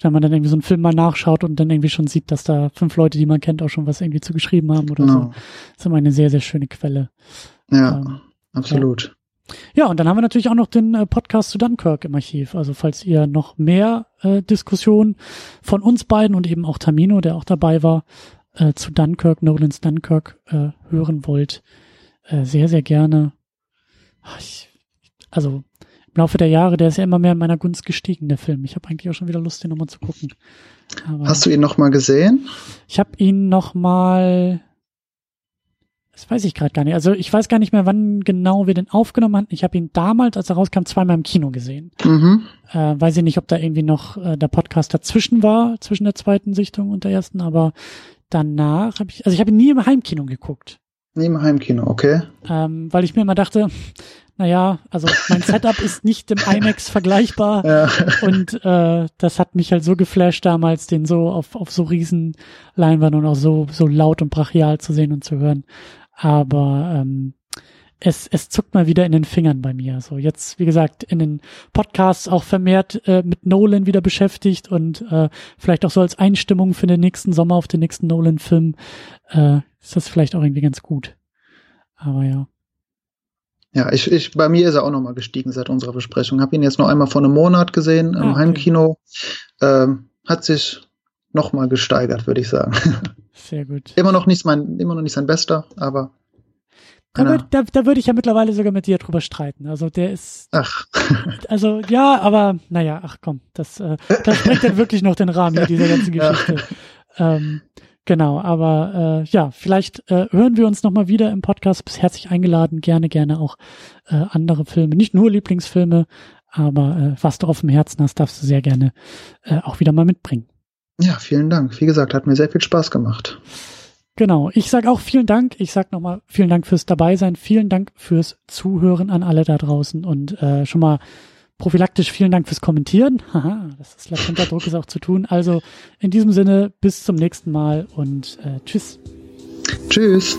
wenn man dann irgendwie so einen Film mal nachschaut und dann irgendwie schon sieht, dass da fünf Leute, die man kennt, auch schon was irgendwie zu geschrieben haben oder genau. so. Das ist immer eine sehr, sehr schöne Quelle. Ja, ähm, absolut. Ja. ja. und dann haben wir natürlich auch noch den äh, Podcast zu Dunkirk im Archiv. Also falls ihr noch mehr äh, Diskussionen von uns beiden und eben auch Tamino, der auch dabei war, äh, zu Dunkirk, Nolans Dunkirk äh, hören wollt, äh, sehr, sehr gerne. Ach, ich also im Laufe der Jahre, der ist ja immer mehr in meiner Gunst gestiegen, der Film. Ich habe eigentlich auch schon wieder Lust, den nochmal zu gucken. Aber Hast du ihn nochmal gesehen? Ich habe ihn nochmal, das weiß ich gerade gar nicht. Also ich weiß gar nicht mehr, wann genau wir den aufgenommen hatten. Ich habe ihn damals, als er rauskam, zweimal im Kino gesehen. Mhm. Äh, weiß ich nicht, ob da irgendwie noch äh, der Podcast dazwischen war, zwischen der zweiten Sichtung und der ersten, aber danach habe ich, also ich habe ihn nie im Heimkino geguckt. Nie im Heimkino, okay. Ähm, weil ich mir immer dachte, naja, also mein (laughs) Setup ist nicht im IMAX vergleichbar ja. und äh, das hat mich halt so geflasht damals, den so auf, auf so riesen Leinwand und auch so, so laut und brachial zu sehen und zu hören. Aber ähm, es, es zuckt mal wieder in den Fingern bei mir. So jetzt, wie gesagt, in den Podcasts auch vermehrt äh, mit Nolan wieder beschäftigt und äh, vielleicht auch so als Einstimmung für den nächsten Sommer auf den nächsten Nolan-Film äh, ist das vielleicht auch irgendwie ganz gut. Aber ja. Ja, ich, ich, bei mir ist er auch nochmal gestiegen seit unserer Besprechung. Habe ihn jetzt noch einmal vor einem Monat gesehen im ah, okay. Heimkino. Ähm, hat sich nochmal gesteigert, würde ich sagen. (laughs) Sehr gut. immer noch nicht mein, immer noch nicht sein bester, aber Da, genau. würd, da, da würde ich ja mittlerweile sogar mit dir drüber streiten. Also der ist. Ach. (laughs) Also ja, aber naja, ach komm, das, äh, das sprengt dann wirklich noch den Rahmen hier, dieser ganzen (laughs) Geschichte. Ja. Ähm, genau, aber äh, ja, vielleicht äh, hören wir uns nochmal wieder im Podcast. Bist herzlich eingeladen, gerne, gerne auch äh, andere Filme, nicht nur Lieblingsfilme, aber äh, was du auf dem Herzen hast, darfst du sehr gerne äh, auch wieder mal mitbringen. Ja, vielen Dank. Wie gesagt, hat mir sehr viel Spaß gemacht. Genau. Ich sage auch vielen Dank. Ich sage nochmal vielen Dank fürs Dabeisein. Vielen Dank fürs Zuhören an alle da draußen und äh, schon mal prophylaktisch vielen Dank fürs Kommentieren. (laughs) Haha, das ist latenter Druck ist auch zu tun. Also in diesem Sinne bis zum nächsten Mal und äh, tschüss. Tschüss.